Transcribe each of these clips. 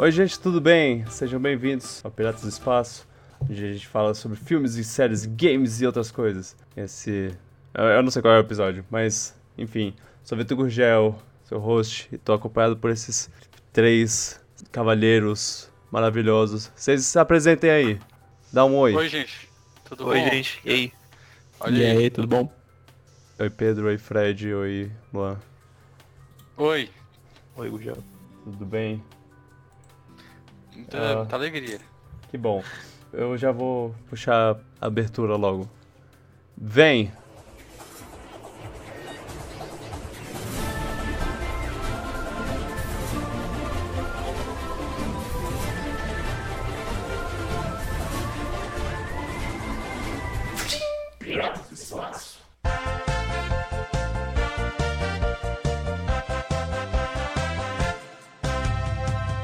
Oi, gente, tudo bem? Sejam bem-vindos ao Piratas do Espaço, onde a gente fala sobre filmes e séries, games e outras coisas. Esse. Eu não sei qual é o episódio, mas, enfim. Sou Vitor Gurgel, seu host, e tô acompanhado por esses três cavalheiros maravilhosos. Vocês se apresentem aí. Dá um oi. Oi, gente. Tudo Oi, bom? gente. E aí? Olha e aí. aí, tudo bom? Oi, Pedro. Oi, Fred. Oi, Luan. Oi. Oi, Gugel. Tudo bem? Muita, Ah. muita alegria. Que bom. Eu já vou puxar a abertura logo. Vem!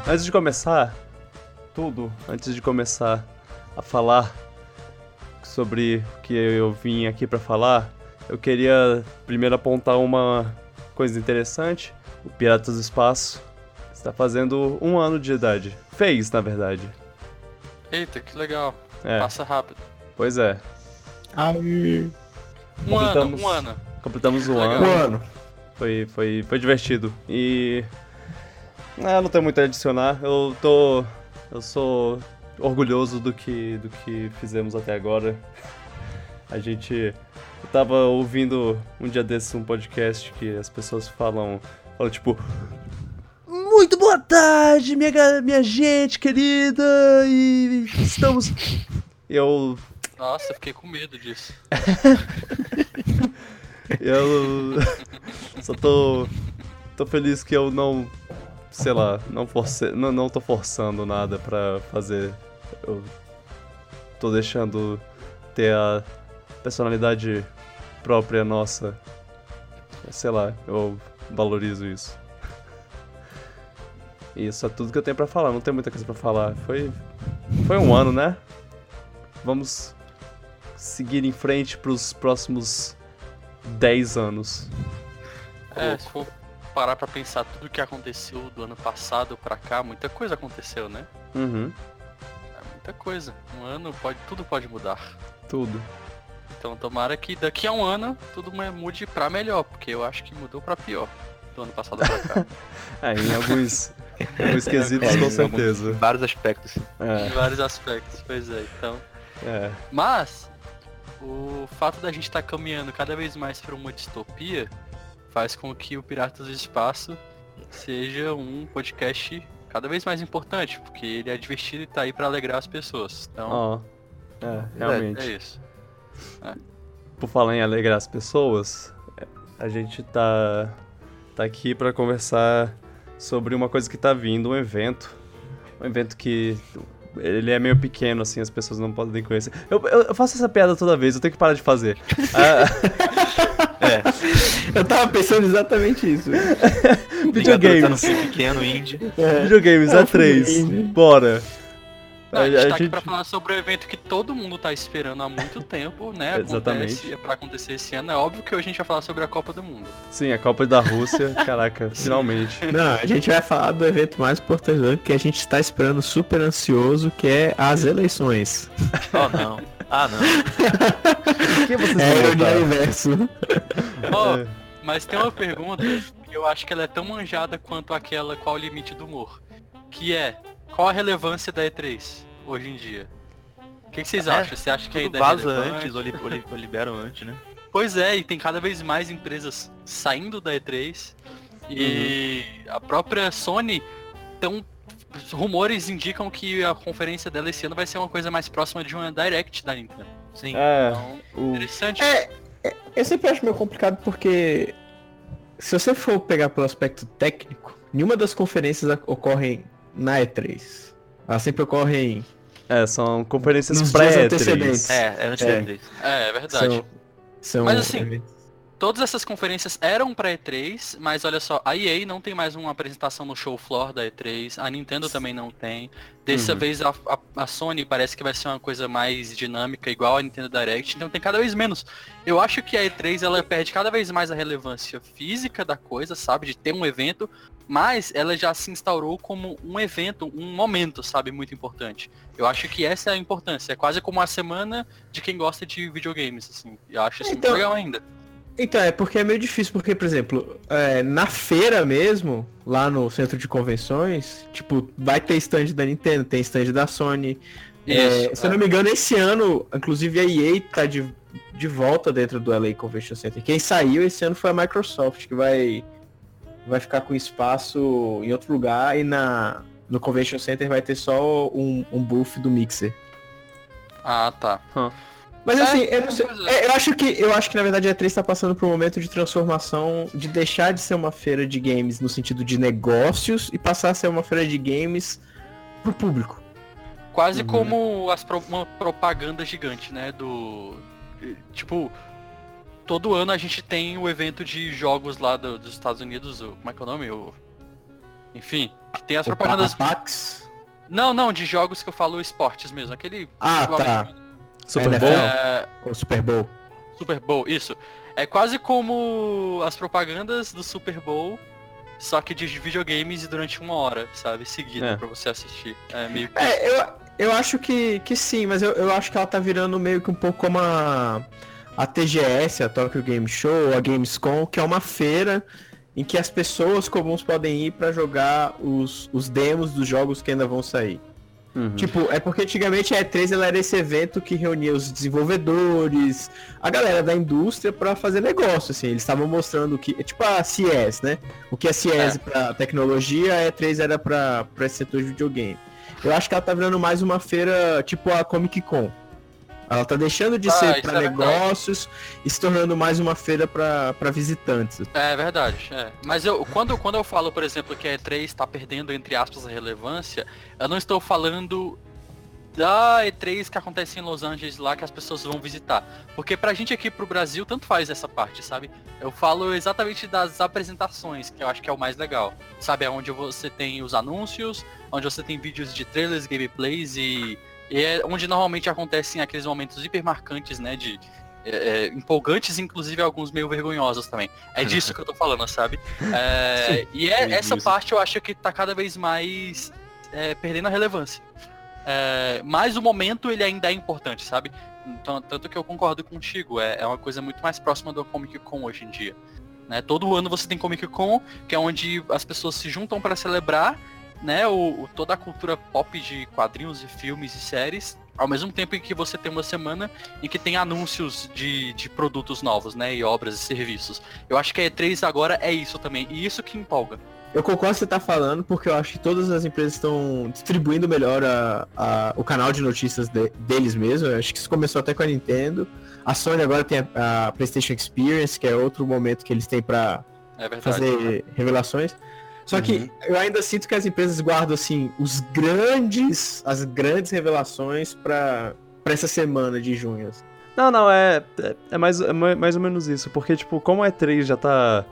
Antes de começar, tudo, antes de começar a falar sobre o que eu vim aqui pra falar, eu queria primeiro apontar uma coisa interessante. O Piratas do Espaço está fazendo um ano de idade. Fez, na verdade. Eita, que legal. É, Passa rápido. pois é. Aí. Um ano, Completamos- um ano. Completamos um ano. Mano. Foi, foi, foi divertido. E. Ah, não tem muito a adicionar. Eu tô. Eu sou orgulhoso do que, do que fizemos até agora. A gente. Eu tava ouvindo um dia desses um podcast que as pessoas falam. Falam tipo. Muito boa tarde, minha, minha gente querida! E estamos. Eu Nossa, eu fiquei com medo disso. Eu só tô tô feliz que eu não, sei lá, não force, não, não tô forçando nada pra fazer. Eu tô deixando ter a personalidade própria nossa. Sei lá, eu valorizo isso. Isso é tudo que eu tenho pra falar, não tem muita coisa pra falar. Foi foi um ano, né? Vamos seguir em frente pros próximos 10 anos. É, se for parar pra pensar tudo que aconteceu do ano passado pra cá, muita coisa aconteceu, né? Uhum. É muita coisa. Um ano pode, tudo pode mudar. Tudo. Então tomara que daqui a um ano tudo mu- mude pra melhor, porque eu acho que mudou pra pior do ano passado pra cá. É, em alguns, alguns quesitos, É, com certeza. Em vários aspectos. em vários aspectos, pois é. Então, É, é. Mas o fato da gente estar caminhando cada vez mais para uma distopia faz com que o Piratas do Espaço seja um podcast cada vez mais importante, porque ele é divertido e tá aí para alegrar as pessoas. Então, Ó. É, é realmente. isso. Por falar em alegrar as pessoas, a gente tá, tá aqui pra conversar sobre uma coisa que tá vindo, um evento. Um evento que. Ele é meio pequeno, assim, as pessoas não podem conhecer. Eu, eu, eu faço essa piada toda vez, eu tenho que parar de fazer. Ah, É. Eu tava pensando exatamente isso. videogames. Pequeno indie. Videogames, É, A3. filme. Bora. Não, a gente tá aqui gente- pra falar sobre o evento que todo mundo tá esperando há muito tempo, né? Exatamente. Acontece, é pra acontecer esse ano. É óbvio que hoje a gente vai falar sobre a Copa do Mundo. Sim, a Copa da Rússia, caraca, finalmente. Não, a gente vai falar do evento mais importante do ano que a gente está esperando super ansioso, que é as eleições. Oh não. Ah não. Por que vocês É vão o votar? universo. Ó, É. Mas tem uma pergunta que eu acho que ela é tão manjada quanto aquela qual o limite do humor. Que é, qual a relevância da E3 hoje em dia? O que, que vocês É, acham? Você acha que Tudo ainda é vaza antes ou, li- ou li- ou liberam antes, né? Pois é, e tem cada vez mais empresas saindo da E3. E a própria Sony tão rumores indicam que a conferência dela esse ano vai ser uma coisa mais próxima de uma Direct da Nintendo. Sim. É, Então, o... interessante. É, eu sempre acho meio complicado porque se você for pegar pelo aspecto técnico, nenhuma das conferências ocorrem na E3. Elas sempre ocorrem é, são conferências Nos dias pré-E3. antecedentes. É, é antes É. da E3. É, é verdade. são, são Mas assim, eventos. Todas essas conferências eram pra E3, mas olha só, a EA não tem mais uma apresentação no show floor da E3, a Nintendo também não tem. Dessa Uhum. vez a, a- a Sony parece que vai ser uma coisa mais dinâmica, igual a Nintendo Direct, então tem cada vez menos. Eu acho que a E3 ela perde cada vez mais a relevância física da coisa, sabe? De ter um evento, mas ela já se instaurou como um evento, um momento, sabe, muito importante. Eu acho que essa é a importância. É quase como a semana de quem gosta de videogames, assim. Eu acho isso Então- legal ainda. Então, é porque é meio difícil, porque, por exemplo, é, na feira mesmo, lá no centro de convenções, tipo, vai ter stand da Nintendo, tem stand da Sony. É, Isso, se eu não me engano, esse ano, inclusive a EA tá de, de volta dentro do LA Convention Center. Quem saiu esse ano foi a Microsoft, que vai, vai ficar com espaço em outro lugar e na, no Convention Center vai ter só um, um booth do Mixer. Ah, tá. Mas É, assim, eu, não sei- é. eu acho que eu acho que na verdade a E3 está passando por um momento de transformação, de deixar de ser uma feira de games no sentido de negócios e passar a ser uma feira de games pro público. Quase Uhum. como as pro- uma propaganda gigante, né? Do. Tipo, todo ano a gente tem o evento de jogos lá do- dos Estados Unidos, o, como é que é o nome? O, enfim, que tem as propagandas. O Pax. Não, não, de jogos que eu falo esportes mesmo. Aquele. Ah, tá. americano. Super NFL. Bowl? É, O Super Bowl. Super Bowl, isso. É quase como as propagandas do Super Bowl, só que de videogames e durante uma hora, sabe? Seguida É. pra você assistir. É meio que. É, eu, eu acho que, que sim, mas eu, eu acho que ela tá virando meio que um pouco como a, a TGS, a Tokyo Game Show, a Gamescom, que é uma feira em que as pessoas comuns podem ir pra jogar os, os demos dos jogos que ainda vão sair. Uhum. Tipo, é porque antigamente a E3 ela era esse evento que reunia os desenvolvedores, a galera da indústria pra fazer negócio, assim. Eles estavam mostrando o que, é tipo a CES, né? O que é CES É. pra tecnologia, a E3 era pra, pra esse setor de videogame. Eu acho que ela tá virando mais uma feira tipo a Comic Con. Ela tá deixando de Ah, ser pra é verdade. negócios e se tornando mais uma feira pra pra visitantes. É verdade, é. Mas eu, quando, quando eu falo, por exemplo, que a E3 está perdendo, entre aspas, a relevância, eu não estou falando da E3 que acontece em Los Angeles lá que as pessoas vão visitar. Porque pra gente aqui pro Brasil, tanto faz essa parte, sabe? Eu falo exatamente das apresentações, que eu acho que é o mais legal. Sabe, é onde você tem os anúncios, onde você tem vídeos de trailers, gameplays e, e é onde normalmente acontecem aqueles momentos hiper marcantes, né? De é, é, empolgantes, inclusive alguns meio vergonhosos também. É disso que eu tô falando, sabe? É, e é, essa parte eu acho que tá cada vez mais é, perdendo a relevância. É, mas o momento ele ainda é importante, sabe? Então, tanto que eu concordo contigo, é, é uma coisa muito mais próxima do Comic Con hoje em dia. Né? Todo ano você tem Comic Con, que é onde as pessoas se juntam para celebrar né, o, o- toda a cultura pop de quadrinhos e filmes e séries, ao mesmo tempo em que você tem uma semana em que tem anúncios de, de produtos novos, né, e obras e serviços. Eu acho que a E3 agora é isso também, e isso que empolga. Eu concordo que você tá falando, porque eu acho que todas as empresas estão distribuindo melhor a, a- o canal de notícias de- deles mesmo. Eu acho que isso começou até com a Nintendo. A Sony agora tem a, a PlayStation Experience, que é outro momento que eles têm pra É fazer revelações. Só que eu ainda sinto que as empresas guardam assim os grandes, as grandes revelações pra para essa semana de junho. assim. Não, não, é, é, é mais, é ma- mais ou menos isso. Porque, tipo, como a E3 já tá,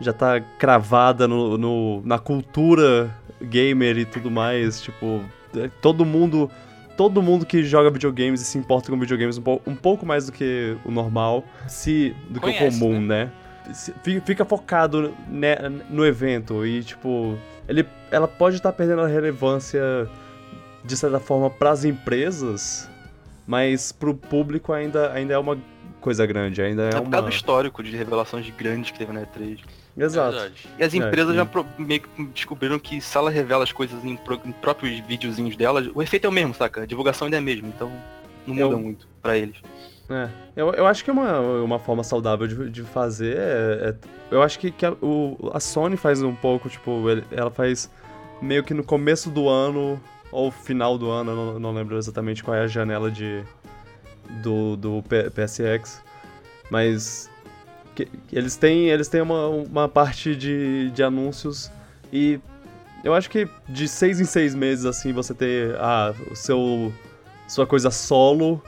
já tá cravada no, no- na cultura gamer e tudo mais, tipo, é, todo mundo. Todo mundo que joga videogames e se importa com videogames um, pou- um pouco mais do que o normal, se do que o Conhece, comum, né? Fi- Fica focado né, no evento e, tipo, ele, ela pode estar perdendo a relevância de certa forma pras empresas, mas pro público ainda, ainda é uma coisa grande, ainda é, É uma... histórico de revelações grandes que teve na E3. Exato. Verdade. E as É, empresas sim. já pro- meio que descobriram que se ela revela as coisas em, pro- em próprios videozinhos delas, o efeito é o mesmo, saca? A divulgação ainda é a mesma, então não muda Eu- muito pra eles. É, eu, eu acho que é uma, uma forma saudável de, de fazer. é- é- eu acho que, que a, o, a Sony faz um pouco, tipo, ele- ela faz meio que no começo do ano ou final do ano, não, não lembro exatamente qual é a janela de do, do PSX, mas que- que eles têm, eles têm uma, uma parte de, de anúncios e eu acho que de seis em seis meses, assim, você ter ah, o seu, sua coisa solo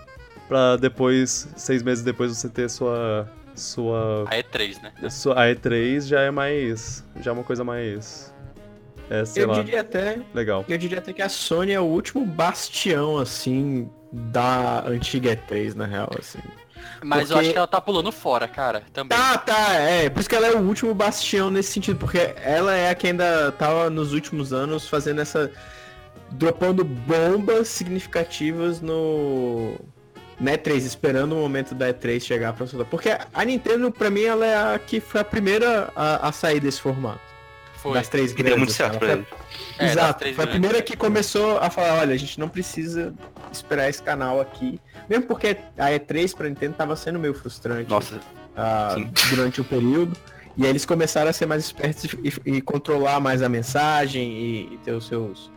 pra depois, seis meses depois, você ter sua. Sua. A E3, né? sua a E3 já é mais. Já é uma coisa mais. É, sei Eu lá, diria até legal. Eu diria até que a Sony é o último bastião, assim, da antiga E3, na real, assim. Mas eu Porque- acho que ela tá pulando fora, cara, também. Tá, tá, é. Por isso que ela é o último bastião nesse sentido, porque ela é a que ainda tava nos últimos anos fazendo essa. dropando bombas significativas no. Na E3, esperando o momento da E3 chegar pra soltar. Porque a Nintendo, pra mim, ela é a que foi a primeira a, a sair desse formato. Foi. Das três E grandes. deu muito certo ela pra foi- ele. É, Exato, foi a primeira que começou a falar, olha, a gente não precisa esperar esse canal aqui. Mesmo porque a E3 pra Nintendo tava sendo meio frustrante Nossa, sim. durante o período. E aí eles começaram a ser mais espertos e, e controlar mais a mensagem e, e ter os seus.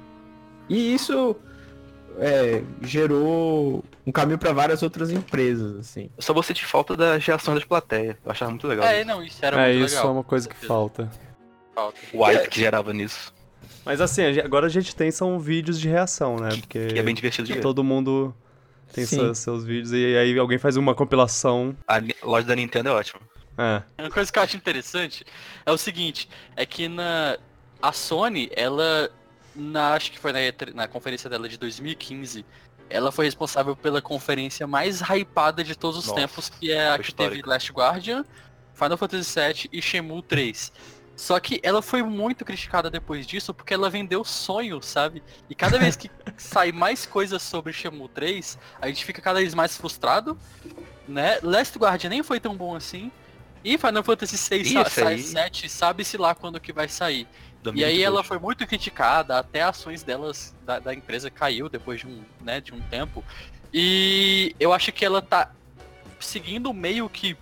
E isso é, gerou um caminho para várias outras empresas, assim. eu só vou sentir falta das reações das plateias. Eu achava muito legal. É, não, isso era É, muito isso legal. é uma coisa que falta. Falta. O hype que gerava nisso. Mas assim, agora a gente tem são vídeos de reação, né? Porque Que é bem divertido de ver. todo mundo tem seus, seus vídeos e aí alguém faz uma compilação. A loja da Nintendo é ótima. É. Uma coisa que eu acho interessante é o seguinte, é que na a Sony, ela na acho que foi na, E3 na conferência dela de 2015, ela foi responsável pela conferência mais hypada de todos os Nossa, tempos, que é a que teve histórica. Last Guardian, Final Fantasy VII e Shenmue 3. Só que ela foi muito criticada depois disso porque ela vendeu sonho, sabe? E cada vez que sai mais coisas sobre Shenmue 3, a gente fica cada vez mais frustrado, né? Last Guardian nem foi tão bom assim. E Final Fantasy VI sa sai aí- 7, sabe-se lá quando que vai sair. E 2022. aí ela foi muito criticada, até ações delas, da, da empresa caiu depois de um, né, de um tempo. E eu acho que ela tá seguindo meio que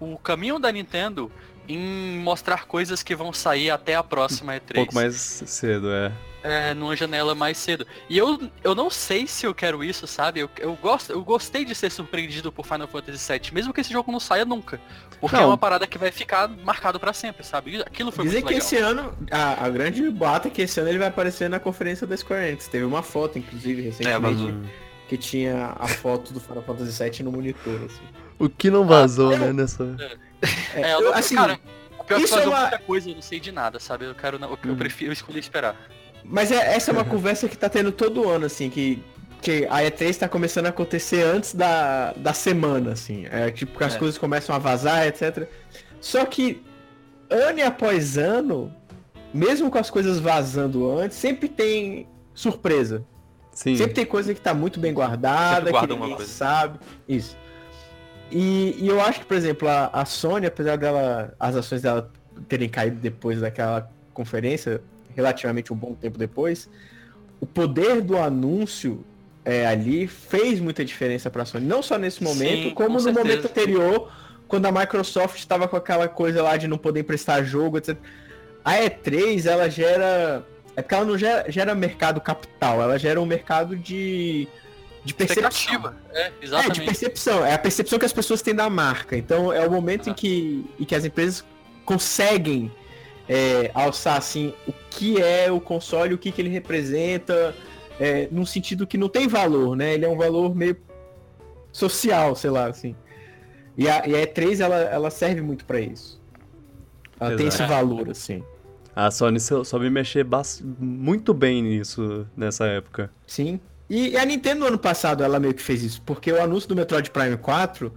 o caminho da Nintendo em mostrar coisas que vão sair até a próxima E3. Um pouco mais cedo, é. É, numa janela mais cedo. E eu, eu não sei se eu quero isso, sabe? Eu, eu, gosto, eu gostei de ser surpreendido por Final Fantasy VII, mesmo que esse jogo não saia nunca. Porque Não. é uma parada que vai ficar marcado pra sempre, sabe? Aquilo foi Dizem muito que legal. esse ano, a, a grande boata é que esse ano ele vai aparecer na conferência da Square Enix. Teve uma foto, inclusive, É, recentemente, vazou. que tinha a foto do Final Fantasy VII no monitor, assim. O que não vazou, né, nessa... É, eu eu- não, assim, cara, o pior é que isso é uma- muita coisa, eu não sei de nada, sabe? Eu quero, não- eu, eu Hum. prefiro escolher esperar. Mas é- essa é uma conversa que tá tendo todo ano, assim, que, que a E3 tá começando a acontecer antes da, da semana, assim. É tipo que as É. coisas começam a vazar, etc. Só que ano após ano, mesmo com as coisas vazando antes, sempre tem surpresa. Sim. Sempre tem coisa que tá muito bem guardada, Sempre que guarda ninguém sabe. Isso. E, e eu acho que, por exemplo, a, a Sony, apesar dela, as ações dela terem caído depois daquela conferência, relativamente um bom tempo depois, o poder do anúncio é, ali fez muita diferença pra Sony. Não só nesse momento, Sim, como com no certeza. momento anterior, quando a Microsoft estava com aquela coisa lá de não poder emprestar jogo, etc. A E3, ela gera. É porque ela não gera, gera mercado capital, ela gera um mercado de. de percepção. É, É, de percepção. É a percepção que as pessoas têm da marca. Então é o momento em que, em que as empresas conseguem é, alçar assim o que é o console, o que, que ele representa, é, num sentido que não tem valor, né? Ele é um valor meio social, sei lá, assim. E a, e a E3 ela, ela serve muito pra isso. Ela tem esse Exato. valor, assim. A Sony sou- soube mexer muito bem nisso nessa época. Sim. E a Nintendo no ano passado ela meio que fez isso, porque o anúncio do Metroid Prime 4,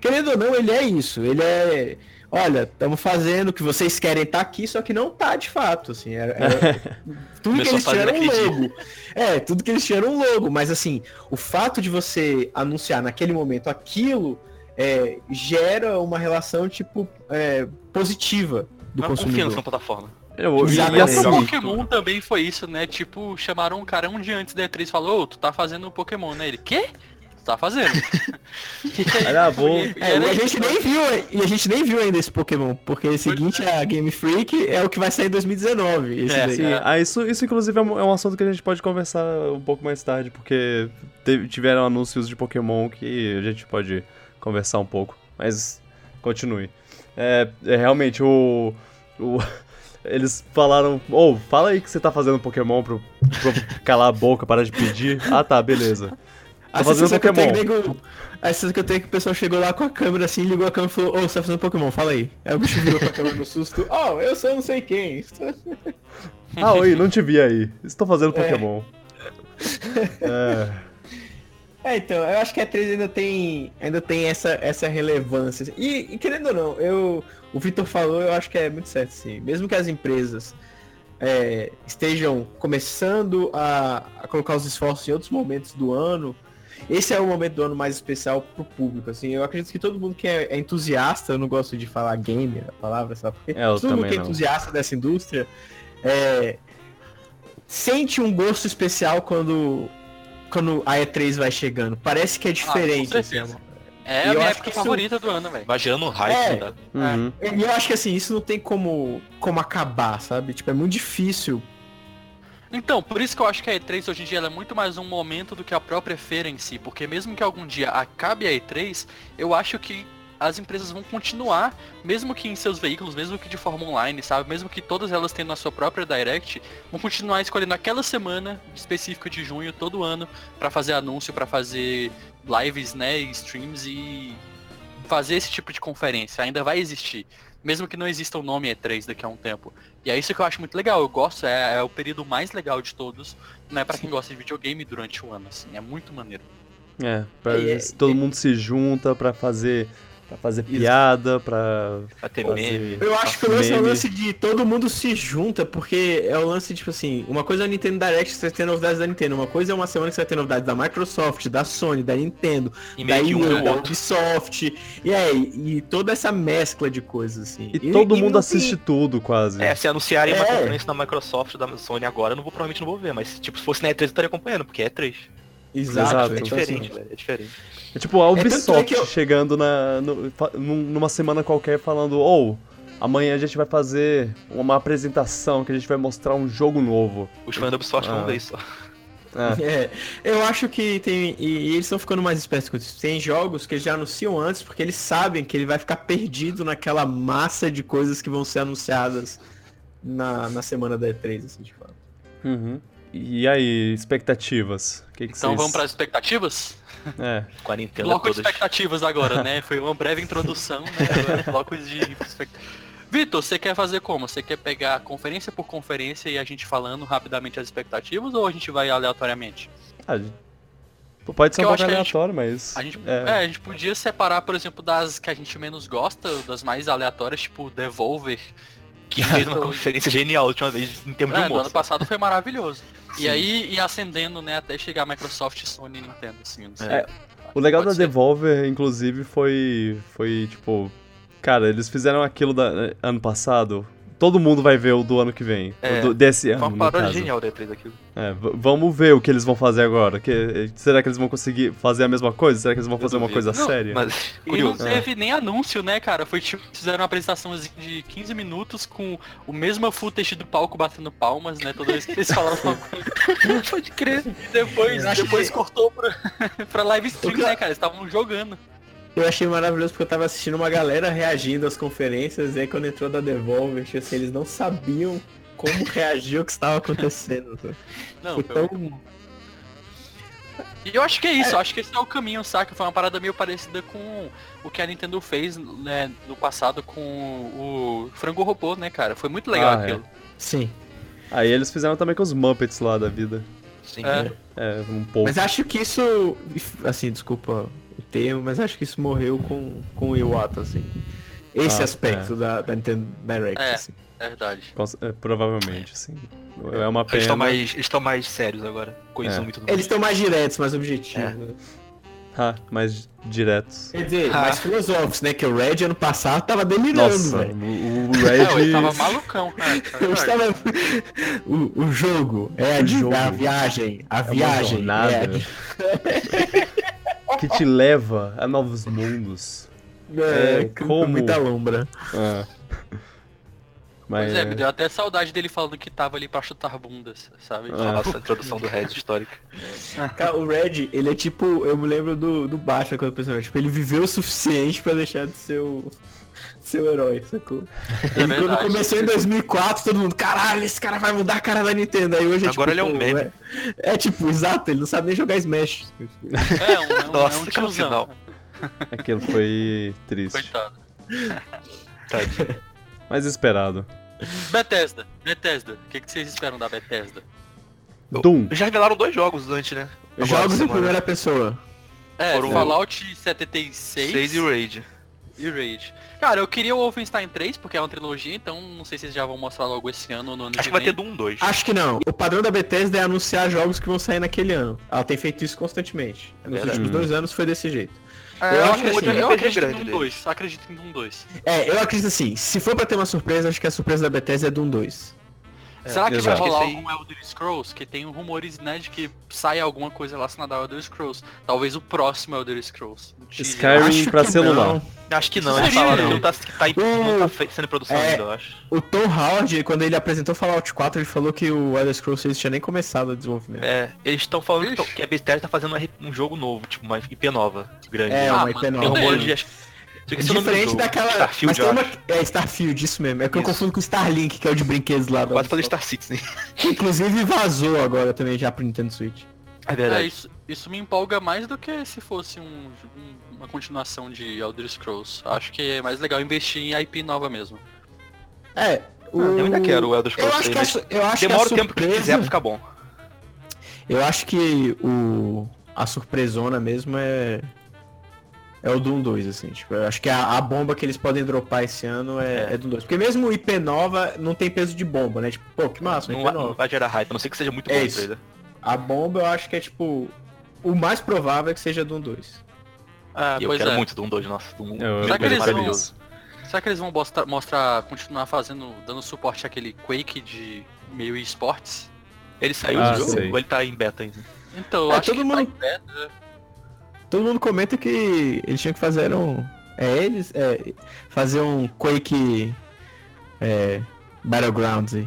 querendo ou não, ele é isso. Ele é. Olha, estamos fazendo o que vocês querem tá aqui, só que não tá de fato, assim. Era, era- tudo que eles tinham era um logo. É, tudo que eles tinham era um logo, mas assim, o fato de você anunciar naquele momento aquilo é, gera uma relação, tipo, é, positiva do Uma consumidor. confiança na plataforma. Eu, e Exatamente. assim, O Pokémon também foi isso, né? Tipo, chamaram um cara um dia antes da E3 e falou, ô, tu tá fazendo um Pokémon, né? Ele, quê? Tá fazendo. E Era bom. É, e a gente nem viu, e a gente nem viu ainda esse Pokémon, porque o seguinte, a Game Freak é o que vai sair em 2019. Esse É, daí. Sim, ah, isso, isso inclusive é um, é um assunto que a gente pode conversar um pouco mais tarde, porque teve- tiveram anúncios de Pokémon que a gente pode conversar um pouco, mas continue. É, é realmente o, o- Eles falaram, ô, fala aí que você tá fazendo Pokémon pro, pro calar a boca, parar de pedir. Ah tá, beleza. A Tô fazendo sensação que eu tenho Pokémon. que nego- A sensação que eu tenho é que o pessoal chegou lá com a câmera assim, ligou a câmera e falou, ô, você tá fazendo Pokémon, fala aí. Aí o bicho virou com a câmera no susto, oh, eu sou não sei quem. Ah, oi, não te vi aí. Estou fazendo É. Pokémon. É. É, então, eu acho que a 3 ainda tem, ainda tem essa, essa relevância. E, e querendo ou não, eu, o Vitor falou, eu acho que é muito certo, sim. Mesmo que as empresas é, estejam começando a, a colocar os esforços em outros momentos do ano, esse é o momento do ano mais especial pro público, assim. Eu acredito que todo mundo que é, é entusiasta, eu não gosto de falar gamer, a palavra, sabe? Porque É, eu todo mundo que é não. entusiasta dessa indústria é, sente um gosto especial quando, quando a E3 vai chegando. Parece que é diferente. com assim, certeza. é É E a minha época isso- favorita do ano, velho. Vai gerando um hype, É. né? Uhum. E eu acho que assim, isso não tem como, como acabar, sabe? Tipo, é muito difícil. Então, por isso que eu acho que a E3 hoje em dia é muito mais um momento do que a própria feira em si, porque mesmo que algum dia acabe a E3, eu acho que as empresas vão continuar, mesmo que em seus veículos, mesmo que de forma online, sabe? Mesmo que todas elas tendo a sua própria Direct, vão continuar escolhendo aquela semana específica de junho todo ano pra fazer anúncio, pra fazer lives, né, e streams e fazer esse tipo de conferência. Ainda vai existir, mesmo que não exista o nome E3 daqui a um tempo. E é isso que eu acho muito legal. Eu gosto, é, é o período mais legal de todos, né, para quem gosta de videogame durante o ano, assim. É muito maneiro. É, pra, E- todo mundo se junta pra fazer, pra fazer piada, pra Vai ter fazer... meme. Eu acho que o lance é o Meme. lance de todo mundo se junta, porque é o lance, tipo assim, uma coisa é a Nintendo Direct que você vai ter novidades da Nintendo, uma coisa é uma semana que você vai ter novidades da Microsoft, da Sony, da Nintendo, E da um EA, o da. Ubisoft, e aí, e toda essa mescla de coisas, assim. E, todo mundo não assiste tem- tudo, quase. É, se anunciarem uma É. conferência da Microsoft, da Sony agora, eu não vou, provavelmente não vou ver, mas tipo, se fosse na E3 eu estaria acompanhando, porque é E3. Exato, Exato. É então, diferente, assim, velho, é diferente. É tipo a tanto é Ubisoft que eu- chegando na, no- numa semana qualquer falando, ou amanhã a gente vai fazer uma apresentação que a gente vai mostrar um jogo novo. Os fãs da Ubisoft Ah. vão ver isso. É, É, eu acho que tem. E, e eles estão ficando mais espertos com isso. Tem jogos que eles já anunciam antes, porque eles sabem que ele vai ficar perdido naquela massa de coisas que vão ser anunciadas na, na semana da E3, assim, de fato. uhum. E aí, expectativas? O que que Então vocês... vamos para as expectativas? É, Com a Nintendo Bloco de todas. expectativas agora, né? Foi uma breve introdução, né? Agora blocos de expectativas. Vitor, você quer fazer como? Você quer pegar conferência por conferência e a gente falando rapidamente as expectativas ou a gente vai aleatoriamente? ah, pode ser um pouco a gente- aleatório, mas... A gente, é, é, a gente podia separar, por exemplo, das que a gente menos gosta, das mais aleatórias, tipo Devolver. Que fez uma conferência genial a última vez em termos de É, no humor. ano passado foi maravilhoso. E aí, e ascendendo, né, até chegar a Microsoft, Sony e Nintendo, assim, não sei. É, O legal Pode da ser. Devolver, inclusive, foi. Foi tipo. Cara, eles fizeram aquilo da, ano passado. Todo mundo vai ver o do ano que vem. É, do- desse Foi ano. uma no paródia genial da E3 aquilo. É, vamos ver o que eles vão fazer agora. Que, será que eles vão conseguir fazer a mesma coisa? Será que eles vão fazer uma coisa Não, séria? Mas, E não curioso. teve nem anúncio, né, cara? Foi tipo, fizeram uma apresentação de 15 minutos com o mesmo footage do palco batendo palmas, né? Toda vez que eles falavam alguma coisa. Pode crer. E depois, acho depois que- cortou pra, pra live stream, que- né, cara? Eles estavam jogando. Eu achei maravilhoso porque eu tava assistindo uma galera reagindo às conferências e aí quando entrou da Devolver, tipo assim, eles não sabiam como reagir ao que estava acontecendo. Não, Foi foi- tão... E eu acho que é isso, eu acho que esse é o caminho, saca? Foi uma parada meio parecida com o que a Nintendo fez, né, no passado com o Frango Robô, né, cara? Foi muito legal Ah, é. aquilo. Sim. Aí eles fizeram também com os Muppets lá da vida. Sim. É. É, um pouco. Mas acho que isso, assim, desculpa o termo, mas acho que isso morreu com, com o Iwata, assim. Esse Ah, aspecto da, da Nintendo Direct, É. assim. É verdade. É, provavelmente, sim. É uma Eles pena. estão mais, eles estão mais sérios agora. Com É. Mais. Eles estão mais diretos, mais objetivos. É. né? Ah, mais diretos. Quer dizer, Ah. mais filosóficos, né? Que o Red ano passado tava delirando, Nossa, velho. o, o É, Red. ele tava malucão, cara. é Eu verdade. estava... o, o jogo é a, O di- jogo. a viagem. A É uma viagem. jornada é a que te leva a novos mundos. É, É, com como- muita lombra. Ah. Mas Pois é, me deu até saudade dele falando que tava ali pra chutar bundas, sabe? Ah. Nossa, a introdução do Red histórica. Cara, o Red, ele é tipo, eu me lembro do, do Batman quando pensava, tipo, ele viveu o suficiente pra deixar de ser o seu herói, sacou? Ele quando verdade. começou em 2004, todo mundo, caralho, esse cara vai mudar a cara da Nintendo. Aí hoje é Agora tipo, ele é um meme. É, é tipo, exato, ele não sabe nem jogar Smash. É, um, é um, Nossa, é um tiozão. final. aquilo foi triste. Coitado. Tadinho. Mas esperado. Bethesda, Bethesda. O que, que vocês esperam da Bethesda? Doom. Já revelaram dois jogos antes, né? Agora, Jogos em primeira pessoa. É, Foram- Fallout 76 6 e o Raid. e Raid. Cara, eu queria o Wolfenstein 3, porque é uma trilogia, então não sei se eles já vão mostrar logo esse ano ou no ano Acho que que vai ter Doom 2. Acho que não. O padrão da Bethesda é anunciar jogos que vão sair naquele ano. Ela tem feito isso constantemente. Nos Verdade. últimos dois anos foi desse jeito. É, Eu eu, acho acredito, que assim, eu RPG acredito grande em Doom deles. 2. Acredito em Doom 2. É, eu acredito assim, se for pra ter uma surpresa, acho que a surpresa da Bethesda é Doom 2. Será que exato. vai rolar algum Elder Scrolls? Que tem rumores, né, de que sai alguma coisa relacionada ao Elder Scrolls. Talvez o próximo Elder Scrolls. Teaser. Skyrim Acho pra celular. não. Acho que não, eles falaram que não tá, que tá, em- não tá sendo produção É. ainda, eu acho. O Tom Howard, quando ele apresentou Fallout 4, ele falou que o Elder Scrolls 6 tinha nem começado o desenvolvimento. É, eles estão falando que, Ixi. que a Bethesda tá fazendo um jogo novo, tipo uma IP nova, grande. É, Ah, uma mano, IP tem Tem nova. rumor rumores de... acho- Acho é o Diferente daquela. Starfield, mas tem eu uma. acho. É Starfield, isso mesmo. É que eu Isso. confundo com Starlink, que é o de brinquedos lá da Quase fazer Ubisoft. Star Citizen. Que inclusive vazou agora também já pro Nintendo Switch. É É, verdade. isso, isso me empolga mais do que se fosse um- um- uma continuação de Elder Scrolls. Acho que é mais legal investir em IP nova mesmo. É. O... Eu ainda quero o Elder Eu Scrolls acho 6, que a, su- eu acho demora o que a tempo que quiser pra ficar bom. Eu acho que o a surpresona mesmo é é o Doom 2, assim, tipo, eu acho que a, a bomba que eles podem dropar esse ano é, É. é Doom 2. Porque mesmo o IP nova não tem peso de bomba, né? Tipo, pô, que massa, Não, não nova. vai gerar hype, a não ser que seja muito É bom isso. A bomba eu acho que é tipo o mais provável é que seja Doom 2. Ah, E eu quero é. muito Doom 2, nossa. Doom, Eu- meu eu Será que eles vão- maravilhoso. Será que eles vão mostrar, mostrar continuar fazendo, dando suporte àquele Quake de meio esportes? Ele saiu Ah, do jogo sei. ou ele tá em beta ainda? Então, eu É, acho todo que mundo- tá em beta. Todo mundo comenta que eles tinham que fazer um é eles é fazer um Quake é Battlegrounds aí.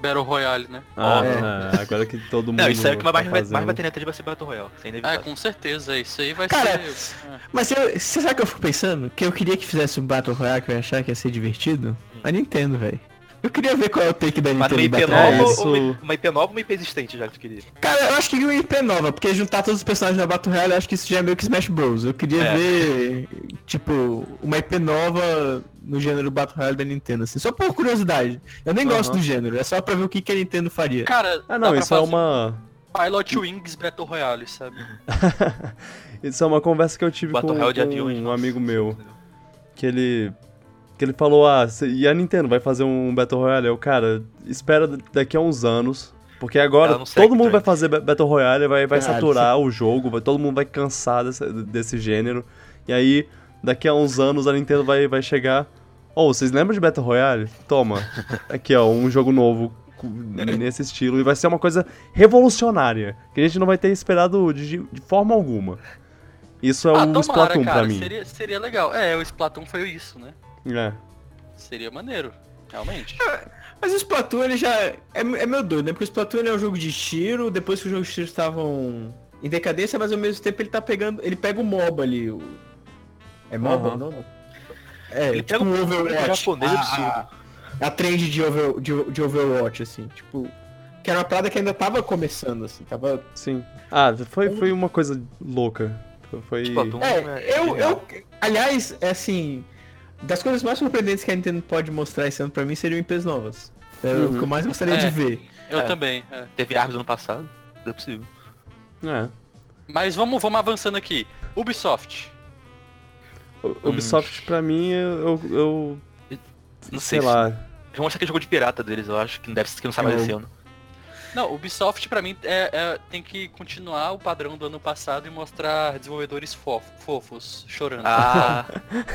Battle Royale, né? Ah, É. é, agora que todo mundo. Não, isso aí é que mais, tá mais, vai- mais vai ter neta vai ser Battle Royale. Inevitável. com certeza. Isso aí vai Cara, ser... é. Mas eu- você sabe o que eu fico pensando? Que eu queria que fizesse um Battle Royale que eu ia achar que ia ser divertido. A Nintendo, velho. Eu queria ver qual é o take da Mas Nintendo uma em IP nova isso- ou uma, uma IP nova ou uma IP existente já que tu queria? Cara, eu acho que uma IP nova, porque juntar todos os personagens da Battle Royale, eu acho que isso já é meio que Smash Bros. Eu queria É. ver, tipo, uma IP nova no gênero Battle Royale da Nintendo, assim. Só por curiosidade. Eu nem gosto Aham. do gênero, é só pra ver o que, que a Nintendo faria. Cara, Ah, dá não, pra isso é fazer uma. Pilot Wings Battle Royale, sabe? isso é uma conversa que eu tive Battle com, com aviões. um nossa. amigo meu. Que ele. Que ele falou, ah, e a Nintendo vai fazer um Battle Royale? Eu, cara, espera daqui a uns anos. Porque agora todo mundo vai fazer ba- Battle Royale, vai, vai Caralho, saturar o jogo, vai, todo mundo vai cansar desse, desse gênero. E aí, daqui a uns anos a Nintendo vai, vai chegar. Oh, vocês lembram de Battle Royale? Toma. Aqui, ó, um jogo novo nesse estilo. E vai ser uma coisa revolucionária. Que a gente não vai ter esperado de, de forma alguma. Isso é ah, o tomara, Splatoon cara. pra mim. Seria, seria legal. É, o Splatoon foi isso, né? É. Seria maneiro. Realmente. Mas o Splatoon, ele já é, é meio doido, né? Porque o Splatoon ele é um jogo de tiro, depois que os jogos de tiro estavam em decadência, mas ao mesmo tempo ele tá pegando. Ele pega o MOBA ali. O... É MOBA Aham. o nome? É, Ele tipo pega um um Overwatch. japonês a, absurdo. a, a trend de, over, de, de Overwatch, assim, tipo. Que era uma parada que ainda tava começando, assim, tava. Sim. Ah, foi, foi uma coisa louca. Foi- Foi. Splatoon É, eu, eu. Aliás, é assim. Das coisas mais surpreendentes que a Nintendo pode mostrar esse ano pra mim seriam IPs novas. É o Uhum. que eu mais gostaria É. de ver. Eu É. também. é. Teve Arms ano passado. Não é possível. É. Mas vamos, vamos avançando aqui. Ubisoft. O- Ubisoft, pra mim, eu. eu, eu- Não sei, sei se- lá. Vão mostrar aquele jogo de pirata deles, eu acho, que não deve que não mais Eu- esse ano. Não, Ubisoft pra mim é, é- tem que continuar o padrão do ano passado e mostrar desenvolvedores fofo- fofos chorando. Ah,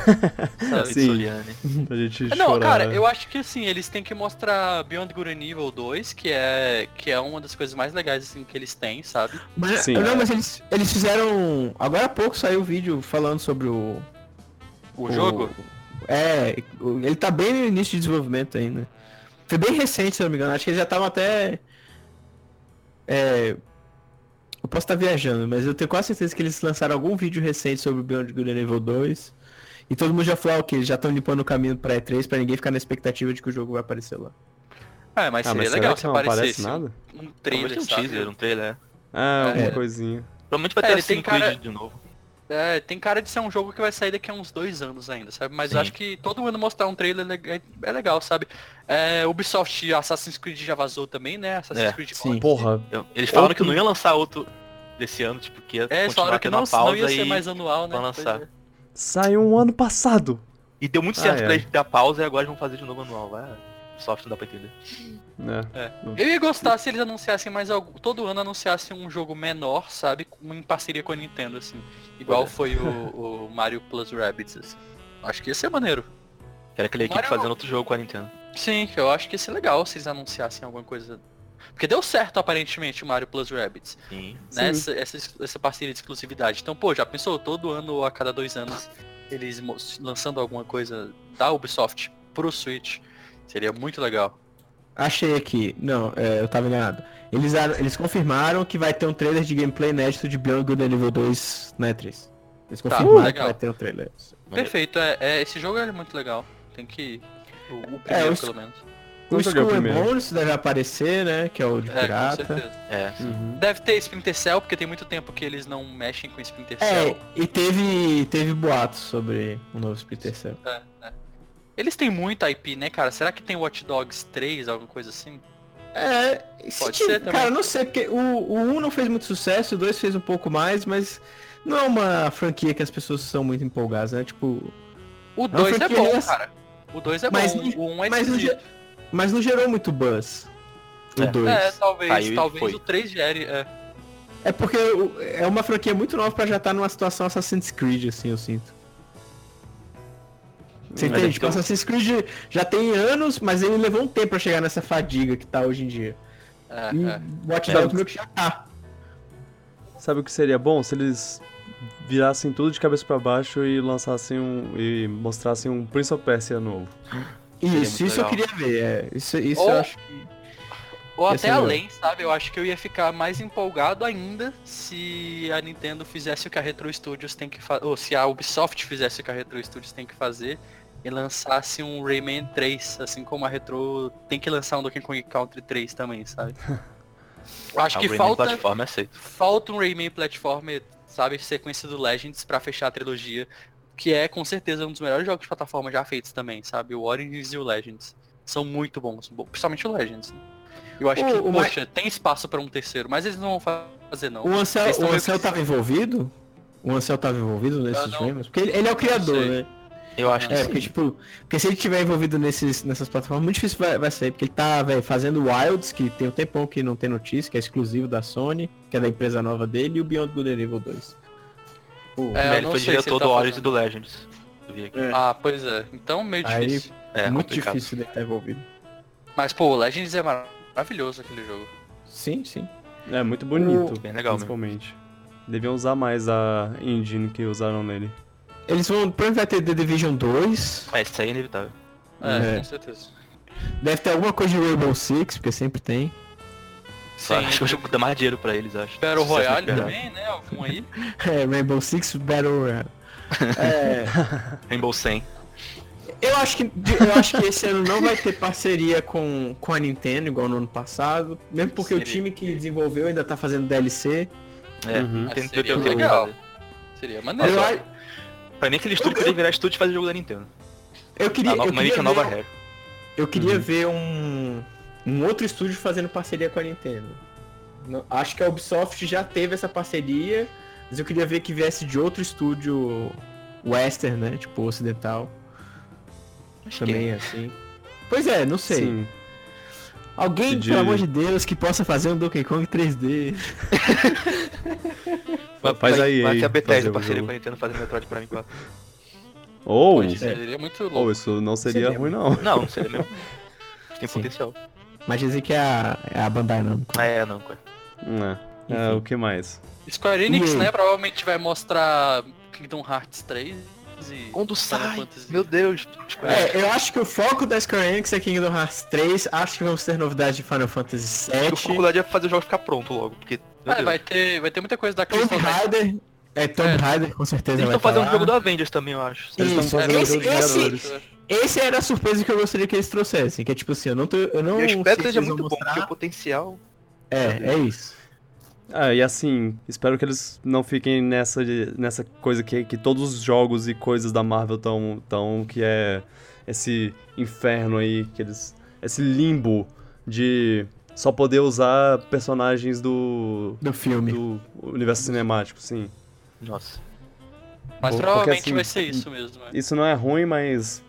sabe? Sim. Soliane. A gente Não, chorar. cara, eu acho que assim, eles têm que mostrar Beyond Good and Evil 2, que é, que é uma das coisas mais legais assim, que eles têm, sabe? Mas, Sim. não, mas eles, eles fizeram. Agora há pouco saiu o vídeo falando sobre o. O, jogo. É, o- ele tá bem no início de desenvolvimento ainda. Foi bem recente, se eu não me engano. Acho que eles já estavam até. É. Eu posso estar viajando, mas eu tenho quase certeza que eles lançaram algum vídeo recente sobre o Beyond Good and Evil 2. E todo mundo já falou, ok, eles já estão limpando o caminho pra E3 pra ninguém ficar na expectativa de que o jogo vai aparecer lá. É, mas Ah, seria mas legal será que se não aparecesse aparece nada? um trailer, um sabe? teaser, um trailer. Ah, alguma É. coisinha. Provavelmente vai É, ter assim tem cara- de novo. É, tem cara de ser um jogo que vai sair daqui a uns dois anos ainda, sabe? Mas acho que todo ano mostrar um trailer é é legal, sabe? É, Ubisoft Assassin's Creed já vazou também, né? Assassin's É, Creed sim. Odyssey. Porra, eles falaram Outro- que não ia lançar outro. desse ano, tipo, que ia É, continuar falaram que tendo não, uma pausa não ia ser e... mais anual, né? lançar. É. Saiu um ano passado. E deu muito Ah, certo é. pra eles dar pausa e agora eles vão fazer de novo anual. Vai, soft não dá pra entender. É. Eu ia gostar se eles anunciassem mais algo. Todo ano anunciassem um jogo menor, sabe? Em parceria com a Nintendo, assim. Igual Olha. foi o, o Mario Plus Rabbids, assim. Acho que ia ser maneiro. Era aquela equipe Mario- fazendo outro jogo com a Nintendo. Sim, eu acho que ia ser legal se eles anunciassem alguma coisa. Porque deu certo aparentemente o Mario Plus Rabbids. Sim. Né? Essa, essa, essa parceria de exclusividade. Então, pô, já pensou todo ano ou a cada dois anos eles lançando alguma coisa da Ubisoft pro Switch? Seria muito legal. Achei aqui. Não, é, eu tava enganado. Eles, eles confirmaram que vai ter um trailer de gameplay inédito de Beyond Good Evil 2 na E3. Eles Tá, confirmaram que legal. vai ter um trailer. Perfeito, é, é- esse jogo é muito legal. Tem que. O, o É, primeiro, o- pelo menos. O o Skull and primeiro. Bones deve aparecer, né? Que é o de É, com pirata. certeza. É. Uhum. Deve ter Splinter Cell, porque tem muito tempo que eles não mexem com Splinter É, Cell. e teve, teve boatos sobre o novo Splinter Cell. É, é. Eles têm muita IP, né, cara? Será que tem Watch Dogs 3, alguma coisa assim? É, Pode ser também. Cara, não sei, porque o, o 1 não fez muito sucesso, o 2 fez um pouco mais, mas não é uma franquia que as pessoas são muito empolgadas, né? Tipo, O 2 é franquia bom, cara. O 2 é Mas bom, o 1 é mas não, mas não gerou muito buzz. O É. 2. É, talvez, Aí talvez foi. o 3 gere. É. É porque é uma franquia muito nova pra já estar numa situação Assassin's Creed, assim, eu sinto. Você Mas entende? é Tipo, eu- Assassin's Creed já tem anos, mas ele levou um tempo pra chegar nessa fadiga que tá hoje em dia. É, E é. Watch É. Dogs meio que já tá. Sabe o que seria bom? Se eles virassem tudo de cabeça pra baixo e lançassem um. e mostrassem um Prince of Persia novo. Isso, isso eu legal. queria ver. É. Isso, isso Ou- eu acho que. Ou até legal. além, sabe? Eu acho que eu ia ficar mais empolgado ainda se a Nintendo fizesse o que a Retro Studios tem que fazer. Ou se a Ubisoft fizesse o que a Retro Studios tem que fazer e lançasse um Rayman 3, assim como a Retro tem que lançar um Donkey Kong Country 3 também, sabe? Eu acho Ah, que Rayman falta, é falta um Rayman Platformer, sabe? Sequência do Legends pra fechar a trilogia. Que é com certeza um dos melhores jogos de plataforma já feitos também, sabe? O Origins e o Legends. São muito bons, bo- principalmente o Legends. né? Eu acho O- que, o Ma- poxa, tem espaço pra um terceiro, mas eles não vão fazer não. O Ansel, o Ansel tava envolvido? O Ansel tava envolvido nesses não. Porque ele, ele é o criador, né? Eu acho que É, sim. porque tipo, porque se ele tiver envolvido nesses, nessas plataformas, muito difícil vai, vai ser, porque ele tá, velho, fazendo Wilds, que tem um tempão que não tem notícia, que é exclusivo da Sony, que é da empresa nova dele, e o Beyond Good and Evil 2. O- É, ele não foi sei se diretor ele tá do Origins e do Legends. É. Ah, pois é. Então meio Aí- difícil. É, muito complicado. difícil dele estar envolvido. Mas, pô, o Legends é mar- maravilhoso aquele jogo. Sim, sim. É muito bonito, Bem legal mesmo. principalmente. Deviam usar mais a engine que usaram nele. Eles vão, provavelmente vai ter The Division 2, Mas isso aí é inevitável. É, É. com certeza. deve ter alguma coisa de Rainbow Six, porque sempre tem. Só Sim, acho que o jogo dá mais dinheiro pra eles, acho. Battle Royale também, né? Algum aí. É, Rainbow Six Battle Royale. É, Rainbow 100. eu acho que eu acho que esse ano não vai ter parceria com, com a Nintendo igual no ano passado, mesmo porque o Seria. time que desenvolveu ainda tá fazendo DLC. É, Uhum. tem Mas seria o legal. fazer. Seria Eu, maneiro. Pra mim aquele estúdio poderia virar estúdio e fazer jogo da Nintendo. eu queria, a eu nova, uma queria, que é nova ver, regra. eu queria Uhum. ver um, um outro estúdio fazendo parceria com a Nintendo. Não- acho que a Ubisoft já teve essa parceria, mas eu queria ver que viesse de outro estúdio western, né? Tipo ocidental. Acho que Também assim. Pois é, não sei. Sim. Alguém, De- pelo amor de Deus, que possa fazer um Donkey Kong 3D. Vai, Faz vai, aí, vai aí, a Bethesda parceria com a Nintendo fazer Metroid Prime 4. Ou, ser, Seria muito louco. ou isso não seria Seria. ruim não. Não, não seria mesmo. Tem Sim. potencial. Mas dizem que é a, é a Bandai Namco. Ah, é, não, cara. É. É, o que mais? Square Enix, E né? Provavelmente vai mostrar Kingdom Hearts 3 e Quando sai? Fantasy. Meu Deus. Tipo, É, eu acho que o foco da Square Enix é Kingdom Hearts 3. Acho que vamos ter novidades de Final Fantasy a VII. dificuldade é fazer o jogo ficar pronto logo, porque... É, vai ter, vai ter muita coisa da Tomb Crystal Dynamics. Raider. É, Tomb É. Raider, com certeza Eles estão fazendo tá um jogo do. Avengers também, eu acho. Eles Isso. estão fazendo Esse- esse-. Esse era a surpresa que eu gostaria que eles trouxessem. Que é tipo assim, eu não, tô, eu não eu espero sei que se seja muito bom, mostrar. porque o potencial... É, é isso. Ah, e assim, espero que eles não fiquem nessa, nessa coisa que, que todos os jogos e coisas da Marvel estão, tão, que é esse inferno aí, que eles, esse limbo de só poder usar personagens do, Do filme. do universo cinemático, sim. Nossa. Mas Porque, provavelmente assim, vai ser isso mesmo. né? Isso não é ruim, mas.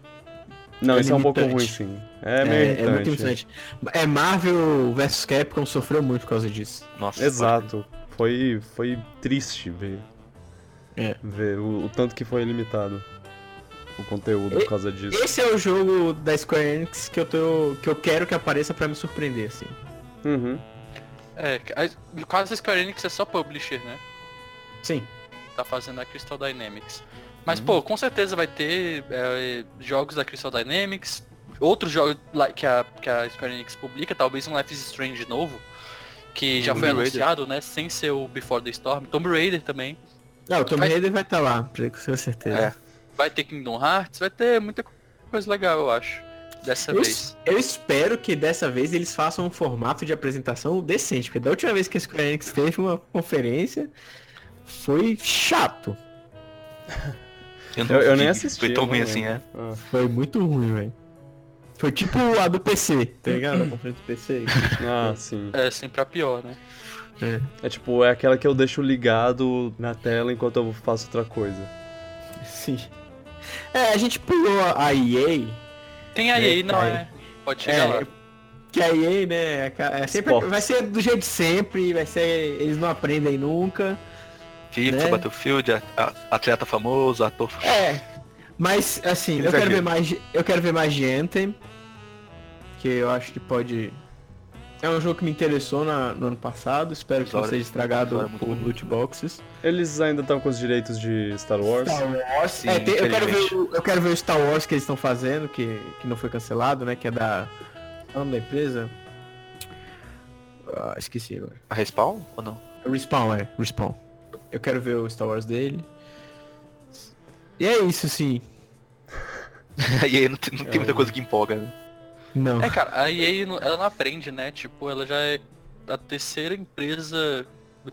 Não, É isso é um pouco ruim, sim. É meio é, é muito interessante. É, Marvel vs Capcom sofreu muito por causa disso. Nossa. Exato. Foi, foi triste ver, É. ver o, o tanto que foi limitado o conteúdo por causa disso. Esse é o jogo da Square Enix que eu, tô, que eu quero que apareça pra me surpreender, assim. Uhum. É, a- no caso da Square Enix é só publisher, né? Sim. Tá fazendo a Crystal Dynamics. Mas, pô, com certeza vai ter é, jogos da Crystal Dynamics, outros jogos lá que a, que a Square Enix publica, talvez um Life is Strange novo, que já Tomb foi Raider. anunciado, né? Sem ser o Before the Storm. Tomb Raider também. Não, o Tomb Vai- Raider vai estar lá, pra com certeza. É. Vai ter Kingdom Hearts, vai ter muita coisa legal, eu acho. Dessa Eu, vez. eu espero que dessa vez eles façam um formato de apresentação decente, porque da última vez que a Square Enix teve uma conferência foi chato. não Eu, eu nem assisti. Foi tão eu ruim assim, é. Ah. Foi muito ruim, velho. Foi tipo a do PC, tá ligado? A conferência do PC. Ah, sim. É sempre a pior, né? É tipo, é aquela que eu deixo ligado na tela enquanto eu faço outra coisa. Sim. É, a gente pulou a EA, Tem aí, É, não é. é? Pode chegar É, lá. que a EA, né, é é sempre, Esportes. vai ser do jeito de sempre, vai ser, eles não aprendem nunca. FIFA, Né? Battlefield, a- a- atleta famoso, ator famoso. É, mas assim, eu quero ver mais, de- eu quero ver mais de Anthem, que eu acho que pode é um jogo que me interessou na- no ano passado, espero que não seja estragado muito por loot boxes. Eles ainda estão com os direitos de Star Wars. Star Wars, Sim, é, tem- eu, quero ver, o- eu quero ver o Star Wars que eles estão fazendo, que, que não foi cancelado, né, que é da é nome da empresa. Ah, esqueci agora. A Respawn ou não? Respawn, é, Respawn. Eu quero ver o Star Wars dele. E é isso, sim. e aí não tem, não tem muita coisa que empolga, né? Não. É, cara, a EA não- ela não aprende, né? Tipo, ela já é a terceira empresa,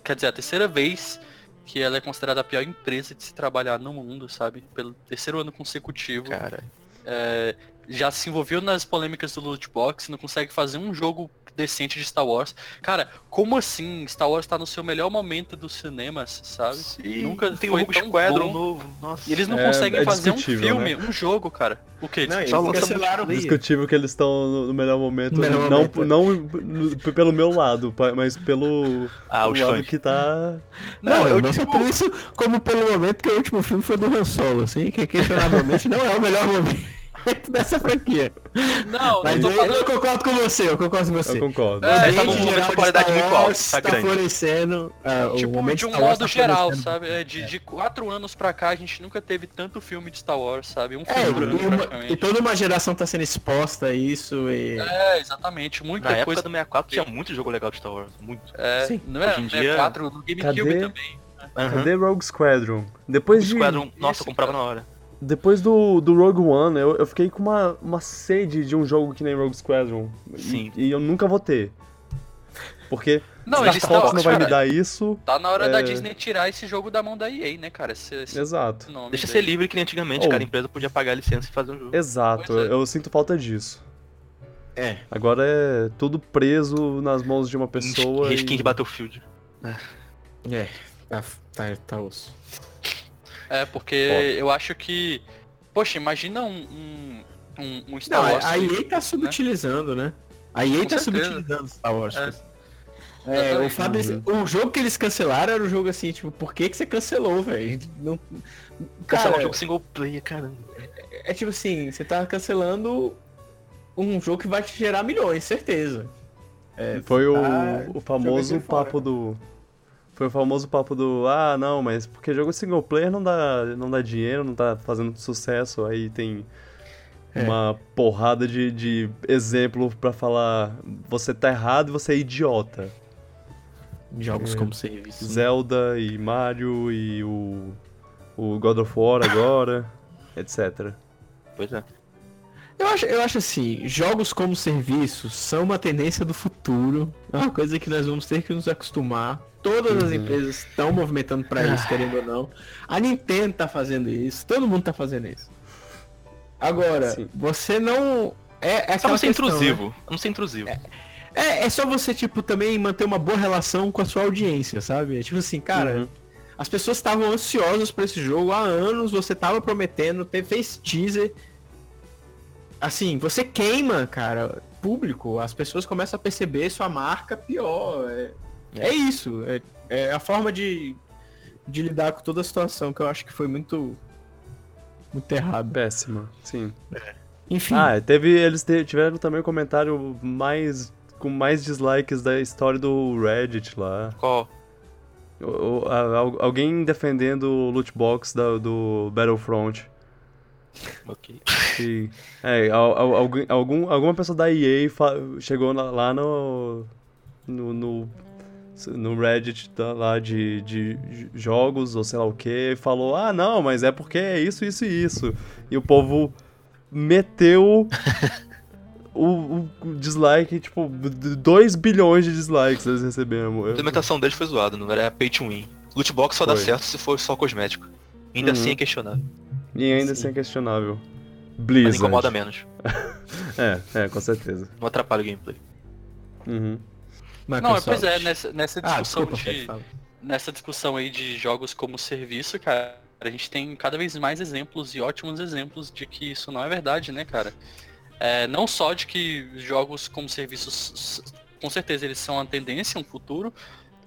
quer dizer, a terceira vez que ela é considerada a pior empresa de se trabalhar no mundo, sabe? Pelo terceiro ano consecutivo. Cara. É, já se envolveu nas polêmicas do loot box, não consegue fazer um jogo decente de Star Wars. Cara, como assim? Star Wars tá no seu melhor momento dos cinemas, sabe? Sim, Nunca tem foi Rogue tão bom. novo. Nossa. E eles não É- conseguem é fazer um filme, um jogo, cara. O quê? Não, eles Só cancelaram. Discutível que eles estão no, melhor momento. No melhor não, momento. não no- pelo meu lado, mas pelo Ah, o lado que tá. Não, Não, eu não só por isso, como pelo momento que o último filme foi do Han Solo, assim, que questionavelmente não é o melhor momento dessa franquia. Não, Mas eu, falando. eu concordo com você, eu concordo com você. Eu concordo. É, tá Ambiente num momento geral de qualidade Star muito alto, Wars tá grande. florescendo, o Tipo, momento de um Star Wars modo tá geral, sabe? É, de, de quatro anos pra cá, a gente nunca teve tanto filme de Star Wars, sabe? Um É, filme e, uma- e toda uma geração tá sendo exposta a isso e... É, exatamente. Muita Na época coisa. do 64 tinha muito jogo legal de Star Wars. Muito. É, Sim. não é, Hoje em é dia- 4 no GameCube também. Cadê Rogue Squadron? Depois O de. Squadron, nossa, eu comprava cara. na hora. Depois do, do Rogue One, eu, eu fiquei com uma, uma sede de um jogo que nem Rogue Squadron. E- Sim. E, eu nunca vou ter. Porque Não, Star eles Fox estão. não vai me cara, dar isso. Tá na hora É. da Disney tirar esse jogo da mão da EA, né, cara? Esse, esse Exato. Deixa daí. ser livre que nem antigamente, Oh. cada empresa podia pagar a licença e fazer um jogo. Exato. É. Eu sinto falta disso. É. Agora é tudo preso nas mãos de uma pessoa. Reskin e... de Battlefield. É, tá, tá, tá osso. É, porque Foda. eu acho que. Poxa, imagina um, um, um, um Star Não, Wars. a aí, EA tá subutilizando, né? A EA Com tá certeza. subutilizando Star Wars. É. É, o, desse- o jogo que eles cancelaram era o jogo assim, tipo, por que, que você cancelou, velho? Não... Cancelar Cara, um jogo single player, caramba. é tipo assim, você tá cancelando um jogo que vai te gerar milhões, certeza. É, Foi o, tá o famoso jogando fora. papo do. Foi o famoso papo do. Ah, não, mas porque jogo single player não dá, não dá dinheiro, não tá fazendo sucesso, aí tem É. uma porrada de, de exemplo pra falar você tá errado e você é idiota. Jogos É. como serviço. Zelda e Mario e o. o God of War agora, etc. Pois é. Eu acho, eu acho assim, jogos como serviço são uma tendência do futuro. É uma coisa que nós vamos ter que nos acostumar. Todas as Uhum. empresas estão movimentando pra isso, querendo ou não. A Nintendo tá fazendo isso, todo mundo tá fazendo isso. Agora, Sim. você não. É, é Só ser questão, né? intrusivo. Não ser intrusivo. É, é só você, tipo, também manter uma boa relação com a sua audiência, sabe? É tipo assim, cara, Uhum. as pessoas estavam ansiosas por esse jogo há anos, você tava prometendo, te- fez teaser. Assim, você queima, cara, público, as pessoas começam a perceber sua marca pior. É, é isso, é, é a forma de, de lidar com toda a situação que eu acho que foi muito. Muito errado. Péssima, sim. Enfim. Ah, teve. Eles te- tiveram também o comentário mais. com mais dislikes da história do Reddit lá. Qual? O- o- alguém defendendo o loot box da- do Battlefront. Ok. E, é, al- al- alguém- algum, alguma pessoa da EA chegou lá no, no, no, no Reddit da- lá de, de jogos ou sei lá o que e falou, ah não, mas é porque é isso, isso e isso. E o povo meteu o, o dislike, tipo, 2 bilhões de dislikes eles receberam. A implementação deles foi zoada, não era pay to win. Loot box só dá Foi. certo se for só cosmético. Ainda Uhum. assim é questionável. E ainda Sim. assim é questionável. Mas Blizzard. incomoda menos. É, é, com certeza. Não atrapalha o gameplay. Uhum. Não, Microsoft. pois é, nessa, nessa Ah, discussão desculpa, Fred, de, nessa discussão aí de jogos como serviço, cara, a gente tem cada vez mais exemplos e ótimos exemplos de que isso não é verdade, né, cara? É, não só de que jogos como serviços, com certeza eles são uma tendência, um futuro,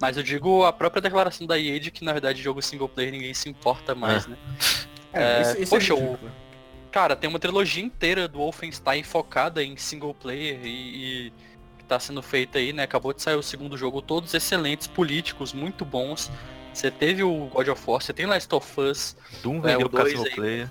mas eu digo a própria declaração da EA de que na verdade jogo single player ninguém se importa mais, né? É, isso, isso poxa, é o- ridículo. Cara, tem uma trilogia inteira do Wolfenstein focada em single player e, e que tá sendo feita aí, né? Acabou de sair o segundo jogo, todos excelentes, políticos, muito bons. Você teve o God of War, você tem Last of Us, Doom É, vendeu o pro dois single aí. player.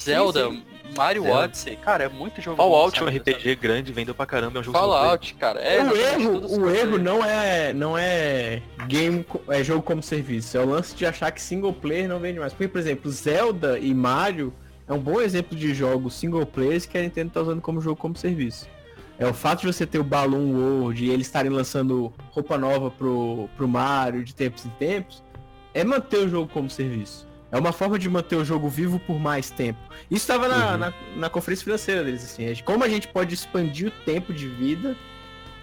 Zelda, Mario Zelda. Odyssey, cara, é muito jogo Fallout, bom, um sabe? RPG grande, vendeu pra caramba, é um jogo. Fallout, cara. É, o erro, o erro não é, não é game, é jogo como serviço. É o lance de achar que single player não vende mais. Porque, por exemplo, Zelda e Mario é um bom exemplo de jogos single players que a Nintendo tá usando como jogo como serviço. É o fato de você ter o Balloon World e eles estarem lançando roupa nova pro, pro Mario de tempos em tempos, é manter o jogo como serviço. É uma forma de manter o jogo vivo por mais tempo. Isso estava na, Uhum. na, na conferência financeira deles, assim. é Como a gente pode expandir o tempo de vida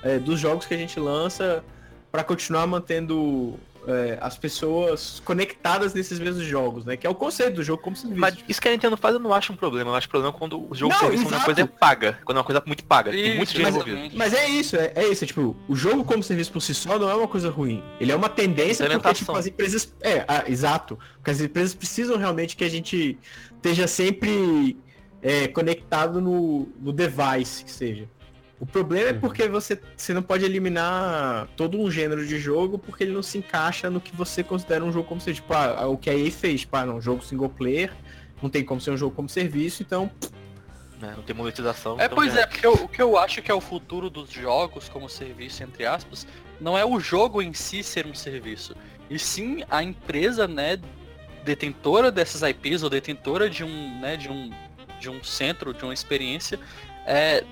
é, dos jogos que a gente lança para continuar mantendo é, as pessoas conectadas nesses mesmos jogos, né? Que é o conceito do jogo como serviço. Mas isso que a Nintendo faz eu não acho um problema. Eu acho problema quando o jogo Não, serviço é uma exato. coisa paga. Quando é uma coisa muito paga. Tem Isso, muito dinheiro envolvido. Mas é isso, é, é isso, é tipo, o jogo como serviço por si só não é uma coisa ruim. Ele é uma tendência porque, tipo, as empresas. É, ah, exato. Porque as empresas precisam realmente que a gente esteja sempre é, conectado no, no device, que seja. O problema é Uhum. porque você, você não pode eliminar todo um gênero de jogo porque ele não se encaixa no que você considera um jogo como serviço. Tipo, ah, o que a EA fez, tipo, ah, não, jogo single player, não tem como ser um jogo como serviço, então né? Não tem monetização. É, então pois já é, porque eu- o que eu acho que é o futuro dos jogos como serviço, entre aspas, não é o jogo em si ser um serviço, e sim a empresa, né, detentora dessas IPs ou detentora de um, né, de um, de um centro, de uma experiência, é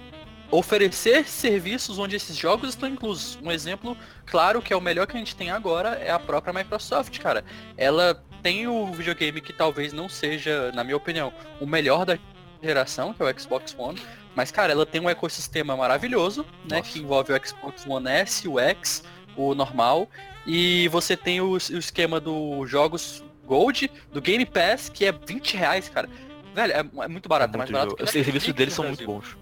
oferecer serviços onde esses jogos estão inclusos. Um exemplo claro que é o melhor que a gente tem agora é a própria Microsoft, cara. Ela tem o videogame que talvez não seja, na minha opinião, o melhor da geração, que é o Xbox One, mas cara, ela tem um ecossistema maravilhoso, né, Nossa. que envolve o Xbox One S, o X, o normal, e você tem o, o esquema dos jogos Gold, do Game Pass, que é 20 reais, cara. Velho, é, é muito barato, é, mais muito barato jogo. que Os serviços deles são muito bons.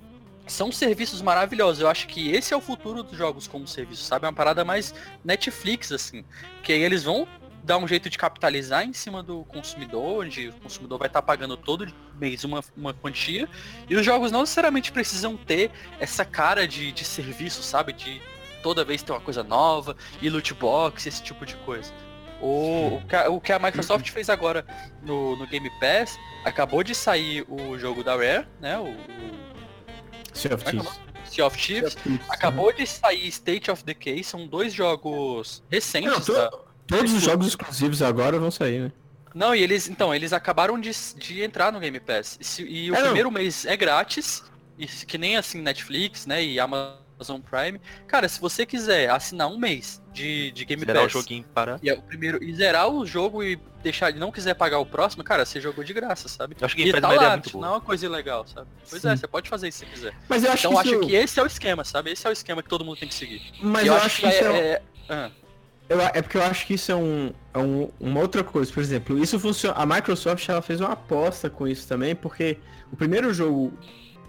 São serviços maravilhosos. Eu acho que esse é o futuro dos jogos como serviço, sabe? É uma parada mais Netflix, assim. Que aí eles vão dar um jeito de capitalizar em cima do consumidor, onde o consumidor vai estar pagando todo mês uma, uma quantia. E os jogos não necessariamente precisam ter essa cara de, de serviço, sabe? De toda vez ter uma coisa nova, e loot box, esse tipo de coisa. O, o, que, a- o que a Microsoft fez agora no, no Game Pass, acabou de sair o jogo da Rare, né? O, o Sea of o Thieves. Sea of Thieves. Acabou de sair State of Decay, são dois jogos Não, recentes. to- da- todos os jogos exclusivos agora vão sair, né? Não, e eles, então, eles acabaram de, de entrar no Game Pass. E, se- e o É, não. primeiro mês é grátis, e se- que nem assim Netflix, né, e Amazon Prime. Cara, se você quiser assinar um mês de, de Game Zerar o Pass joguinho para. e é o primeiro e zerar o jogo e deixar ele não quiser pagar o próximo, cara, você jogou de graça, sabe? Eu acho que E é tá uma lá, muito tipo, boa. não é uma coisa ilegal, sabe? Pois Sim. é, você pode fazer isso se quiser. Mas eu acho Então que acho isso... que esse é o esquema, sabe? Esse é o esquema que todo mundo tem que seguir. Mas E eu, acho que isso é... um- é- ah, Eu, é porque eu acho que isso é, um, é um- uma outra coisa. Por exemplo, isso funciona. A Microsoft ela fez uma aposta com isso também, porque o primeiro jogo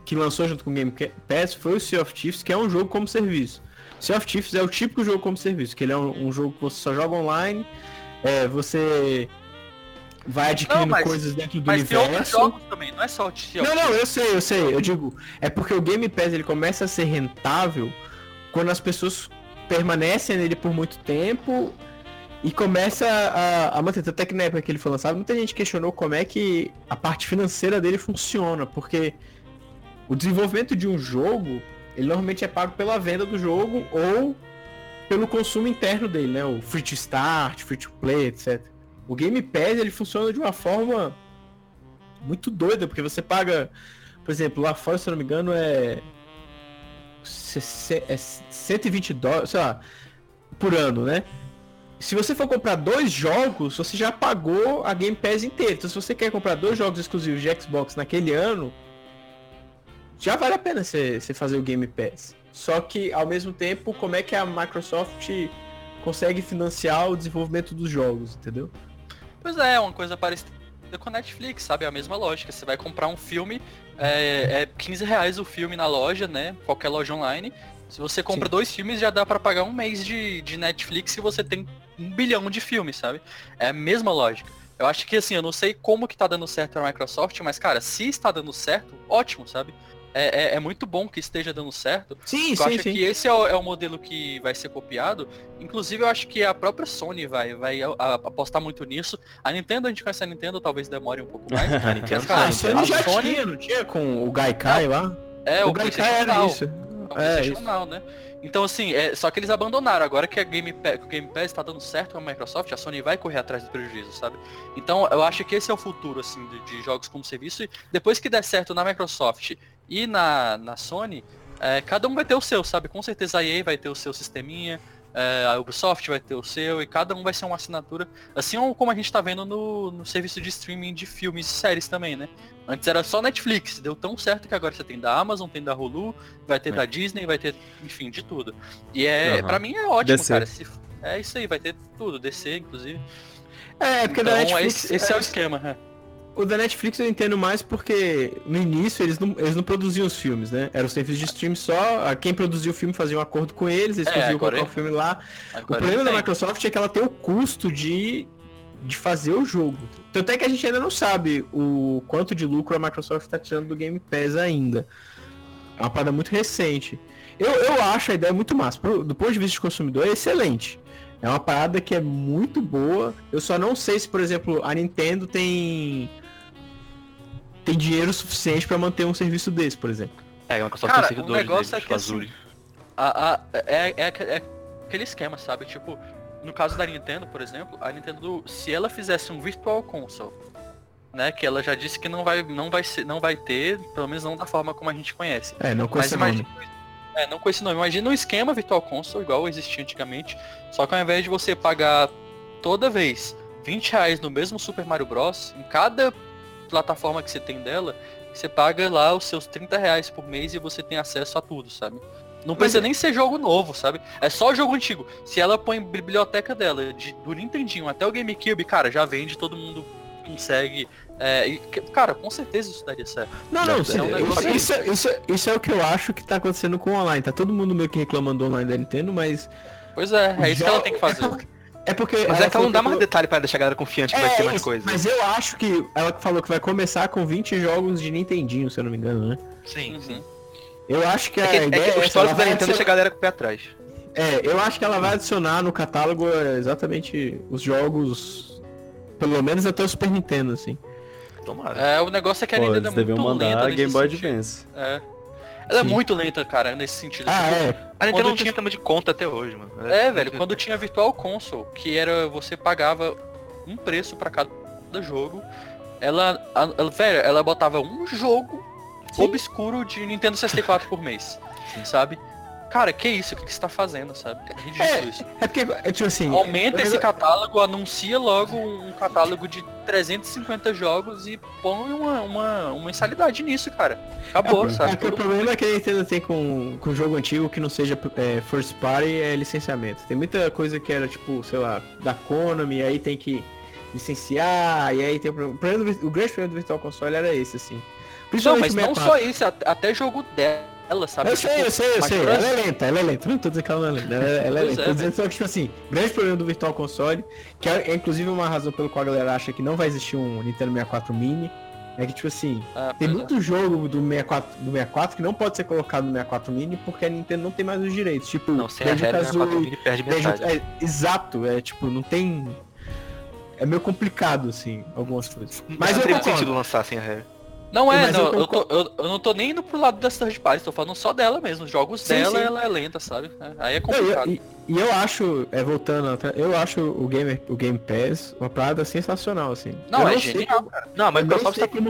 que lançou junto com o Game Pass foi o Sea of Thieves, que é um jogo como serviço. Sea of Thieves é o típico jogo como serviço, que ele é um, um jogo que você só joga online, é, você vai adquirindo mas- coisas dentro do mas tem outros universo. jogos também, não é só o of Não, não, eu sei, eu sei. Eu digo, é porque o Game Pass ele começa a ser rentável quando as pessoas permanecem nele por muito tempo e começa a, a manter. Até que na época que ele foi lançado, muita gente questionou como é que a parte financeira dele funciona, porque o desenvolvimento de um jogo, ele normalmente é pago pela venda do jogo ou pelo consumo interno dele, né? O free to start, free to play, etc. O Game Pass ele funciona de uma forma muito doida, porque você paga, por exemplo, lá fora, se eu não me engano, é, é 120 dólares, sei lá, por ano, né? Se você for comprar dois jogos, você já pagou a Game Pass inteira. Então, se você quer comprar dois jogos exclusivos de Xbox naquele ano, já vale a pena você fazer o Game Pass. Só que, ao mesmo tempo, como é que a Microsoft consegue financiar o desenvolvimento dos jogos, entendeu? Pois é, uma coisa parecida com a Netflix, sabe? É a mesma lógica. Você vai comprar um filme, é, é 15 reais o filme na loja, né? Qualquer loja online. Se você compra Sim. dois filmes, já dá pra pagar um mês de, de Netflix e você tem um bilhão de filmes, sabe? É a mesma lógica. Eu acho que assim, eu não sei como que tá dando certo a Microsoft, mas cara, se está dando certo, ótimo, sabe? É, é, é muito bom que esteja dando certo. Sim, Eu acho que esse é o, é o modelo que vai ser copiado. Inclusive, eu acho que a própria Sony vai, vai a- a- apostar muito nisso. A Nintendo, a gente conhece a Nintendo, talvez demore um pouco mais. A Nintendo cara, Ah, sabe, a Sony já Sony- tinha, não tinha com o Gaikai lá? É, o, o Gaikai era Now. isso. É o É, PlayStation isso. Now, né? Então, assim, é, só que eles abandonaram. Agora que, a Game Pa- que o Game Pass está dando certo com a Microsoft, a Sony vai correr atrás do prejuízo, sabe? Então, eu acho que esse é o futuro, assim, de, de jogos como serviço. E depois que der certo na Microsoft e na, na Sony, é, cada um vai ter o seu, sabe? Com certeza a EA vai ter o seu sisteminha, é, a Ubisoft vai ter o seu, e cada um vai ser uma assinatura. Assim como a gente tá vendo no, no serviço de streaming de filmes e séries também, né? Antes era só Netflix, deu tão certo que agora você tem da Amazon, tem da Hulu, vai ter É. da Disney, vai ter, enfim, de tudo. E é, Aham. pra mim é ótimo, DC. cara. Se- é isso aí, vai ter tudo, DC, inclusive. É, porque então, da Netflix, esse, esse é, o é, esquema. é. O da Netflix eu entendo mais porque no início eles não, eles não produziam os filmes, né? Era o serviço de stream só, a- quem produzia o filme fazia um acordo com eles, eles É, conseguiam colocar o filme lá. O problema da tem. Microsoft é que ela tem o custo de, de fazer o jogo. Tanto é que a gente ainda não sabe o quanto de lucro a Microsoft está tirando do Game Pass ainda. É uma parada muito recente. Eu, eu acho a ideia muito massa. Do ponto de vista de consumidor, é excelente. É uma parada que é muito boa. Eu só não sei se, por exemplo, a Nintendo tem tem dinheiro suficiente para manter um serviço desse, por exemplo. É, a Microsoft Cara, tem o servidores negócio deles, é que, tipo Azure. A- a- é, é, é aquele esquema, sabe? Tipo, no caso da Nintendo, por exemplo, a Nintendo, se ela fizesse um Virtual Console, né, que ela já disse que não vai, não vai, ser, não vai ter, pelo menos não da forma como a gente conhece. É, não com Mas esse imagina, nome. é, não com esse nome. Imagina um esquema Virtual Console igual existia antigamente, só que ao invés de você pagar toda vez 20 reais no mesmo Super Mario Bros, em cada plataforma que você tem dela, você paga lá os seus 30 reais por mês e você tem acesso a tudo, sabe? Não precisa nem ser jogo novo, sabe? É só jogo antigo. Se ela põe biblioteca dela, de, do Nintendinho até o GameCube, cara, já vende, todo mundo consegue. É, e, cara, com certeza isso daria certo. Não, não, É sim, um negócio isso, isso, isso, isso é o que eu acho que tá acontecendo com o online. Tá todo mundo meio que reclamando do online da Nintendo, mas. Pois é, é isso que ela tem que fazer. É porque, é Mas é que ela não dá falou mais detalhe pra deixar a galera confiante que vai ter mais isso, coisa. Mas eu acho que ela falou que vai começar com 20 jogos de Nintendinho, se eu não me engano, né? Sim, Uhum. sim. Eu acho que É a que, é ideia que o histórico ela da vai Nintendo deixa a adicionar- galera com o pé atrás. É, eu acho que ela vai adicionar no catálogo é, exatamente os jogos, pelo menos até o Super Nintendo, assim. Tomara. É, o negócio é que a Pô, Nintendo é deviam muito lenta mandar nesse Game Boy. Advance. É. Ela é Sim. muito lenta, cara, nesse sentido. Ah, Tipo, é. A Nintendo Quando não tinha sistema de conta até hoje, mano. É, velho, quando tinha Virtual Console, que era você pagava um preço pra cada jogo, ela, a- ela velho, ela botava um jogo Sim. obscuro de Nintendo 64 por mês, sabe? Cara, que isso? O que, que você tá fazendo, sabe? É ridículo isso. É porque, é tipo assim. Aumenta eu- esse catálogo, anuncia logo um catálogo de 350 jogos e põe uma, uma, uma mensalidade nisso, cara. Acabou, É, sabe? porque o problema é que a Nintendo tem com, com jogo antigo que não seja é, first party é licenciamento. Tem muita coisa que era tipo, sei lá, da Konami, aí tem que licenciar, e aí tem o problema. o grande problema do Virtual Console era esse, assim. Não, mas não 64. só isso, at- até jogo dela, sabe? Eu sei, eu sei, eu sei. Ela é lenta, ela é lenta. Não tô dizendo que ela não é lenta. Ela, ela é lenta. é, tô dizendo só que, tipo assim, grande problema do Virtual Console, que é, é inclusive uma razão pelo qual a galera acha que não vai existir um Nintendo 64 Mini, é que, tipo assim, Ah, tem pois é. muito jogo do 64, do 64 que não pode ser colocado no 64 Mini porque a Nintendo não tem mais os direitos. Tipo, Não, sem a regra, Banjo-Kazooie, 4 mini perde metade. é, exato, é tipo, não tem. É meio complicado, assim, algumas coisas. Mas não eu concordo. sentido lançar sem a regra. Não é, Mas eu não, eu, tô- eu- eu não tô nem indo pro lado das third parties, tô falando só dela mesmo. Os jogos Sim, dela, sim. ela é lenta, sabe? É, Aí é Não, e eu- complicado. e, eu acho, é, voltando, eu acho o Game, o Game Pass uma parada sensacional, assim. Não, eu é sei genial, como- Não, a eu não Microsoft sei tá, como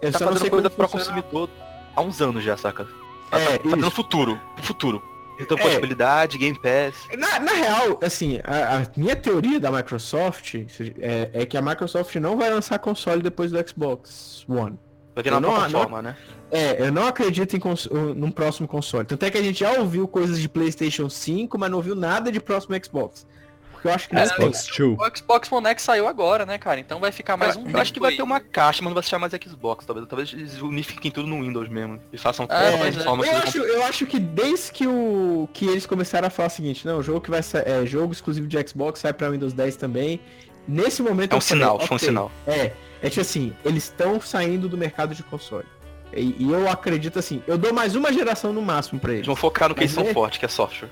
Eu tá só não fazendo sei coisa funciona. consumidor há uns anos já, saca? Tá, É, tá, tá isso. dando futuro. Futuro. É. Retrocompatibilidade, Game Pass. Na, na real, assim, a, a minha teoria da Microsoft é, é que a Microsoft não vai lançar console depois do Xbox One. Vai virar Eu uma não- plataforma, né? É, eu não acredito em cons- num próximo console. Tanto é que a gente já ouviu coisas de PlayStation 5, mas não ouviu nada de próximo Xbox. Porque eu acho que não É, tem. Xbox 2. O Xbox One X saiu agora, né, cara? Então vai ficar mais eu, um eu acho que vai ter uma caixa, mas não vai se chamar mais Xbox, talvez. Talvez eles unifiquem tudo no Windows mesmo. E façam É, é. Eu acho, eu acho que desde que, o, que eles começaram a falar o seguinte, não, o jogo que vai sa- é jogo exclusivo de Xbox sai pra Windows 10 também. Nesse momento É um falei, sinal, foi um sinal. É, é tipo assim, eles estão saindo do mercado de console. E, e eu acredito assim, eu dou mais uma geração no máximo pra Eles eles. vão focar no que eles são é- fortes, que é software.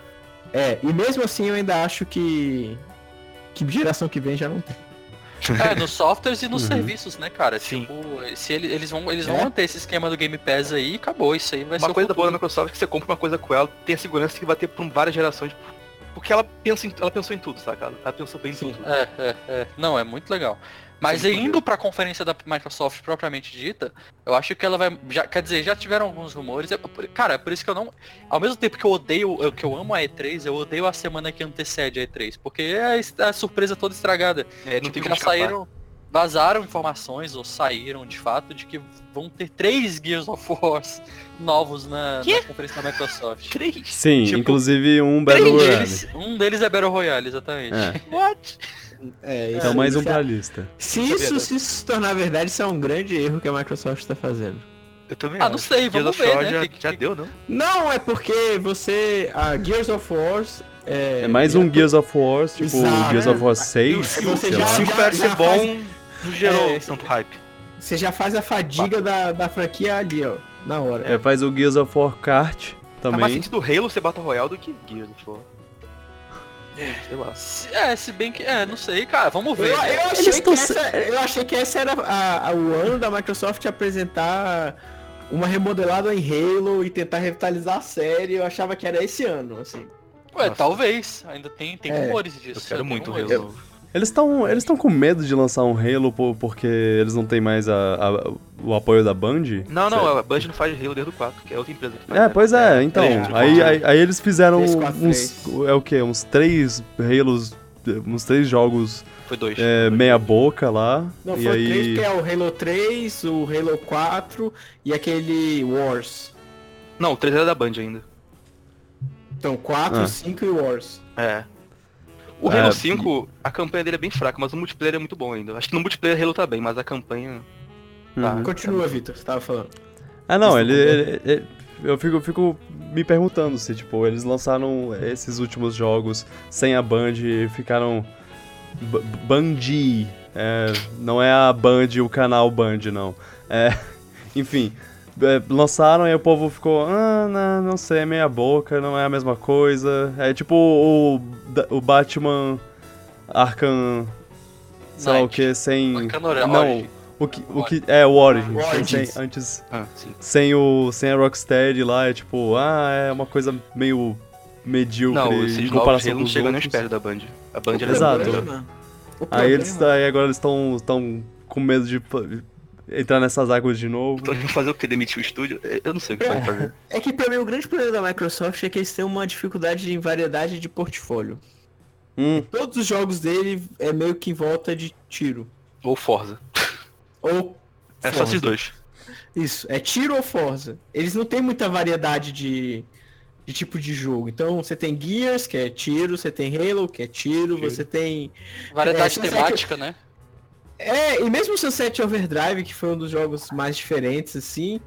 É, e mesmo assim eu ainda acho que que geração que vem já não tem. É, nos softwares e nos Uhum. serviços, né, cara? Sim. Tipo, se ele- eles vão, eles vão É. manter esse esquema do Game Pass aí e acabou. Isso aí vai ser Uma o coisa boa da. Microsoft é que você compra uma coisa com ela, tem a segurança que vai ter por várias gerações. Porque ela pensa em, ela pensou em tudo, saca? Ela pensou bem em Sim. tudo. É, é, é. Não, é muito legal. Mas Sim, indo pra conferência da Microsoft propriamente dita, eu acho que ela vai. Já, quer dizer, já tiveram alguns rumores. é por- cara, por isso que eu não. Ao mesmo tempo que eu odeio, eu- que eu amo a E3, eu odeio a semana que antecede a E3. Porque é a surpresa toda estragada. É, não Tipo, tem já como escapar. Vazaram informações, ou saíram de fato, de que vão ter três Gears of Wars novos na, na conferência da Microsoft. Três? Sim, Tipo, inclusive um Battle Royale. deles, um deles é Battle Royale, exatamente. É, What? É, então isso- mais um pra é- lista. Se isso se, se tornar verdade, isso é um grande erro que a Microsoft está fazendo. Eu também Ah, não acho. sei, Gears vamos of ver, War né? Já, Que- que- já deu, não? Não, é porque você. A Gears of Wars. É, É mais um Gears of War, tipo Exato. Gears of War E 6, o sei você já- 5 parece já ser bom, faz- não gerou É, tanto hype. Você já faz a fadiga da, da franquia ali, ó. Na hora. É, faz o Gears of War Kart Tá mais também. sentido Halo ser Battle Royale do que Gears of War. Sei lá. É, se bem que. É, não sei, cara, vamos Eu, ver. eu né? achei que essa, eu achei que essa era a- a- o ano da Microsoft apresentar uma remodelada em Halo e tentar revitalizar a série. Eu achava que era esse ano, assim. Ué, Nossa. talvez. Ainda tem, tem É, rumores disso. Eu quero muito rumores. Halo. Eles estão eles tão com medo de lançar um Halo por- porque eles não têm mais a- a- o apoio da Band? Não, não, a Band não faz Halo desde o 4, que é outra empresa que faz. É, né? pois é, então. três, Aí, aí, aí eles fizeram Três, quatro, uns. três. É o quê? Uns três Halos. Uns três jogos Foi dois. é, meia boca lá. Não, e foi aí. três, que é o Halo 3, o Halo 4 e aquele Wars. Não, o 3 era da Band ainda. Então, 4, Ah. 5 e Wars. É. O É, Halo 5, a campanha dele é bem fraca, mas o multiplayer é muito bom ainda. Acho que no multiplayer Halo tá bem, mas a campanha. Tá. Uhum. Continua, Vitor, você tava falando. Ah, não, ele, ele- ele- eu fico, fico me perguntando se, tipo, eles lançaram esses últimos jogos sem a Band e ficaram. B- Bandi. É, não é a Band, o canal Band, não. É, enfim, é, lançaram e o povo ficou. Ah, não, não sei, é meia boca, não é a mesma coisa. É tipo o, o Batman Arkham. Sei lá o que, sem. Origin. Não, o que, o que. É, o Origins. Origins. Sem- antes Ah, sem o sem a Rocksteady lá, é tipo, ah, é uma coisa meio medíocre Não, em esses comparação com não os chegam nem pés da Band. A Band era Exato. Aí eles problema- aí agora eles estão estão com medo de entrar nessas águas de novo. Então vão fazer o que? Demitir o estúdio? Eu não sei o que vai fazer. É que pra mim o grande problema da Microsoft é que eles têm uma dificuldade em variedade de portfólio. Hum, Todos os jogos dele é meio que em volta de tiro. Ou Forza. Ou. É só Forza. esses dois. Isso, é tiro ou Forza. Eles não têm muita variedade de, de tipo de jogo. Então você tem Gears, que é tiro, você tem Halo, que é tiro, Tiro. você tem. Variedade É, temática, né? É, e mesmo o Sunset Overdrive, que foi um dos jogos mais diferentes, assim,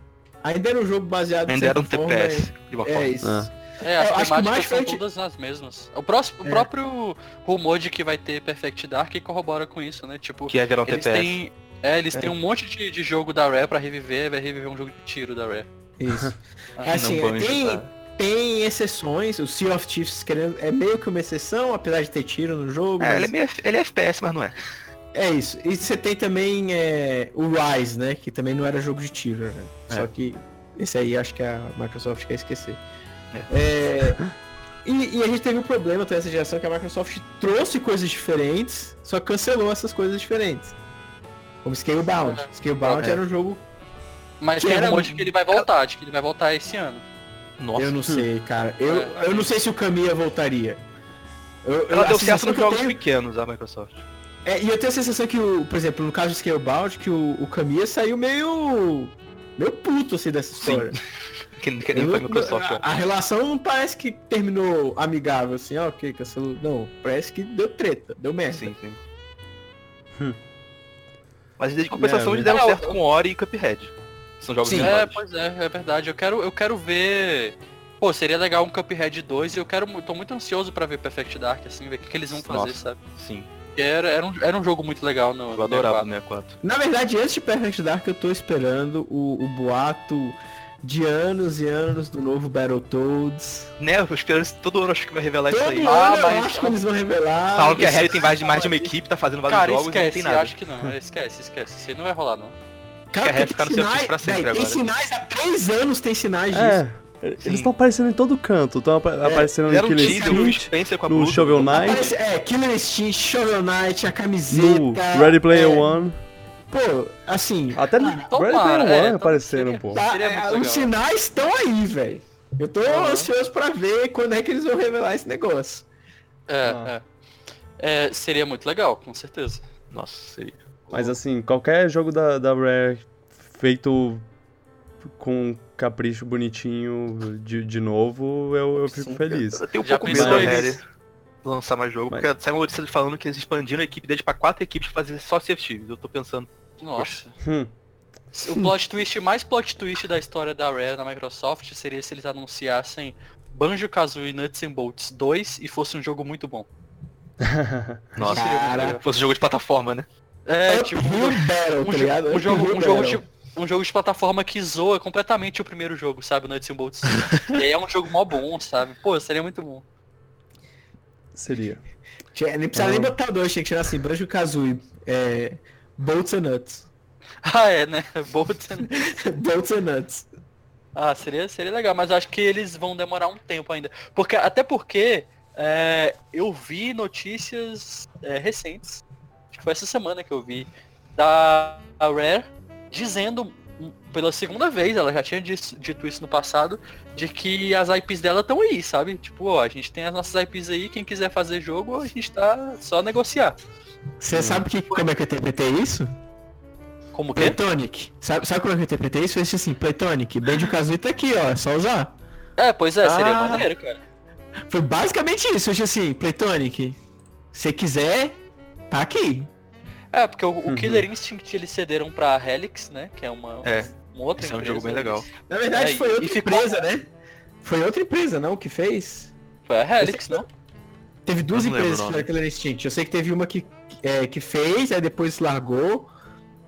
ainda era um jogo baseado Ainda era um forma, TPS, de uma É, forma. é isso. Ah. É, as Eu acho que mais temáticas são forte- todas as mesmas. O, próximo, o É. próprio rumor de que vai ter Perfect Dark corrobora com isso, né? Tipo, Que é virar um eles TPS. têm. É, eles É. têm um monte de, de jogo da Rare pra reviver, vai reviver um jogo de tiro da Rare. Isso. Ah, assim, tem, tem exceções, o Sea of Thieves querendo, é meio que uma exceção, apesar de ter tiro no jogo. É, mas- ele é, meio, ele é FPS, mas não é. É isso. E você tem também é, o Rise, né? Que também não era jogo de tiro, né? É. Só que esse aí acho que a Microsoft quer esquecer. É, e, e a gente teve um problema também essa geração que a Microsoft trouxe coisas diferentes, só cancelou essas coisas diferentes. Como Scalebound. Scalebound É. era um jogo. Mas Que tem era um- de que ele vai voltar, de que ele vai voltar esse ano. Nossa. Eu não sei, cara. Eu, É, eu não sei se o Kamiya voltaria. Eu, eu- Ela a deu certo nos eu jogos tenho- pequenos, a Microsoft. É, e eu tenho a sensação que, o, por exemplo, no caso do Scalebound, que o, o Kamiya saiu meio. meio puto assim dessa história. Que, que nem Eu foi Microsoft, a, a relação não parece que terminou amigável, assim, ó, ok, cancelou. Não, parece que deu treta, deu merda. Sim, sim. Hum. Mas de compensação É, eles deram é, certo com Ori e Cuphead. São jogos Sim. É, pois é, é verdade. Eu quero, eu quero ver. Pô, seria legal um Cuphead 2 e eu quero. tô muito ansioso pra ver Perfect Dark, assim, ver o que, que eles vão fazer, Nossa. sabe? Sim. Porque Era, era, um, era um jogo muito legal no. Eu adorava o 64. 64. Na verdade, antes de Perfect Dark, eu tô esperando o, o boato de anos e anos do novo Battletoads. Né, eu espero todo ano acho que vai revelar Todo isso aí. ano Ah, eu mas- acho que eles vão revelar. Falam que a Harry tem mais de mais de uma equipe, tá fazendo vários Cara, jogos e não esquece, tem nada. acho que não. Esquece, esquece. Isso aí não vai rolar, não. Cara, ficar no sinais- pra sempre véi, Tem agora. sinais, há três anos tem sinais disso. É, eles estão aparecendo em todo canto. Estão aparecendo no Killer Instinct, no. Shovel Knight, Aparece- é, Killer Instinct, Shovel Knight, a no camiseta. Ready Player é, One. Pô, assim, Até no tomara, Ready Player é, One apareceram, seria- pô. tá, é, os sinais estão aí, velho. Eu tô Aham. ansioso pra ver quando é que eles vão revelar esse negócio. É, Ah. é. É, Seria muito legal, com certeza. Nossa, seria. Mas assim, qualquer jogo da, da Rare feito com capricho bonitinho de, de novo, eu, eu fico Sim. feliz. Eu tenho um Já pouco medo da Harry lançar mais jogo, Mas- porque saiu uma notícia falando que eles expandiram a equipe deles pra quatro equipes pra fazer só CFT. Eu tô pensando, Nossa. Hum, O plot twist mais plot twist da história da Rare na Microsoft seria se eles anunciassem Banjo-Kazooie Nuts and Bolts 2 e fosse um jogo muito bom. nossa, Cara. se fosse jogo de plataforma, né? É, Up tipo, Battle, um, tá ligado? um jogo, um, jogo Battle. Um jogo de plataforma que zoa completamente o primeiro jogo, sabe? O Nuts and Bolts. e aí é um jogo mó bom, sabe? Pô, seria muito bom. seria. Tinha- Nem precisa nem botar dois, tinha que tirar assim, Banjo Kazooie, é, Bolts and Nuts. Ah, é, né? Bolts and... Bolts and Nuts. Ah, seria, seria legal, mas acho que eles vão demorar um tempo ainda. Porque, até porque é, eu vi notícias é, recentes, acho que foi essa semana que eu vi, da Rare dizendo hum, pela segunda vez, ela já tinha dito isso no passado, de que as IPs dela estão aí, sabe? Tipo, ó, a gente tem as nossas IPs aí, quem quiser fazer jogo, a gente tá só negociar. Você sabe que, como é que eu interpretei isso? Como que? Playtonic. Sabe, sabe como é que eu interpretei isso? Eu disse assim, Playtonic, Banjo Kazooie tá aqui, ó, é só usar. É, pois é, seria Ah. maneiro, cara. Foi basicamente isso, eu disse assim, Playtonic, se quiser, tá aqui. É, porque o, o Uhum. Killer Instinct eles cederam pra Helix, né? Que é uma, É, uma outra esse é um empresa. jogo bem legal. Na verdade É, foi outra ficou- empresa, né? Foi outra empresa, não, que fez? Foi a Helix, não? Teve duas não empresas o que fizeram Killer Instinct. Eu sei que teve uma que, é, que fez, aí depois largou,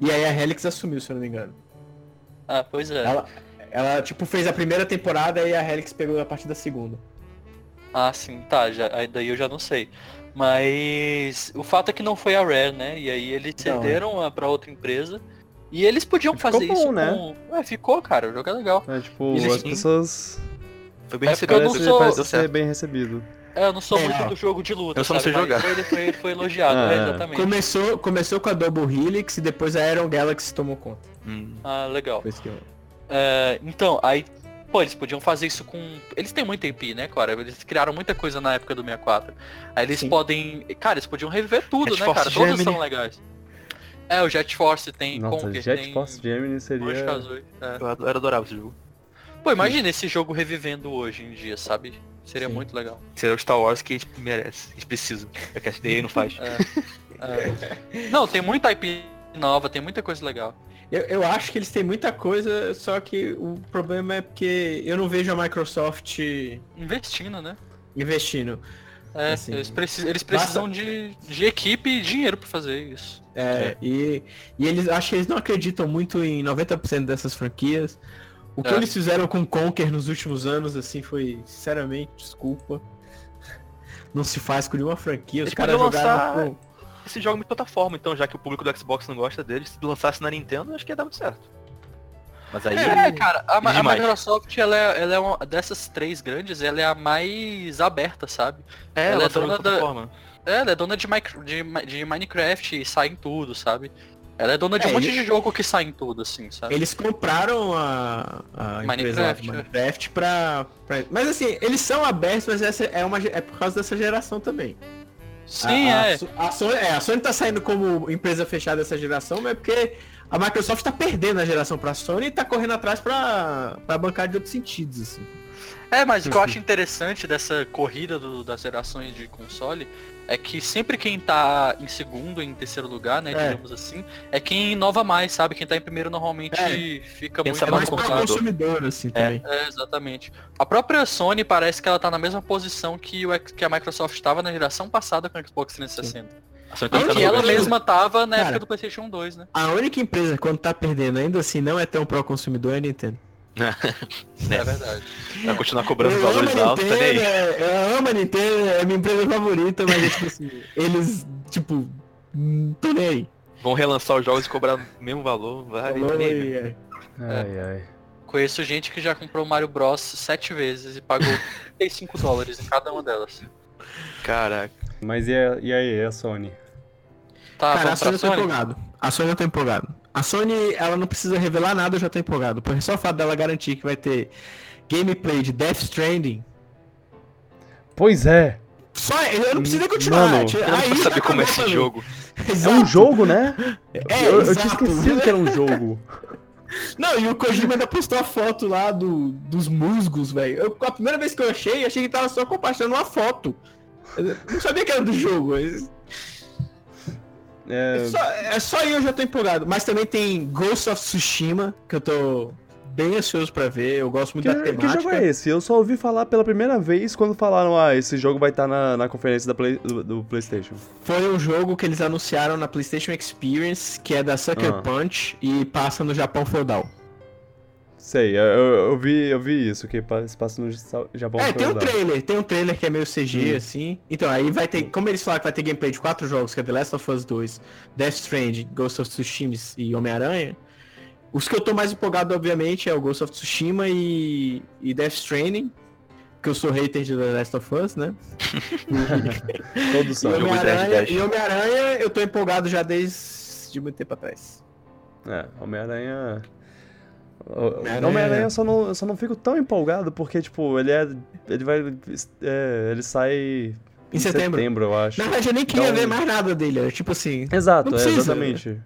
e aí a Helix assumiu, se eu não me engano. Ah, pois é. Ela, ela, tipo, fez a primeira temporada e a Helix pegou a partir da segunda. Ah, sim, tá, já, aí daí eu já não sei. Mas o fato é que não foi a Rare, né? E aí eles Não, é. cederam a pra outra empresa. E eles podiam Ficou fazer bom, isso né? com... É, ficou, cara, o jogo é legal. É, tipo, Eles- as pessoas Foi bem É porque eu recebido. não sou- parece ser bem recebido. É, eu não sou É, muito ó. do jogo de luta, Eu só não sei jogar. Ele foi, ele foi elogiado, Ah, é, exatamente. Começou, começou com a Double Helix e depois a Aeron Galaxy tomou conta. Hum. Ah, legal. Foi isso que eu... É, então, aí, pô, eles podiam fazer isso com. Eles têm muita IP, né, cara? Eles criaram muita coisa na época do 64. Aí eles Sim. podem. Cara, eles podiam reviver tudo, Jet né, Force cara? Todos Gemini. são legais. É, o Jet Force tem Nossa, Conker, Jet tem Force Gemini seria... É. Eu ado- eu adorava esse jogo. Pô, imagina esse jogo revivendo hoje em dia, sabe? Seria Sim. muito legal. É o Star Wars que a gente merece. A gente precisa. É que a SDA não faz. É. Não, tem muita IP nova, tem muita coisa legal. Eu. eu acho que eles têm muita coisa, só que o problema é porque eu não vejo a Microsoft Investindo, né? investindo. É, Assim, eles, precis- eles precisam de, de equipe e dinheiro pra fazer isso. É, E, e eles acho que eles não acreditam muito em 90% dessas franquias. O que É. eles fizeram com Conker nos últimos anos, assim, foi, sinceramente, desculpa. Não se faz com nenhuma franquia. Os Eles caras jogaram lançar- com... Esse jogo é muito plataforma, então já que o público do Xbox não gosta dele, se lançasse na Nintendo, acho que ia dar muito certo. Mas aí. É, cara, a, a. Microsoft, ela é, ela é uma dessas três grandes, ela é a mais aberta, sabe? É, ela ela é tá dona da- plataforma. É, Ela é dona de, micro, de, de Minecraft e sai em tudo, sabe? Ela é dona de É, um monte ele- de jogo que sai em tudo, assim, sabe? Eles compraram a, a empresa Minecraft, é. Minecraft pra, pra- Mas assim, eles são abertos, mas essa é, uma, é por causa dessa geração também. Sim, a, a é. So- A, Sony, é, a Sony tá saindo como empresa fechada dessa geração, mas é porque a Microsoft tá perdendo a geração pra Sony e tá correndo atrás pra, pra bancar de outros sentidos, assim. É, mas o que eu acho interessante dessa corrida do- das gerações de console é que sempre quem tá em segundo, em terceiro lugar, né, É. digamos assim, é quem inova mais, sabe? Quem tá em primeiro normalmente É. fica Pensa É muito mais consumidor, assim, também. É, exatamente. A própria Sony parece que ela tá na mesma posição que, o, que a Microsoft estava na geração passada com o Xbox 360. A Sony tá Onde Que ela mesma tava na Cara. época do PlayStation 2, né? A única empresa, quando tá perdendo, ainda assim, não é tão pró-consumidor, é a Nintendo. É verdade. Vai continuar cobrando eu valores altos, tá nem Nintendo, aí. é- eu amo a Nintendo, é minha empresa favorita, mas é tipo assim, eles, tipo, tô nem aí. Vão relançar os jogos e cobrar o mesmo valor. Vai, nem aí. e, é. Ai, ai. Conheço gente que já comprou Mario Bros sete vezes e pagou 35 dólares em cada uma delas. Caraca. Mas e, a- e aí, a Sony? Tá, Cara, a Sony Sony? empolgado. A Sony eu tô empolgado. A Sony, ela não precisa revelar nada, eu já tô empolgado. Porque só o fato dela garantir que vai ter gameplay de Death Stranding. Pois é! Só eu não preciso nem continuar. Mano, Eu não aí já saber como é esse jogo. É Exato. um jogo, né? É, eu, eu exato. tinha esquecido que era um jogo. Não, e o Kojima ainda postou a foto lá do, dos musgos, velho. Eu- A primeira vez que eu achei, achei que tava só compartilhando uma foto. Eu não sabia que era do jogo. É É, só, é só eu já tô empolgado. Mas também tem Ghost of Tsushima, que eu tô bem ansioso pra ver. Eu gosto muito que, da que temática. jogo é esse? Eu só ouvi falar pela primeira vez quando falaram, ah, esse jogo vai estar na, na conferência da Play- do, do PlayStation. Foi um jogo que eles anunciaram na PlayStation Experience, que é da Sucker Ah. Punch e passa no Japão feudal. Sei, eu, eu, eu vi, eu vi isso, que se passa no Japão é, tem um trailer, tem um trailer que é meio CG, Hum. assim. Então, aí vai ter, como eles falaram que vai ter gameplay de quatro jogos, que é The Last of Us 2, Death Stranding, Ghost of Tsushima e Homem-Aranha, os que eu tô mais empolgado, obviamente, é o Ghost of Tsushima e, e Death Stranding, que eu sou hater de The Last of Us, né? Todos são. Jogo Homem-Aranha, 10. e Homem-Aranha eu tô empolgado já desde muito tempo atrás. É, Homem-Aranha. Homem-Aranha- eu só não, eu só não fico tão empolgado porque, tipo, ele é. Ele vai. é, ele sai. Em setembro. eu acho. Na verdade, eu nem queria Então- ver mais nada dele, era tipo assim... Exato, Não é, exatamente.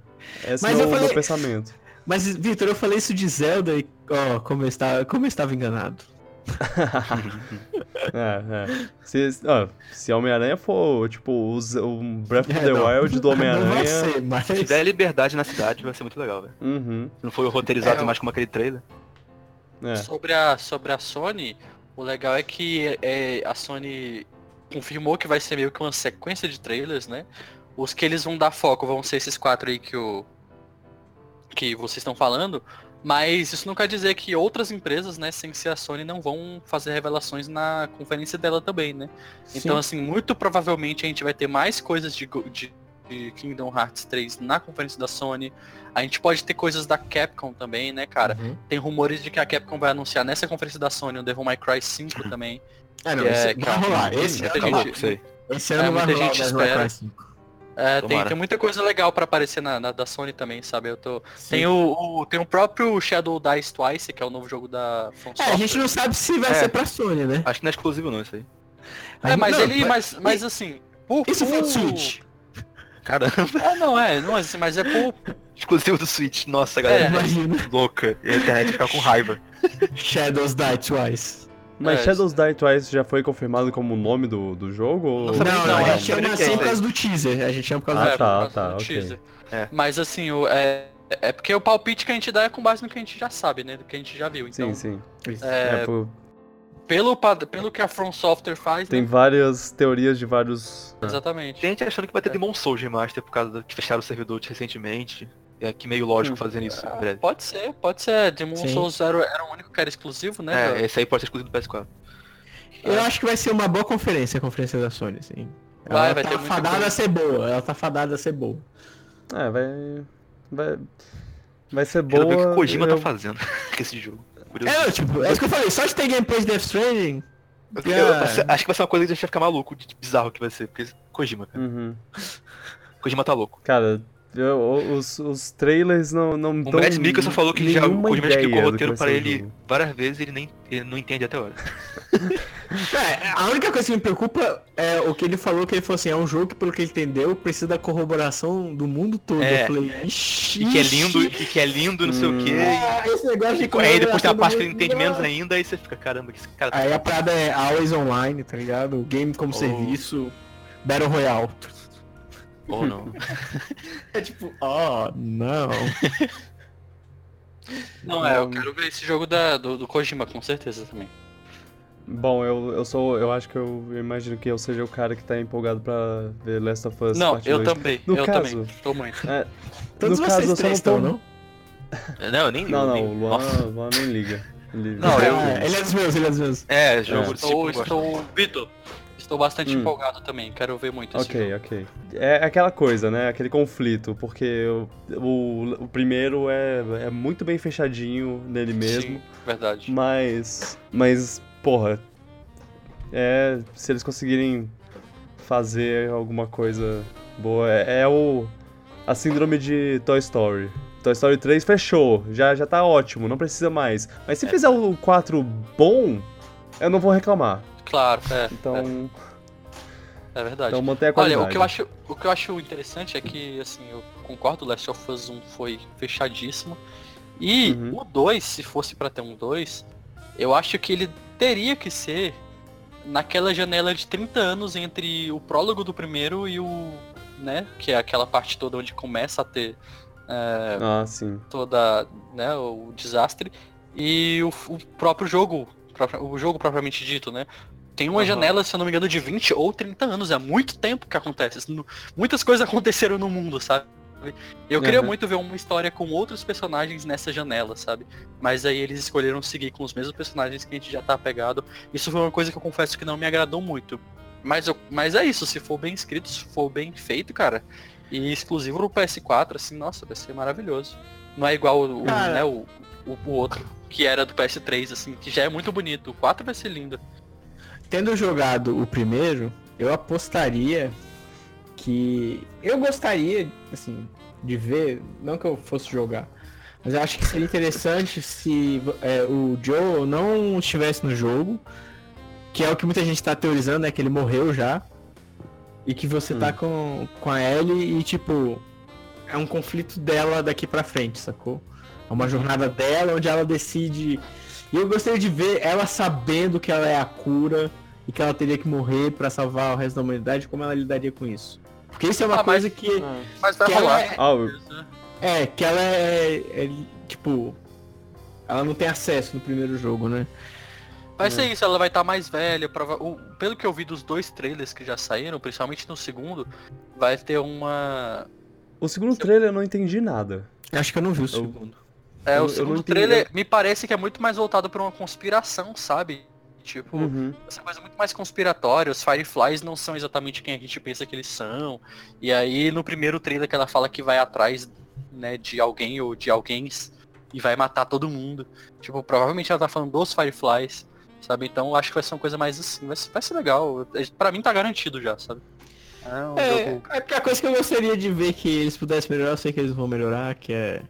Esse Mas é eu o falei- meu pensamento. Mas, Vitor, eu falei isso de Zelda e, ó, como eu estava, como eu estava enganado. É, é. Se, ó, se Homem-Aranha for, tipo, o um Breath of É, the não. Wild do Homem-Aranha. mas... Se tiver liberdade na cidade, vai ser muito legal, velho. Uhum. Se não for roteirizado É, mais como aquele trailer. É. Sobre, a, sobre a Sony, o legal é que é, a Sony confirmou que vai ser meio que uma sequência de trailers, né? Os que eles vão dar foco vão ser esses quatro aí que, o, que vocês estão falando, mas isso não quer dizer que outras empresas, né, sem ser a Sony, não vão fazer revelações na conferência dela também, né? Então, assim, muito provavelmente a gente vai ter mais coisas de, de, de Kingdom Hearts 3 na conferência da Sony. A gente pode ter coisas da Capcom também, né, cara? Uhum. Tem rumores de que a Capcom vai anunciar nessa conferência da Sony o Devil May Cry 5 também. É, não, Que esse é- vai é rolar. Esse, ano gente- vai- esse ano É, vai muita rolar o gente espera. Cry 5. É, tem, tem muita coisa legal pra aparecer na, na- da Sony também, sabe? Eu tô. Sim. Tem o, o- tem o próprio Shadow Dice Twice, que é o novo jogo da From É, a gente não sabe se vai É. ser pra Sony, né? Acho que não é exclusivo não isso aí. É, mas Não, ele. Mas, mas assim. Por, Isso foi o Switch. Caramba, É, não, é, não, assim, mas é por. exclusivo do Switch. Nossa, galera, É. Imagina. louca. E a internet fica com raiva. Shadows Die Twice. Mas É, Shadows Die Twice já foi confirmado como o nome do, do jogo? Ou... Não Não, não, a é, gente chama assim é por isso causa do teaser. A gente chama por causa Ah, do é, por tá, causa tá, do ok. teaser. É. Mas assim, o, é, é porque o palpite que a gente dá é com base no que a gente já sabe, né? Do que a gente já viu. Então, Sim, sim. é, É, pô, pelo, pelo que a From Software faz, tem né? várias teorias de vários. Exatamente. Tem gente achando que vai ter Demon Souls Remaster por causa do que fecharam o servidor recentemente. É que meio lógico Hum. fazendo isso em Ah, breve. pode ser, pode ser. Demon Sim. Souls era, era o único que era exclusivo, né? É, esse aí pode ser exclusivo do PS4. Eu acho que vai ser uma boa conferência, a conferência da Sony, assim. Vai, ela vai tá fadada coisa. a ser boa, ela tá fadada a ser boa. É, vai. Vai. Vai ser Quero boa. ver o que o Kojima eu- tá fazendo com esse jogo. Curioso. É, tipo, é isso que eu falei, só de ter gameplay de Death Stranding. Eu- eu- acho que vai ser uma coisa que a gente vai ficar maluco, de bizarro que vai ser, porque Kojima, cara. Uhum. Kojima tá louco. Cara, eu- os, os trailers não, não O Mads Mikkelsen falou que já o Kojima já explicou o roteiro para ele jogo. várias vezes e ele nem ele não entende até agora. É, a única coisa que me preocupa é o que ele falou, que ele falou assim, é um jogo que, pelo que ele entendeu, precisa da corroboração do mundo todo. É. Eu falei, ixi. E que é lindo, e que é lindo, não sei o quê. Ah, esse negócio de aí depois tem a parte que ele entende menos ainda, aí você fica, caramba, que esse cara tá... Aí a parada é always online, tá ligado? Game como Oh. serviço, Battle Royale. Ou não. É tipo, oh, não. Não, é, eu quero ver esse jogo da, do, do Kojima, com certeza também. Bom, eu, eu sou. Eu acho que eu imagino que eu seja o cara que tá empolgado pra ver Last of Us. Não, parte eu dois. também, No eu caso- também. Tô muito. É, Todos no vocês caso, três estão, não? Não, eu nem Não, não, nem- o Luan, Luan nem liga. Ele- Não, eu- Ah, ele é dos meus, ele é dos meus. É, jogo É. tipo Estou, estou, Vitor, estou bastante Hum. empolgado também, quero ver muito esse Ok, jogo. ok. É aquela coisa, né? Aquele conflito, porque o, o, o primeiro é, é muito bem fechadinho nele mesmo, Sim, verdade. mas. Mas, porra. É. Se eles conseguirem fazer alguma coisa boa. É, é o. A síndrome de Toy Story. Toy Story 3 fechou, já, já tá ótimo, não precisa mais. Mas se É. fizer o 4 bom, eu não vou reclamar. Claro, é, Então, é, é verdade. então mantenha a Olha, qualidade. o que, eu acho, o que eu acho interessante é que, assim, eu concordo, Last of Us 1 foi fechadíssimo. E Uhum. o 2, se fosse pra ter um 2, eu acho que ele teria que ser naquela janela de 30 anos entre o prólogo do primeiro e o. né? Que é aquela parte toda onde começa a ter é, Ah, sim. toda né, o desastre e o, o próprio jogo, o jogo propriamente dito, né? Tem uma Aham. janela, se eu não me engano, de 20 ou 30 anos, é muito tempo que acontece. Muitas coisas aconteceram no mundo, sabe? Eu queria Uhum. muito ver uma história com outros personagens nessa janela, sabe? Mas aí eles escolheram seguir com os mesmos personagens que a gente já tá apegado. Isso foi uma coisa que eu confesso que não me agradou muito. Mas, eu, mas é isso, se for bem escrito, se for bem feito, cara, e exclusivo no PS4, assim, nossa, vai ser maravilhoso. Não é igual o, o, Cara. né, o, o, o outro, que era do PS3, assim, que já é muito bonito. O 4 vai ser lindo. Tendo jogado o primeiro, eu apostaria que. Eu gostaria, assim, de ver, não que eu fosse jogar, mas eu acho que seria interessante se é, o Joe não estivesse no jogo, que é o que muita gente tá teorizando, né? Que ele morreu já. E que você tá com, com a Ellie e, tipo, é um conflito dela daqui pra frente, sacou? É uma jornada dela onde ela decide. E eu gostaria de ver ela sabendo que ela é a cura e que ela teria que morrer pra salvar o resto da humanidade, como ela lidaria com isso. Porque isso é uma Ah, mas- coisa que. Mas vai que ela rolar. é, Ah, é, que ela é, é, Tipo. Ela não tem acesso no primeiro jogo, né? Vai ser isso, ela vai estar mais velha. prova- o- pelo que eu vi dos dois trailers que já saíram, principalmente no segundo, vai ter uma. o segundo trailer eu não entendi nada. Acho que eu não vi o segundo. É, Eu- o segundo trailer me parece que é muito mais voltado pra uma conspiração, sabe? Tipo, Uhum. essa coisa muito mais conspiratória. Os Fireflies não são exatamente quem a gente pensa que eles são. E aí, no primeiro trailer que ela fala que vai atrás, né, de alguém ou de alguém e vai matar todo mundo. Tipo, provavelmente ela tá falando dos Fireflies. Sabe? Então acho que vai ser uma coisa mais assim. Vai ser, vai ser legal. Pra mim tá garantido já, sabe? É um é, jogo... a coisa que eu gostaria de ver que eles pudessem melhorar, eu sei que eles vão melhorar, que é.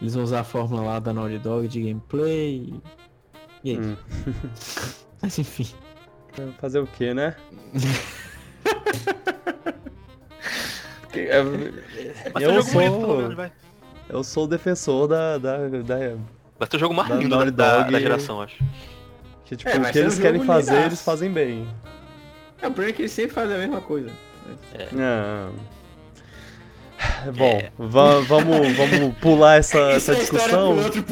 Eles vão usar a fórmula lá da Naughty Dog de gameplay. E aí? Hum. Mas enfim. Fazer o que, né? eu, eu sou. eu sou o defensor da. da, da vai ser o jogo mais lindo da, da, da, geração, acho. Que tipo, é, o que eles um querem fazer, eles fazem bem. É, o problema é que eles sempre fazem a mesma coisa. É. é. Bom, é. Va vamos, vamos pular essa, essa discussão. outro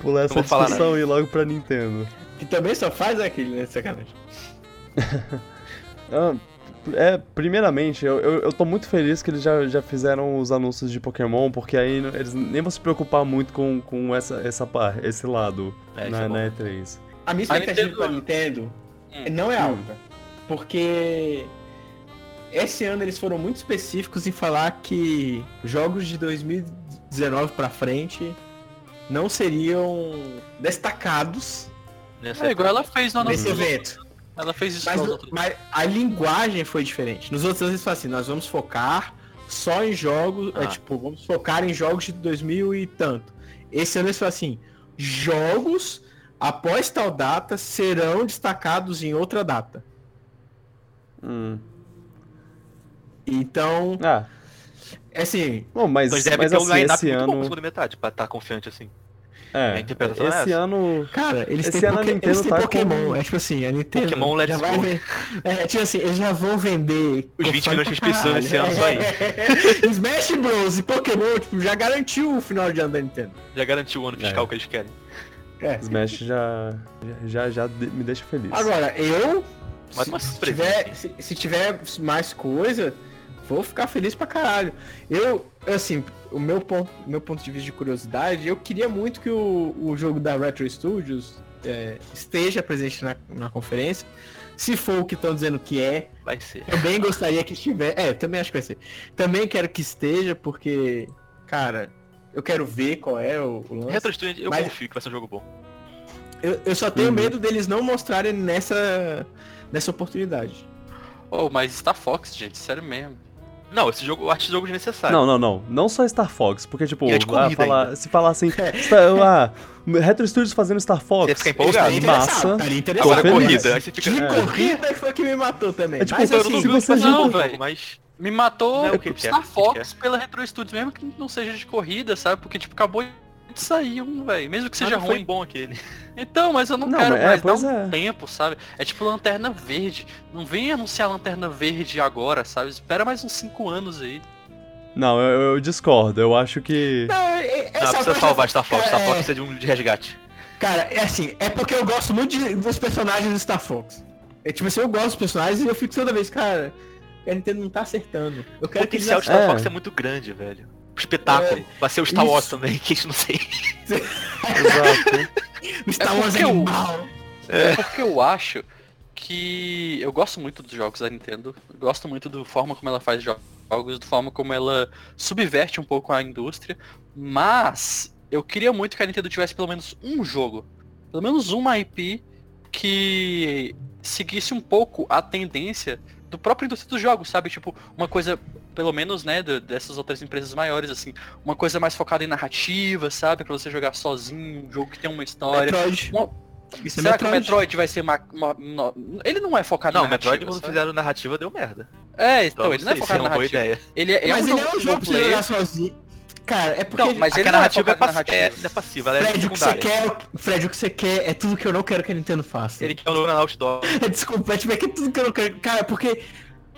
pular essa discussão e ir logo pra Nintendo. Que também só faz aquele, né? Sacanagem. ah, é, primeiramente, eu, eu, eu, tô muito feliz que eles já, já fizeram os anúncios de Pokémon, porque aí eles nem vão se preocupar muito com, com essa, essa par, esse lado é, na, é na E3. A minha expectativa Nintendo... pra Nintendo hum. não é alta, porque esse ano eles foram muito específicos em falar que jogos de 2019 para frente não seriam destacados. Nessa é, igual ela fez no nesse evento. Ela fez isso mas, mas a linguagem foi diferente. Nos outros anos eles falam assim, nós vamos focar só em jogos, é, ah. é tipo, vamos focar em jogos de 2000 e tanto. Esse ano eles falam assim, jogos após tal data serão destacados em outra data. Hum. Então, ah. é assim, Bom, mas, mas deve mas ter assim, um esse ano... bom metade, pra estar tá confiante assim. É, esse é ano. Cara, eles esse têm, ano a Nintendo eles têm tá Pokémon. Com... É tipo assim, a Nintendo. Pokémon Let's já vai ver... É, tipo assim, eles já vão vender. Os 20 milhões de inscrições esse ano só aí. Smash Bros. e Pokémon, tipo, já garantiu o final de ano da Nintendo. Já garantiu o ano fiscal é. que eles querem. É. Smash já, já, já me deixa feliz. Agora, eu. Mas se, tiver, se, se tiver mais coisa, vou ficar feliz pra caralho. Eu, assim, o meu ponto, meu ponto de vista de curiosidade, eu queria muito que o, o jogo da Retro Studios é, esteja presente na, na conferência. Se for o que estão dizendo que é, vai ser. Também gostaria que estivesse. É, também acho que vai ser. Também quero que esteja, porque, cara, eu quero ver qual é o, o lance. Retro Studios, eu mas... confio que vai ser um jogo bom. Eu, eu só tenho uhum. medo deles não mostrarem nessa, nessa oportunidade. Oh, mas Star Fox, gente, sério mesmo. Não, esse jogo, eu acho esse jogo desnecessário. Não, não, não. Não só Star Fox, porque, tipo, é ah, falar, se falar assim, ah, Retro Studios fazendo Star Fox. Você fica empolgado. Massa. Agora corrida. Fica... De é. corrida foi que me matou também. É tipo, mas, assim, se você não, velho, mas... Me matou não, é Star Fox pela Retro Studios, mesmo que não seja de corrida, sabe? Porque, tipo, acabou de sair um, velho. Mesmo que seja ruim. Foi bom aquele. Então, mas eu não, não quero é, mais dar um é. tempo, sabe? É tipo Lanterna Verde. Não vem anunciar Lanterna Verde agora, sabe? Espera mais uns 5 anos aí. Não, eu, eu, discordo. Eu acho que. Não, é, é, não precisa salvar Star Fox. É... Star Fox precisa de um de resgate. Cara, é assim, é porque eu gosto muito de, dos personagens do Star Fox. É tipo assim, eu gosto dos personagens e eu fico toda vez, cara, a Nintendo não tá acertando. Eu quero o potencial de Star é. Fox é muito grande, velho. Espetáculo. É, Vai ser o Star Wars também, que a gente não sei. Exato. o Star Wars é animal. É. é porque eu acho que eu gosto muito dos jogos da Nintendo. Gosto muito da forma como ela faz jogos, da forma como ela subverte um pouco a indústria. Mas eu queria muito que a Nintendo tivesse pelo menos um jogo. Pelo menos uma IP que seguisse um pouco a tendência do próprio indústria dos jogos, sabe? Tipo, uma coisa, pelo menos, né, dessas outras empresas maiores, assim, uma coisa mais focada em narrativa, sabe? Pra você jogar sozinho, um jogo que tem uma história. Metroid. Uma... Isso é Será é que o Metroid vai ser uma, uma, uma... Ele não é focado não, narrativa. Não, Metroid quando fizeram narrativa deu merda. É, então, então ele não é focado na narrativa. Ideia. Ele é, Mas é um ele é um jogo pra jogar sozinho. Cara, é porque. Não, mas ele a narrativa é, narrativa. É, é passiva, ela é Fred, o que você quer, Fred, o que você quer é tudo que eu não quero que a Nintendo faça. Ele quer o outdoor. Desculpa, é, tipo, é que tudo que eu não quero. Cara, porque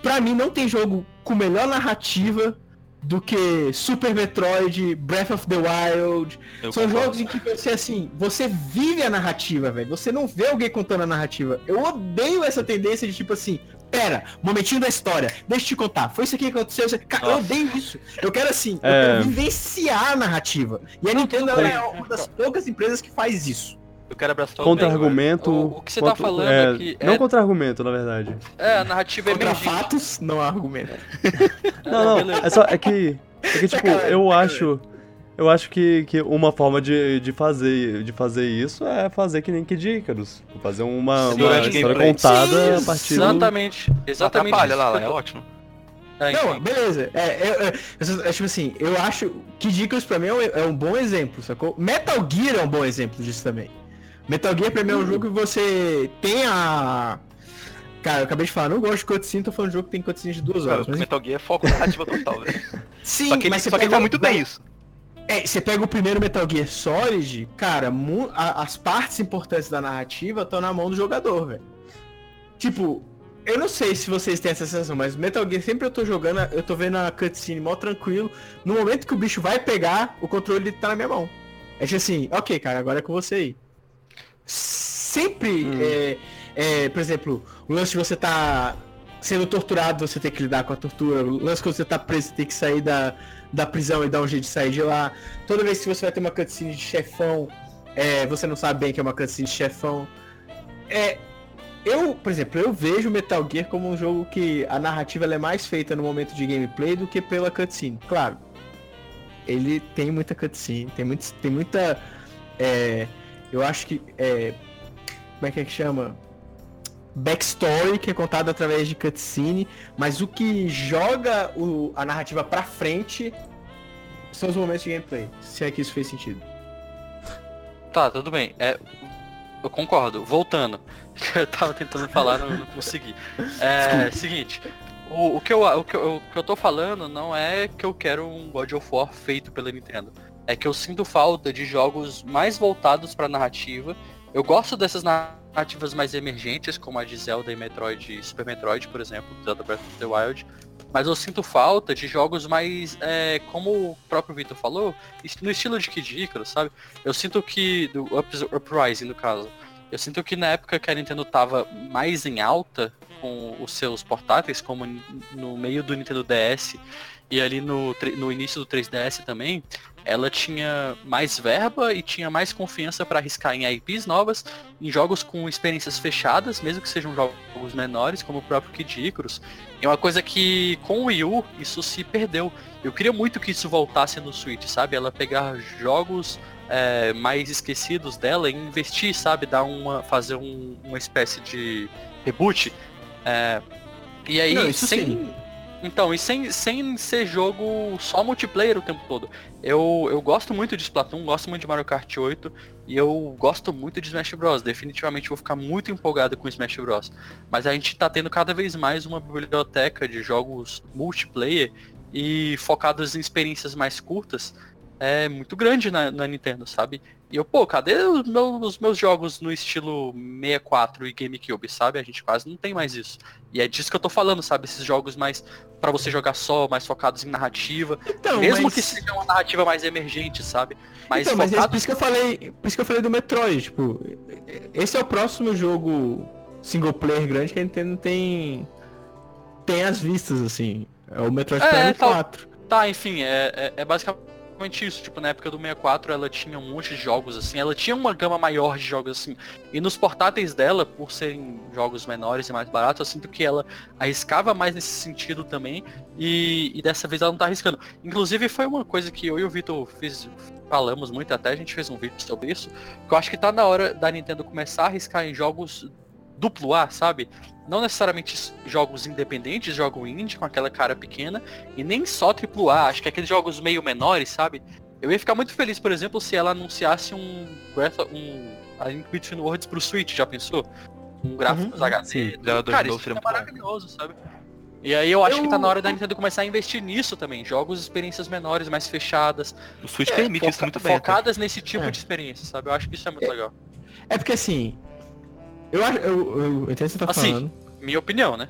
Pra mim, não tem jogo com melhor narrativa do que Super Metroid, Breath of the Wild. Eu São concordo. jogos em que você, assim, você vive a narrativa, velho. Você não vê alguém contando a narrativa. Eu odeio essa tendência de, tipo assim, pera, momentinho da história, deixa eu te contar. Foi isso aqui que aconteceu. Você... Cara, eu odeio isso. Eu quero, assim, é... eu quero vivenciar a narrativa. E a Nintendo é uma das poucas empresas que faz isso. Eu quero abraçar Contra-argumento. O, o, que você tá falando é, aqui. Não é... contra-argumento, na verdade. É, a narrativa contra é Contra fatos, não há argumento. não, não. É só. É que. É que, tipo, eu acho. Eu acho que, que uma forma de, de, fazer, de fazer isso é fazer que nem Kid Icarus. Fazer uma, Sim, uma acho história que- contada Sim, a partir do... Exatamente. Exatamente. Atrapalha lá, que lá, é ótimo. É, Não, enfim. beleza. É, é, é, eu- é, tipo assim, eu acho que Icarus pra mim é um, é um bom exemplo, sacou? Metal Gear é um bom exemplo disso também. Metal Gear pra mim é um jogo que você tem a... Cara, eu acabei de falar, não gosto de cutscene, tô falando de jogo que tem cutscene de duas Cara, horas. o Mas... Metal Gear é foco narrativa total, velho. Sim, Só que ele, mas você só que ele pega faz o- muito bem isso. É, você pega o primeiro Metal Gear Solid, cara, mu- a- as partes importantes da narrativa estão na mão do jogador, velho. Tipo, eu não sei se vocês têm essa sensação, mas Metal Gear sempre eu tô jogando, eu tô vendo a cutscene mó tranquilo. No momento que o bicho vai pegar, o controle tá na minha mão. É tipo assim, ok, cara, agora é com você aí. Sempre, Hum. é, é, por exemplo, o lance de você tá sendo torturado, você tem que lidar com a tortura. O lance que você tá preso, você tem que sair da, da prisão e dar um jeito de sair de lá. Toda vez que você vai ter uma cutscene de chefão, é, você não sabe bem que é uma cutscene de chefão. É, eu, por exemplo, eu vejo Metal Gear como um jogo que a narrativa é mais feita no momento de gameplay do que pela cutscene. Claro, ele tem muita cutscene, tem, muito, tem muita. é, eu acho que. é, como é que é que chama? Backstory que é contado através de cutscene, mas o que joga o- a narrativa pra frente são os momentos de gameplay. Se é que isso fez sentido. Tá, tudo bem. É, eu concordo. Voltando. Eu tava tentando falar, não, não consegui. É, seguinte. O, o, que eu, o, que eu, o que eu tô falando não é que eu quero um God of War feito pela Nintendo. É que eu sinto falta de jogos mais voltados pra narrativa. Eu gosto dessas narrativas mais emergentes, como a de Zelda e Metroid, Super Metroid, por exemplo, Zelda Breath of the Wild. Mas eu sinto falta de jogos mais, é, como o próprio Vitor falou, no estilo de Kid Icarus, sabe? Eu sinto que, do Up- Uprising no caso, eu sinto que na época que a Nintendo tava mais em alta com os seus portáteis, como no meio do Nintendo DS e ali no, no início do 3DS também, ela tinha mais verba e tinha mais confiança para arriscar em IPs novas, em jogos com experiências fechadas, mesmo que sejam jogos menores, como o próprio Kid Icarus. É uma coisa que com o Wii U isso se perdeu. Eu queria muito que isso voltasse no Switch, sabe? Ela pegar jogos é, mais esquecidos dela e investir, sabe? Dar uma. fazer um- uma espécie de reboot. É, e aí, Não, isso sem. sim. Então, e sem, sem ser jogo só multiplayer o tempo todo. Eu, eu gosto muito de Splatoon, gosto muito de Mario Kart 8 e eu gosto muito de Smash Bros. Definitivamente vou ficar muito empolgado com Smash Bros. Mas a gente tá tendo cada vez mais uma biblioteca de jogos multiplayer e focados em experiências mais curtas é muito grande na, na Nintendo, sabe? E eu, pô, cadê os meus, os meus jogos no estilo 64 e GameCube, sabe? A gente quase não tem mais isso. E é disso que eu tô falando, sabe? Esses jogos mais pra você jogar só, mais focados em narrativa. Então, mesmo mas... que seja uma narrativa mais emergente, sabe? Mas então, mas é focado por isso que eu falei, por isso que eu falei do Metroid, tipo, esse é o próximo jogo single player grande que a Nintendo tem tem as vistas assim. É o Metroid É, Prime tal- 4. Tá, enfim, é, é, é basicamente isso. Tipo, na época do 64 ela tinha um monte de jogos assim, ela tinha uma gama maior de jogos assim. E nos portáteis dela, por serem jogos menores e mais baratos, eu sinto que ela arriscava mais nesse sentido também. E, e dessa vez ela não tá arriscando. Inclusive foi uma coisa que eu e o Vitor fiz, falamos muito, até a gente fez um vídeo sobre isso, que eu acho que tá na hora da Nintendo começar a arriscar em jogos duplo A, sabe? Não necessariamente jogos independentes, jogo indie com aquela cara pequena, e nem só triplo A, acho que aqueles jogos meio menores, sabe? Eu ia ficar muito feliz, por exemplo, se ela anunciasse um Breath of, um A Link Between Worlds pro Switch, já pensou? Um gráficos Uhum, HD. sim. tudo. Zelda Cara, de novo isso seria é maravilhoso, sabe? E aí eu acho Eu- que tá na hora da Nintendo começar a investir nisso também. Jogos, experiências menores, mais fechadas. O Switch é, permite isso muito bem. Focadas nesse tipo É. de experiência, sabe? Eu acho que isso é muito É. legal. É porque assim, eu acho, eu, eu entendo o que você tá Assim. falando. Minha opinião, né?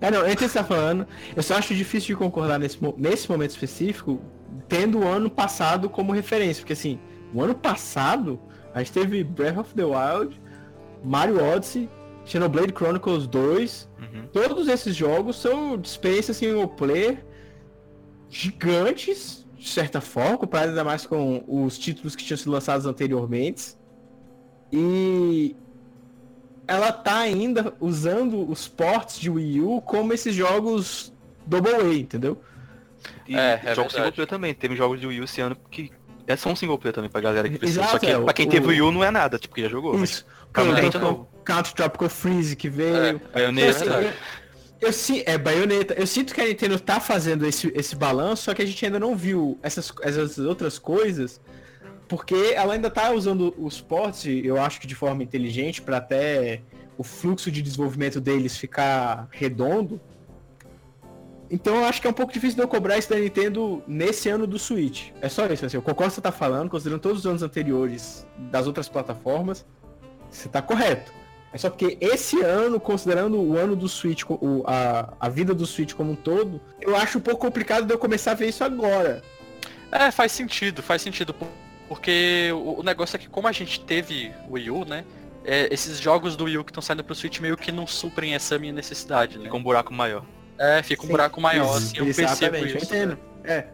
É, não, eu entendo o que você tá falando. Eu só acho difícil de concordar nesse, nesse momento específico, tendo o ano passado como referência. Porque assim, o ano passado, a gente teve Breath of the Wild, Mario Odyssey, Xenoblade Chronicles 2. Uhum. Todos esses jogos são experiências single player gigantes, de certa forma, comparado ainda mais com os títulos que tinham sido lançados anteriormente. E ela tá ainda usando os ports de Wii U como esses jogos Double A, entendeu? E É, é jogos single player também. Teve jogos de Wii U esse ano que É só um single player também pra galera que precisa. Exato, Só que é, pra quem o- teve Wii U não é nada, tipo, que já jogou. Isso. é Counter, Tropical Freeze que veio. Bayonetta, Eu- eu, eu, sim, é baioneta. Eu sinto que a Nintendo tá fazendo esse, esse balanço, só que a gente ainda não viu essas, essas outras coisas, porque ela ainda tá usando os ports, eu acho que de forma inteligente, para até o fluxo de desenvolvimento deles ficar redondo. Então eu acho que é um pouco difícil de eu cobrar isso da Nintendo nesse ano do Switch. É só isso, assim, eu você tá falando, considerando todos os anos anteriores das outras plataformas, você tá correto. É só porque esse ano, considerando o ano do Switch, o- a, a vida do Switch como um todo, eu acho um pouco complicado de eu começar a ver isso agora. É, faz sentido, faz sentido. Por- Porque o o negócio é que como a gente teve o Wii U, né? é, esses jogos do Wii U que estão saindo pro Switch meio que não suprem essa minha necessidade, né? Fica um buraco maior. É, fica um Sim, buraco maior, assim, eu percebo Exatamente, eu isso. entendo. né? É.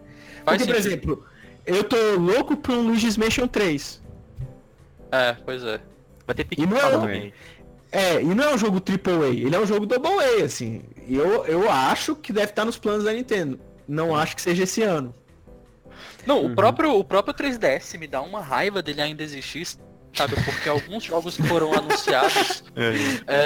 Faz Porque, por exemplo, eu tô louco por um Luigi's Mansion 3. É, pois é. Vai ter é um- também. É, e não é um jogo AAA, ele é um jogo Double A, assim. E eu, eu acho que deve estar nos planos da Nintendo. Não acho que seja esse ano. Não, Uhum. o, próprio, o próprio 3DS me dá uma raiva dele ainda existir, sabe? Porque alguns jogos que foram anunciados É,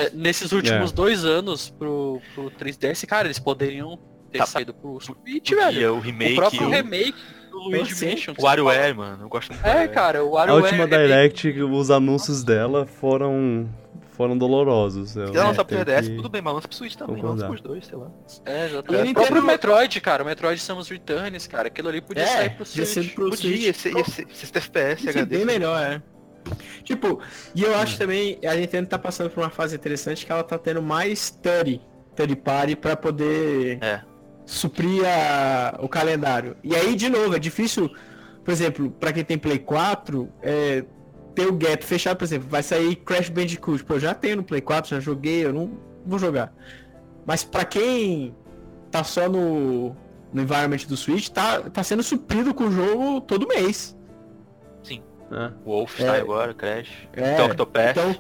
é, nesses últimos É. dois anos pro, pro 3DS, cara, eles poderiam ter Tá. saído pro Switch, velho. o remake, o próprio o, remake do Luigi Sim. Mansion. o WarioWare, mano. Eu gosto muito. É, cara, o A WarioWare... última é meio- Direct, os anúncios dela foram foram dolorosos. Se quiser lançar pro tenho 3DS, que- tudo bem, mas lança pro Switch também. Lança pros dois, sei lá. É, E a exatamente. O Nintendo- próprio Metroid, cara, o Metroid Samus Returns, cara, aquilo ali podia É, sair pro podia ser Switch. pro Podia, Switch. ia ser, ia ser, ia ser FPS, é bem melhor, é. Tipo, e eu acho também, a Nintendo tá passando por uma fase interessante que ela tá tendo mais 30, 30 party pra poder É. suprir a- o calendário. E aí, de novo, é difícil, por exemplo, pra quem tem Play 4, é, ter o gap fechado, por exemplo, vai sair Crash Bandicoot. Pô, eu já tenho no Play 4, já joguei, eu não vou jogar. Mas pra quem tá só no, no environment do Switch, tá, tá sendo suprido com o jogo todo mês. É. Wolf É. sai agora, Crash. É, Tem Octopath. Então,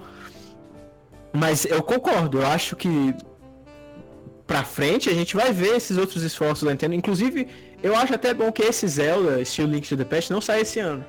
mas eu concordo, eu acho que pra frente a gente vai ver esses outros esforços da Nintendo. Inclusive, eu acho até bom que esse Zelda, estilo Link to the Past, não saia esse ano.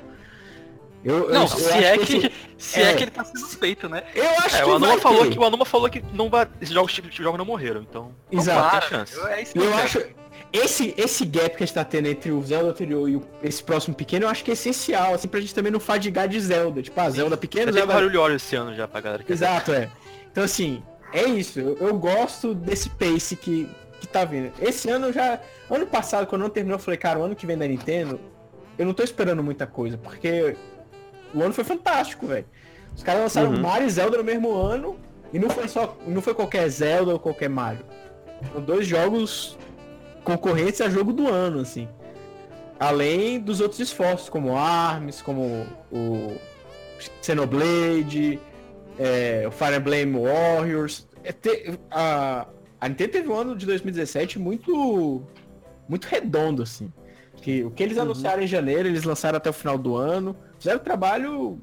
Eu, eu- Não, eu se acho é esse- que, se é é. que ele tá sendo feito, né? Eu acho É, que o Anuma vai falou ter. que o Anuma falou que não vai. Esses jogos, tipo de jogos não morreram, então. Exato. Tem chance. Eu, é que Eu eu acho esse esse gap que a gente tá tendo entre o Zelda anterior e o- esse próximo pequeno, eu acho que é essencial, assim, pra gente também não fadigar de Zelda. Tipo, ah, Zelda pequeno, Já Zelda barulho óleo esse ano já pra galera que Exato, é. Então assim, é isso. Eu, eu gosto desse pace que, que tá vindo. Esse ano eu já. Ano passado, quando não terminou, eu falei, cara, o ano que vem da Nintendo, eu não tô esperando muita coisa, porque o ano foi fantástico, velho. Os caras lançaram Uhum. Mario e Zelda no mesmo ano, e não foi só. Não foi qualquer Zelda ou qualquer Mario. Foram dois jogos concorrentes a jogo do ano, assim. Além dos outros esforços, como ARMS, como o Xenoblade, é, o Fire Emblem Warriors. É, te- a, a Nintendo teve um ano de 2017 muito muito redondo, assim. Que, o que eles anunciaram em janeiro, eles lançaram até o final do ano. Fizeram um trabalho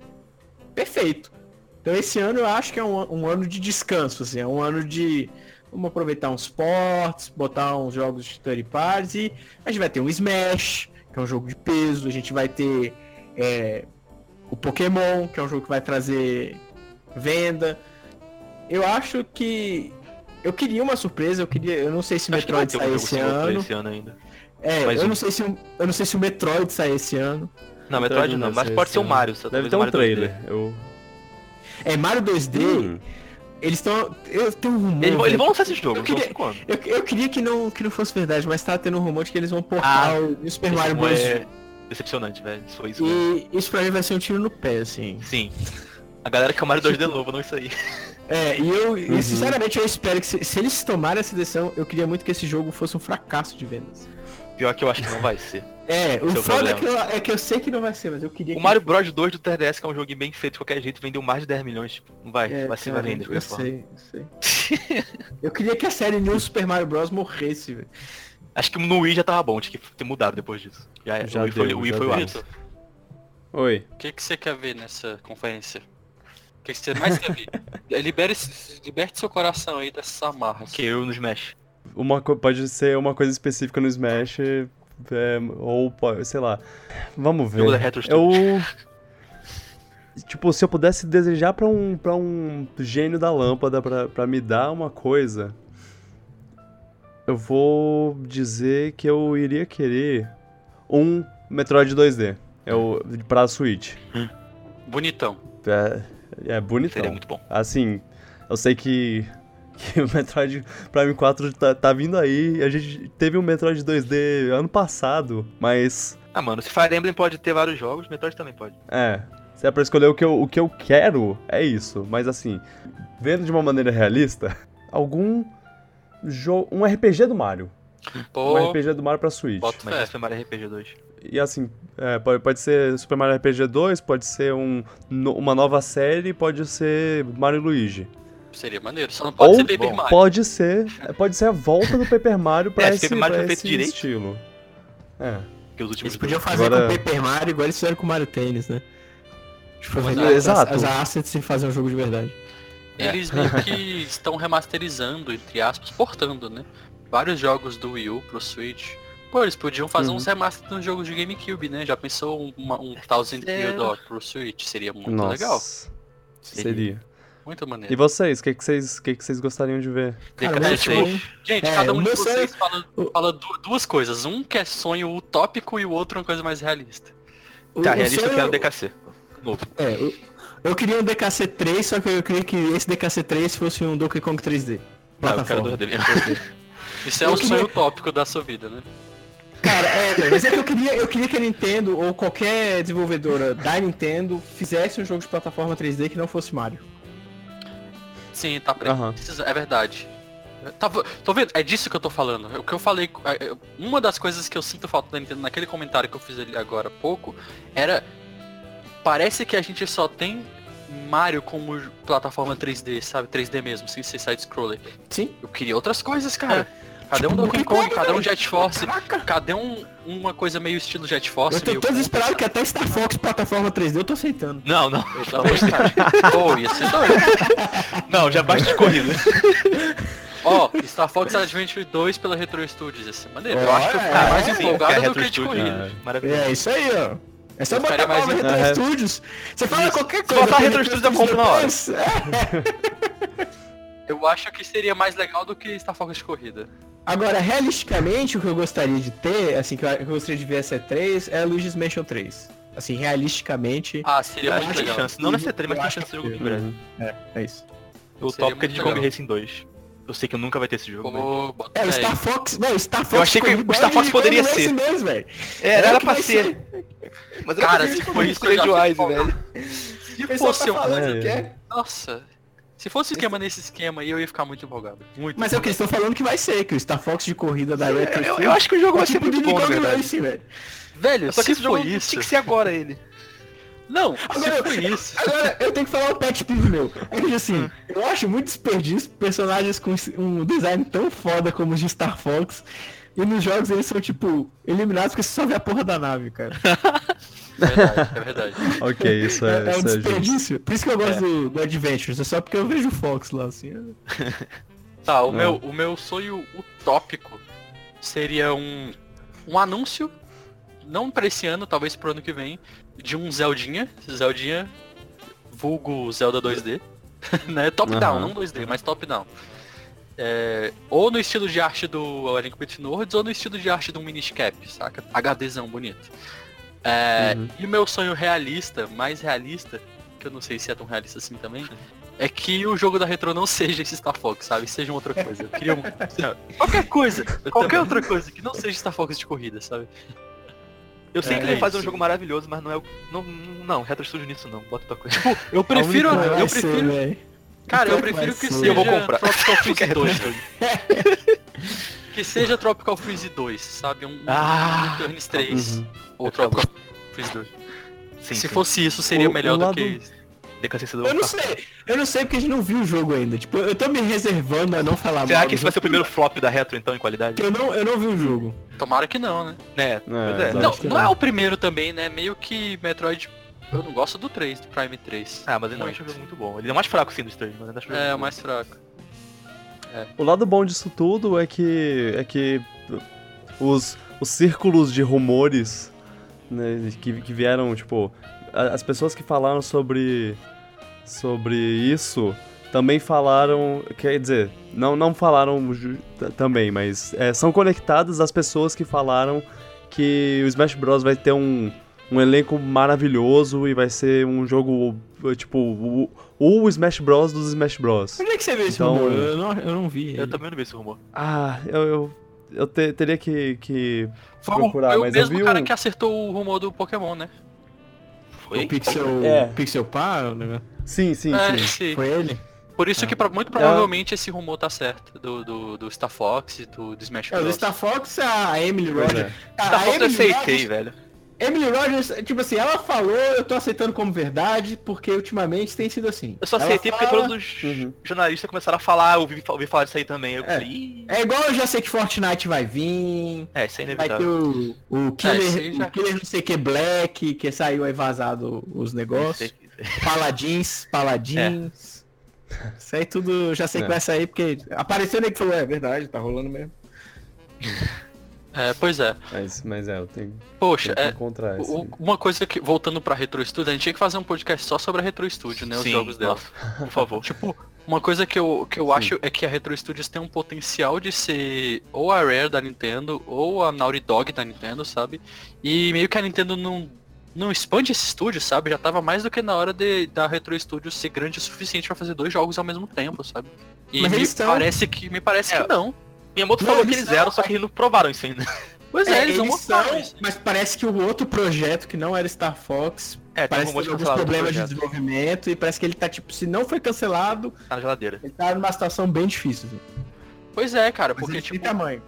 perfeito. Então esse ano eu acho que é um, um ano de descanso, assim, é um ano de vamos aproveitar uns ports, botar uns jogos de third parties e a gente vai ter um Smash, que é um jogo de peso, a gente vai ter é, o Pokémon, que é um jogo que vai trazer venda. Eu acho que eu queria uma surpresa, eu queria, eu não sei se Metroid sai esse ano. esse ano ainda. É, Mais eu um. não sei se o- eu não sei se o Metroid sai esse ano. Não, Metroid Metroid não mas pode ser o. Mario. só Deve ter um Mario 2D. trailer. Eu... É, Mario 2D, Hum, eles estão eu tenho um rumor. Eles, vão- eles vão lançar esse jogo, Eu não sei queria- quando. Eu, eu queria que não, que não fosse verdade, mas tá tendo um rumor de que eles vão portar Ah, o Super Mario Bros. é decepcionante, velho. Isso foi isso. mesmo. E isso pra mim vai ser um tiro no pé, assim. Sim. A galera quer o Mario 2D novo, não isso aí. É, e eu, e Uhum. sinceramente, eu espero que se, se eles tomarem essa decisão, eu queria muito que esse jogo fosse um fracasso de vendas. Pior que eu acho que não vai ser. É, o é o foda é que, eu, é que eu sei que não vai ser, mas eu queria O que... Mario Bros 2 do 3DS, que é um joguinho bem feito de qualquer jeito, vendeu mais de 10 milhões. Tipo, não vai, É, vai ser, vai vender de eu sei, eu sei. eu queria que a série New Super Mario Bros. morresse, velho. Acho que no Wii já tava bom, tinha que ter mudado depois disso. Já, é, Já o Wii foi, deu, o Wii foi o ápice. Oi. O que, que você quer ver nessa conferência? O que, que você mais quer ver? Libere, liberte seu coração aí dessas amarras. Que eu no Smash. Uma pode ser uma coisa específica no Smash é, ou, sei lá. Vamos ver. Eu. Tipo, se eu pudesse desejar pra um, pra um gênio da lâmpada pra, pra me dar uma coisa, eu vou dizer que eu iria querer um Metroid 2D. Eu, pra Switch. Bonitão. É, é bonitão. Seria muito bom. Assim, eu sei que, que o Metroid Prime 4 tá, tá vindo aí. A gente teve um Metroid 2D ano passado, mas Ah, mano, se Fire Emblem pode ter vários jogos, Metroid também pode. É, se é pra escolher o que, eu, o que eu quero, é isso. Mas assim, vendo de uma maneira realista, algum jogo. Um RPG do Mario. Pô, Um RPG do Mario pra Switch. boto Mas é Super Mario RPG 2. E assim, é, pode, pode ser Super Mario RPG 2, pode ser um, no- uma nova série, pode ser Mario Luigi. Seria maneiro. Só não pode Ou ser Paper bom, Mario. Pode ser, é, pode ser a volta do Paper Mario pra É, se esse, Paper Mario pra foi feito esse direito. estilo. É. Que os últimos Eles podiam fazer Agora- com o Paper Mario igual eles fizeram com o Mario Tênis, né? Tipo, vender exato. As, as assets e fazer um jogo de verdade. Eles meio que estão remasterizando, entre aspas, portando, né? Vários jogos do Wii U pro Switch. Pô, eles podiam fazer Uhum. uns remasters nos jogos de GameCube, né? Já pensou uma- um Thousand É. Year Door pro Switch? Seria muito Nossa. legal. Seria. Muito maneiro. E vocês, o que, que, vocês, que, que vocês gostariam de ver? Cara, tipo, 3. Gente, É, cada um o de vocês sonho- fala, o- fala du- duas coisas. Um que é sonho utópico e o outro uma coisa mais realista. O- Tá, o realista eu sonho- quero DKC. Novo. É, eu, eu queria um DKC 3, só que eu queria que esse DKC 3 fosse um Donkey Kong 3D. Não, eu quero Plataforma. 2D. Isso é Eu um queria- sonho utópico da sua vida, né? Cara, é, mas é que eu queria, eu queria que a Nintendo ou qualquer desenvolvedora da Nintendo fizesse um jogo de plataforma 3D que não fosse Mario. Sim, tá precisa, é verdade. Tava, tô vendo, é disso que eu tô falando. O que eu falei, é, é, uma das coisas que eu sinto falta da Nintendo naquele comentário que eu fiz ali agora há pouco, era parece que a gente só tem Mario como plataforma 3D, sabe? 3D mesmo, sem ser side-scroller. Sim. Eu queria outras coisas, cara. Cadê Tipo, um Donkey Donkey Kong? Cadê um. Jet Force? Cadê um, uma coisa meio estilo Jet Force? Eu tô meio todo desesperado que até Star Fox plataforma 3D eu tô aceitando. Não, não. Eu ia ser doido. Não, já basta de corrida. Ó, Star Fox Adventure 2 pela Retro Studios, ser maneiro. Eu acho que eu é, ficaria mais sim, empolgado Retro do que de Studios, corrida. Maravilhoso. É isso aí, ó. É só botar mais Retro Studios. Você fala qualquer Se coisa. botar tem Retro Studios, eu compro na hora. É. Eu acho que seria mais legal do que Star Fox de corrida. Agora, realisticamente, o que eu gostaria de ter, assim, que eu, eu gostaria de ver essa 3 é Luigi's Mansion 3. Assim, realisticamente, Ah, seria Eu muito legal. chance. Não na C3, mas Eu tem acho chance de que- jogo em breve. Uhum. é isso. O tópico é de Kong. Racing 2. Eu sei que nunca vai ter esse jogo. É, o Star. Fox, não, o Star Fox Eu achei que o Star Fox igual poderia ser. 2, velho. É, É era o que pra vai ser. Mas Cara, era se pra for ser isso, eu Crazy Wise, velho. Se O fosse tá um... É, é. é. Nossa. Se fosse esquema nesse esquema aí, eu ia ficar muito empolgado. Muito Mas é o que eles estão falando que vai ser, que o Star Fox de corrida da Retro Eu, eu acho que o jogo é vai ser tipo muito bom, velho. Velho, Só que se esse jogo isso... tinha que ser agora ele. Não, Agora, for isso... Agora, eu tenho que falar um pet peeve meu. É que Hum. assim, eu acho muito desperdício personagens com um design tão foda como os de Star Fox. E nos jogos eles são, tipo, eliminados porque você só vê a porra da nave, cara. É verdade, é verdade. Ok, isso É, é, é um é desperdício. Por isso que eu gosto do, do Adventures, é só porque eu vejo o Fox lá, assim. Tá, o, meu, o meu sonho utópico seria um, um anúncio, não pra esse ano, talvez pro ano que vem, de um Zeldinha, Zeldinha vulgo Zelda 2D, né? Top down, Aham. não 2D, mas top down. É, ou no estilo de arte do Link Between Worlds, ou no estilo de arte do Minish Cap, saca? HDzão bonito. É, Uhum. E o meu sonho realista, mais realista, que eu não sei se é tão realista assim também, é que o jogo da Retro não seja esse Star Fox, sabe? Seja uma outra coisa. Eu queria um... qualquer coisa, qualquer outra coisa que não seja Star Fox de corrida, sabe? Eu sei É, que ele é faz um jogo maravilhoso, mas não é o. Não, não Retro Studio nisso não. Bota outra coisa. Eu prefiro, eu ser, prefiro, velho. cara, eu prefiro que ser. seja Eu vou comprar. É Freeze 2. Que seja Tropical Freeze 2, sabe? Um Ah, Returns 3 Uhum. ou quero Tropical Freeze 2. Sim, Se sim. fosse isso, seria O- melhor o do que DKC Eu não sei, eu não sei porque a gente não viu o jogo ainda. Tipo, eu tô me reservando a não falar Será mal que do esse vai ser o primeiro flop da Retro então em qualidade? Eu não, eu não vi o jogo. Tomara que não, né? É, é. exato. Não, que não é não. o primeiro também, né? Meio que Metroid. Eu não gosto do 3, do Prime 3. Ah, mas acho um jogo muito bom. Ele é o mais fraco sim dos três, mas ainda acho É, o mais fraco. O lado bom disso tudo é que é que os, os círculos de rumores né, que, que vieram, tipo, as pessoas que falaram sobre sobre isso também falaram, quer dizer, não, não falaram também, mas é, são conectadas as pessoas que falaram que o Smash Bros. vai ter um, um elenco maravilhoso e vai ser um jogo, tipo, o, o Smash Bros dos Smash Bros. Onde é que você esse Então- rumor? Eu não, eu não vi. Eu ele. também não vi esse rumor. Ah, eu, eu, eu te- teria que, que Foi, o- procurar, foi o mas eu mesmo vi cara um- que acertou o rumor do Pokémon, né? Foi? O Pixel, É. Pixel Par, o negócio. Sim, sim, é, sim. sim. Foi ele? Por isso Ah. que muito provavelmente esse rumor tá certo. Do, do, do Star Fox e do, do Smash É, o Bros. do Star Fox, a Emily Rogers. é. A, Tá a falando eu Emily aceitei, Rogers, velho. Emily Rogers, tipo assim, ela falou, eu tô aceitando como verdade, porque ultimamente tem sido assim. Eu só Ela aceitei porque fala- todos os Uhum. jornalistas começaram a falar, eu ouvi, ouvi falar disso aí também. Eu É. falei, "Ih, É igual eu já sei que Fortnite vai vir, é, isso é vai ter inevitável. o, o Killer, isso aí já- o Killer não sei que Black, que saiu aí vazado os negócios. Paladins, Paladins. Isso aí tudo, já sei que É. vai sair, porque apareceu nem que falou, é verdade, tá rolando mesmo. É, pois é. Mas, mas é, eu tenho, Poxa, tenho que é, encontrar esse. o- uma coisa que, voltando pra Retro Studio, a gente tinha que fazer um podcast só sobre a Retro Studio, né? Os Sim, jogos dela. por favor. Tipo, uma coisa que eu, que eu acho é que a Retro Studios tem um potencial de ser ou a Rare da Nintendo ou a Naughty Dog da Nintendo, sabe? E meio que a Nintendo não, não expande esse estúdio, sabe? Já tava mais do que na hora de, da Retro Studios ser grande o suficiente pra fazer dois jogos ao mesmo tempo, sabe? E Mas me parece que me parece É. que não. Miyamoto Não, falou que eles eram, só que eles não provaram isso ainda. Pois é, É, eles, não eles são, mas parece que o outro projeto, que não era Star Fox, É, tem parece que teve alguns problemas de desenvolvimento e parece que ele tá, tipo, se não foi cancelado, Tá na geladeira. ele tá numa situação bem difícil. Assim. Pois é, cara, Mas porque tipo, tamanho.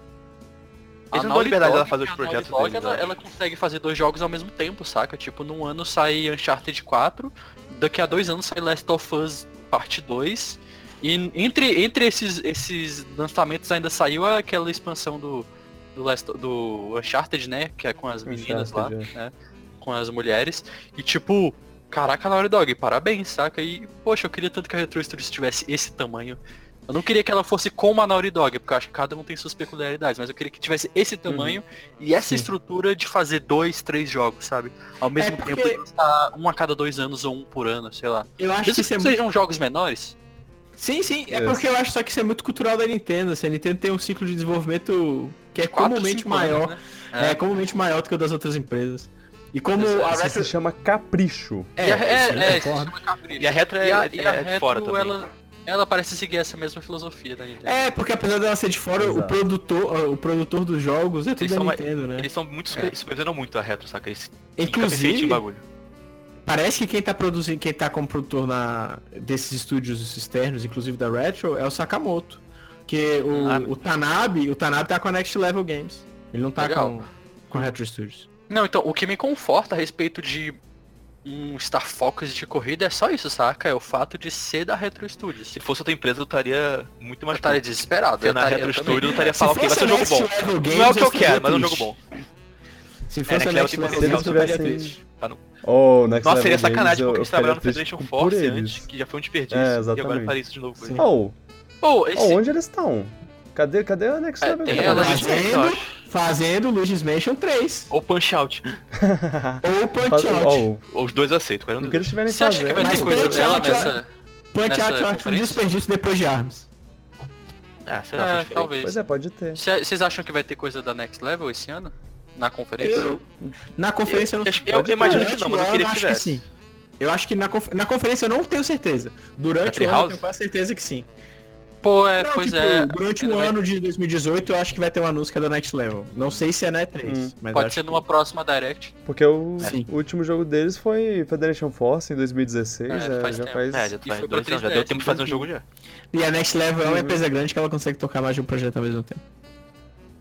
A Eles não dão liberdade dela fazer os a projetos Dog, deles, ela, eu ela consegue fazer dois jogos ao mesmo tempo, saca? Tipo, num ano sai Uncharted 4, daqui a dois anos sai Last of Us Parte 2. E entre, entre esses, esses lançamentos ainda saiu aquela expansão do, do, Last, do Uncharted, né? Que é com as meninas lá, Uncharted, né? Com as mulheres. E tipo, caraca, Naughty Dog, parabéns, saca? E, poxa, eu queria tanto que a Retro Studios tivesse esse tamanho. Eu não queria que ela fosse como a Naughty Dog, porque eu acho que cada um tem suas peculiaridades, mas eu queria que tivesse esse tamanho e essa Sim. estrutura de fazer dois, três jogos, sabe? Ao mesmo porque- tempo um a cada dois anos ou um por ano, sei lá. Eu acho Mesmo que que é muito... sejam jogos menores, Sim, sim, é Yes. porque eu acho só que isso é muito cultural da Nintendo. Assim, a Nintendo tem um ciclo de desenvolvimento que é quatro, comumente cinco anos, maior. né? É. comumente maior do que o das outras empresas. E como a Retro... se chama capricho. É, é, isso chama capricho. E a Retro é, E a- é- e a é de fora Retro, também. ela, ela parece seguir essa mesma filosofia da Nintendo. É, porque apesar dela ser de fora, o produtor, o produtor dos jogos é tudo Eles da são uma- Nintendo, né? Eles são muito super, É. supervisionam muito a Retro, saca? Eles Inclusive, bagulho. Parece que quem tá produzindo, quem tá como produtor na, desses estúdios externos, inclusive da Retro, é o Sakamoto. Que o, Ah. o Tanabe, o Tanabe tá com a Next Level Games. Ele não tá Legal. com, com a Retro Studios. Não, então, o que me conforta a respeito de um Star Fox de corrida é só isso, saca? É o fato de ser da Retro Studios. Se fosse outra empresa, eu estaria muito Eu mais estaria desesperado. Eu na estaria, Retro eu também. Studio eu estaria falando, ok, vai ser um jogo bom. Games, Não é o que eu eu quero, mas é um jogo bom. Se É, fosse a Level Next Level Games, eu tivessem- triste. Oh, Next Nossa, seria sacanagem eu- porque eles trabalharam no Federation Force antes, que já foi um desperdício. É, e agora faria isso de novo. Sim. Oh, Pô, esse... oh, onde eles estão? Cadê, cadê a Next É, Level Games? Fazendo, fazendo Luigi's Mansion 3. Ou Punch Out. Ou Punch Faz- Out. oh, os dois aceitos, qualquer um o que eles tiverem Você acha que vai ter coisa Punch dela Out- nessa... Punch Out eu acho um desperdício depois de Arms. Ah, será É, talvez. Pois é, pode ter. Cê- Vocês acham que vai ter coisa da Next Level esse ano? Na conferência? Eu, na conferência eu, Eu- não eu- eu imagino que não, mas eu queria que acho tivesse. sim. Eu acho que na, conf- na conferência eu não tenho certeza. Durante o ano eu tenho quase certeza que sim. Pô, é, Não, pois tipo, é. durante o vai- ano de 2018 eu acho que vai ter um anúncio que é da Next Level. Não sei se é na E3, Hum. mas Pode acho ser que- numa próxima Direct. Porque o, o último jogo deles foi Federation Force em 2016, É, já, faz já faz... É, já, E faz foi dois anos, já 3DS, deu tempo de fazer um jogo já. E a Next Level é uma empresa grande que ela consegue tocar mais de um projeto ao mesmo tempo.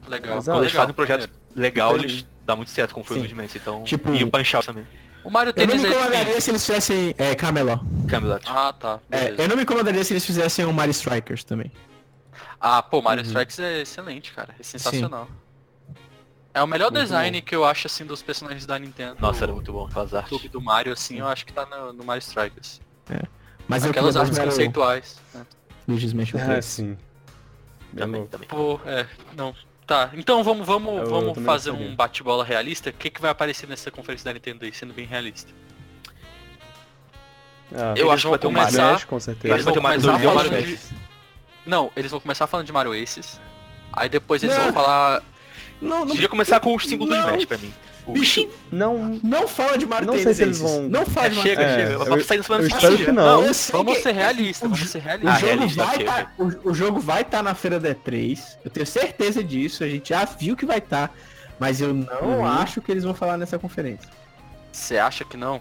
Legal. Exato. Quando eles legal. fazem um projeto legal, Entendi. eles dá muito certo, como foi o Sim. Luigi Mansion, então... Tipo- E o Punch também. O Mario Eu não Tennis me é incomodaria se eles fizessem é, Camelot. Camelot. Ah, tá. É, eu não me incomodaria se eles fizessem um Mario Strikers também. Ah, pô, Mario Uhum. Strikes é excelente, cara. É sensacional. É o melhor Muito design que eu acho, assim, dos personagens da Nintendo. Nossa, era muito bom, aquelas O artes. clube do Mario, assim, eu acho que tá no, no Mario Strikers. Mas eu Aquelas queria artes mais o conceituais. né? Luigi's Mansion Ah, 3. sim. Também, também. Pô, é, não. Tá, então vamos, vamos, Eu vamos fazer gostaria. um bate-bola realista. O que, que vai aparecer nessa conferência da Nintendo aí, sendo bem realista? Ah, Eu acho que vai ter começar- Smash, com certeza. Eles vão vai ter mais começar um falando de... Não, eles vão começar falando de Mario Aces. Aí depois eles Não. vão falar... Não, não, Podia começar com o símbolo do. Smash pra mim. O- bicho, Não, não fala de Mario Não sei se eles vão- Não fala É, de Mario chega, É, chega. eu- Vai sair na semana eu passada. espero que não. sei Vamos que- ser realistas, vamos ser O realistas. Ah, jogo realista, vai tá, o, o jogo vai estar na feira da E3. Eu tenho certeza disso. A gente já viu que vai estar. Mas eu não Uhum. acho que eles vão falar nessa conferência. Você acha que não?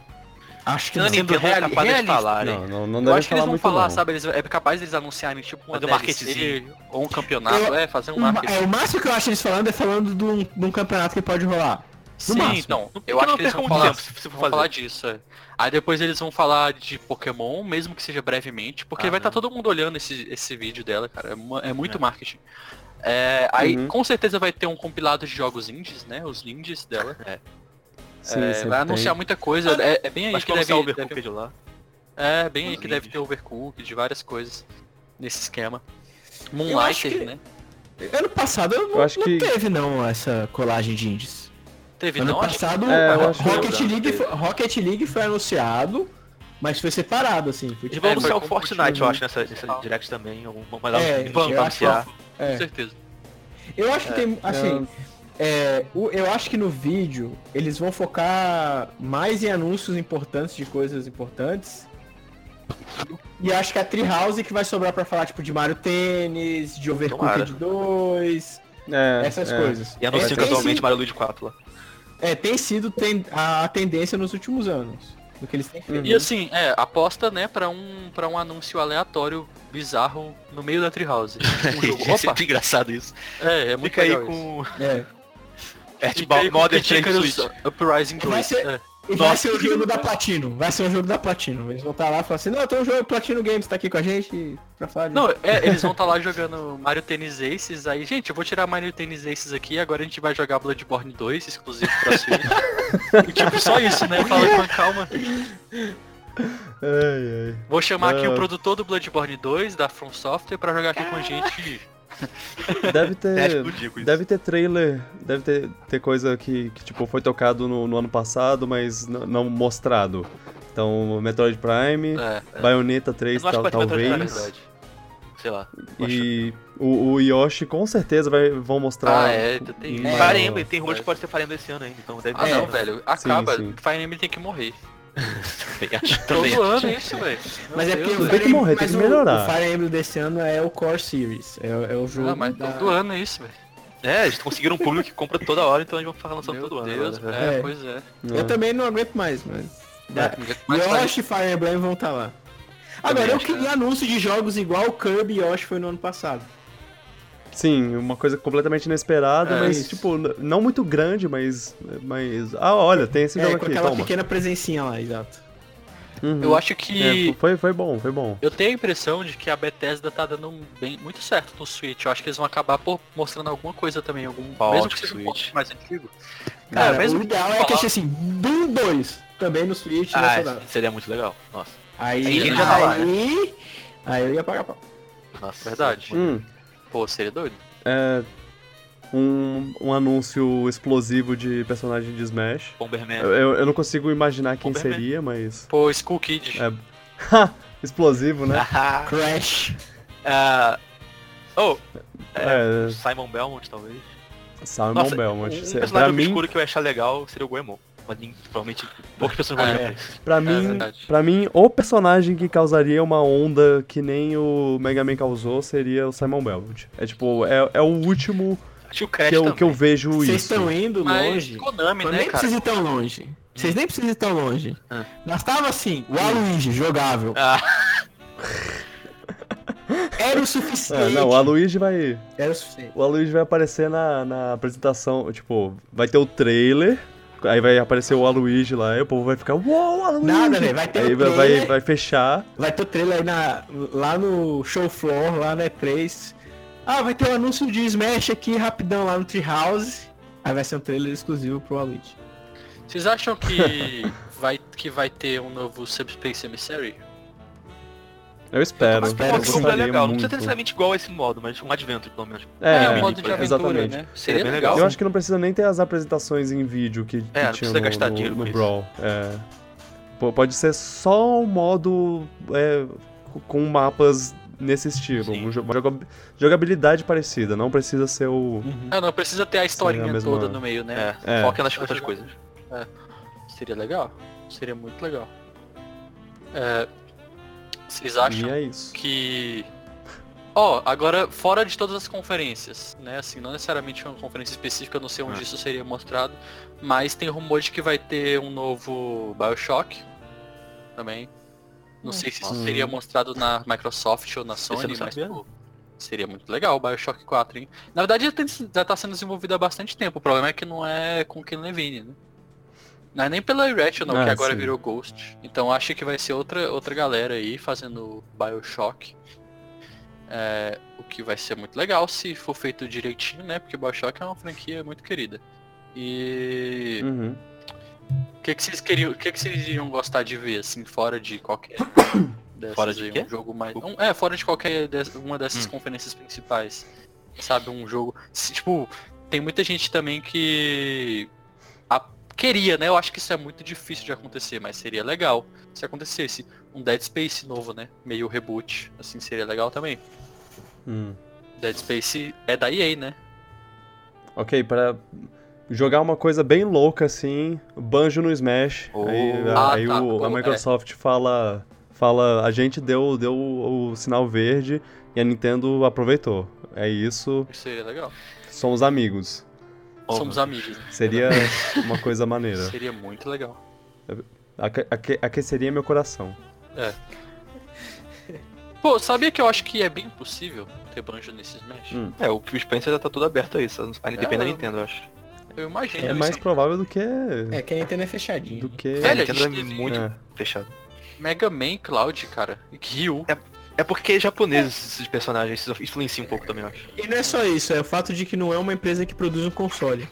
Acho que Não, não. Nintendo é capaz de falarem. não, não, não Eu acho que eles falar vão falar, não. sabe? Eles, é capaz deles anunciarem tipo uma um DLC marketzinho. ou um campeonato, Eu- é, fazer um O, ma- marketing. é, o máximo que eu acho eles falando é falando de um, de um campeonato que pode rolar. Sim, máximo. então, Não- eu acho que eles vão falar, tempo se- se for vão fazer. falar disso, é. Aí depois eles vão falar de Pokémon, mesmo que seja brevemente, porque Ah, vai estar não. todo mundo olhando esse, esse vídeo dela, cara. É, mu- é muito marketing. É, aí Uhum. com certeza vai ter um compilado de jogos indies, né? Os indies dela. Sim, É, sempre vai tem. anunciar muita coisa. É, é bem aí Acho que que deve, deve- Overcooked lá. É, bem aí Os que deve indies. ter Overcooked, de várias coisas nesse esquema. acho Moonlighter, que- né? Ano passado não, Eu acho não que- teve não essa colagem de indies. Teve Ano não, acho que- passado É, Rocket, não, League foi, Rocket League foi anunciado, mas foi separado assim. Foi Eles tipo, vão É, o com Fortnite, eu acho, nessa, nessa Direct também. Vamos mandar É, acho anunciar. Com é. certeza. Eu acho que tem, assim, é, eu acho que no vídeo eles vão focar mais em anúncios importantes de coisas importantes. E acho que a Treehouse que vai sobrar pra falar, tipo, de Mario Tênis, de Overcooked 2, É, essas é. coisas. E anunciam É, casualmente Mario Luigi 4 lá. É, tem sido ten- a tendência nos últimos anos. Do que eles têm feito. E assim, é, aposta, né, pra um, pra um anúncio aleatório, bizarro, no meio da Treehouse. Um jogo. é Opa! sempre engraçado isso. É, é muito Fica aí isso. com É. é, Fica tipo, aí com Modern 3 Criticals Switch. Uprising Vai 2. ser- é. E vai Nossa, ser o jogo da Platino. Vai ser um jogo da Platino. Eles vão estar lá e falar assim, não, tem um jogo Platino Games, tá aqui com a gente pra falar. Não, é, eles vão estar lá jogando Mario Tennis Aces, aí, gente, eu vou tirar Mario Tennis Aces aqui, agora a gente vai jogar Bloodborne 2, exclusivo pra Switch. e tipo, só isso, né? Fala com calma. Ai, ai. Vou chamar aqui Ah. o produtor do Bloodborne 2, da From Software, pra jogar aqui com a gente. Deve É, ter. Deve ter trailer, deve ter, ter coisa que, que, tipo, foi tocado no, no ano passado, mas não mostrado. Então, Metroid Prime, É, Bayonetta Eu 3, não acho tal, talvez. Sei lá. E o, o Yoshi com certeza vai, vão mostrar. Ah, é, tem- uma- É, Fire Emblem, tem de que pode ser Fire Emblem esse ano ainda, então deve Ah É. não, velho, acaba. sim. Fire Emblem tem que morrer. Também acho, também Todo ano é isso, velho. Mas é porque Deus, o Tem Fire que morrer, Emblem- tem que o- melhorar. O, Fire Emblem desse ano é o Core Series. É, é o jogo. Ah, mas da- todo ano é isso, velho. É, eles conseguiram um público que compra toda hora, então eles vão ficar lançando Meu todo ano. Deus, é, É. pois é. É. Eu também não aguento mais, mas. Mas tá- Yoshi e Fire Emblem vão estar lá. Agora, eu queria anúncio de jogos igual o Kirby e Yoshi foi no ano passado. Sim, uma coisa completamente inesperada, É, mas, isso. tipo, não muito grande, mas. mas ah, olha, tem esse É, jogo com aqui, aquela toma. pequena presencinha lá, exato. Uhum. Eu acho É, que. foi, foi bom, foi bom. Eu tenho a impressão de que a Bethesda tá dando um bem, muito certo no Switch. Eu acho que eles vão acabar por mostrando alguma coisa também, algum Qual mesmo que seja um Switch? pouco mais antigo. Cara, É, mesmo o ideal é que achei assim, Doom 2, também no Switch, Ah, nessa seria muito legal. Nossa. Aí, Aí aí, já tá lá, aí, eu ia pagar pau. Nossa, Verdade. Hum, Pô, seria doido. é. Um, um anúncio explosivo de personagem de Smash. Bomberman. Eu, eu, não consigo imaginar quem Bomberman. seria, mas. Pô, Skull Kid. É. Ha! Explosivo, né? Crash. ah, oh, É, Simon Belmont, talvez. Simon Nossa, Belmont. um Cê- personagem pra mim, obscuro que eu ia achar legal seria o Goemon. Mas provavelmente poucas pessoas vão É. olhar pra isso. pra mim, pra mim, o personagem que causaria uma onda que nem o Mega Man causou seria o Simon Belmont. É tipo, é, é o último Acho que o Crash que eu, também. que eu vejo Vocês isso. estão indo Mas longe. Konami, né, nem cara? precisa ir tão longe. Vocês nem precisam ir tão longe. Ah. Nós tava assim, o Aluigi, jogável. Ah, Era o É, suficiente. não, o Aloysio vai. Era o suficiente. O vai aparecer na, na apresentação, tipo, vai ter o trailer, aí vai aparecer o Aloysio lá, e o povo vai ficar, uou, Aloysio! Nada, velho, vai ter Aí o vai, vai, trailer. vai fechar. Vai ter o trailer aí na, lá no show floor, lá na E3. Ah, vai ter o anúncio de Smash aqui rapidão lá no Treehouse. Aí vai ser um trailer exclusivo pro Aluigi. Vocês acham que vai, que vai ter um novo Subspace Emissary? Eu espero. Mas espero sim. é legal. Não muito. precisa ter necessariamente igual a esse modo, mas um adventure, pelo menos. É, É, um modo de por aventura, exatamente. né? Seria bem legal. legal. Eu acho que não precisa nem ter as apresentações em vídeo que, que É, não tinha precisa no, gastar no- dinheiro no com isso. Brawl. É. Pode ser só um modo é, com mapas nesse estilo. Sim. um uma joga- jogabilidade parecida, não precisa ser o. É, não precisa ter a historinha a mesma- toda no meio, né? É, É. foca nas Eu outras coisas. Seria legal. Seria muito legal. É, vocês acham E é isso. que. Ó, agora fora de todas as conferências, né? Assim, não necessariamente uma conferência específica, eu não sei onde Ah. isso seria mostrado, mas tem rumor de que vai ter um novo Bioshock também. Não sei se isso Hum. seria mostrado na Microsoft ou na Sony, mas pô, seria muito legal o Bioshock 4, hein? Na verdade já, tem- já tá sendo desenvolvido há bastante tempo, o problema é que não é com Ken Levine, né? Não é nem pela Irrational, Ah, que agora sim. virou Ghost. Então acho que vai ser outra, outra galera aí fazendo Bioshock. É, o que vai ser muito legal se for feito direitinho, né? Porque Bioshock é uma franquia muito querida. E Uhum. o que, que vocês queriam, o que, que vocês iriam gostar de ver, assim, fora de qualquer dessas Fora de aí, quê? um jogo mais. um- é, fora de qualquer des- uma dessas Hum. conferências principais. Sabe, um jogo. se, tipo, tem muita gente também que queria, né? Eu acho que isso é muito difícil de acontecer, mas seria legal se acontecesse um Dead Space novo, né? Meio reboot, assim, seria legal também. Hum. Dead Space é da EA, né? Ok, para jogar uma coisa bem louca assim, banjo no Smash. Oh. Aí, Ah, aí tá, o- a é. Microsoft fala, fala, a gente deu, deu o sinal verde e a Nintendo aproveitou. É isso, Isso seria legal. somos amigos. Somos amigos. né? Seria uma coisa maneira. Seria muito legal. Aque- aque- aqueceria meu coração. Pô, sabia que eu acho que é bem possível ter banjo nesse Smash? Hum. É, o Phil Spencer já tá tudo aberto aí, só aí depende da É, Nintendo, eu acho. Eu imagino. É isso. mais provável do que. É que a Nintendo é fechadinha. Do que. Velho, a a Nintendo gente é teve- muito É. fechado. Mega Man Cloud, cara. Ryu. É porque é japonês esses personagens, isso influencia um pouco também, eu acho. E não é só isso, é o fato de que não é uma empresa que produz um console.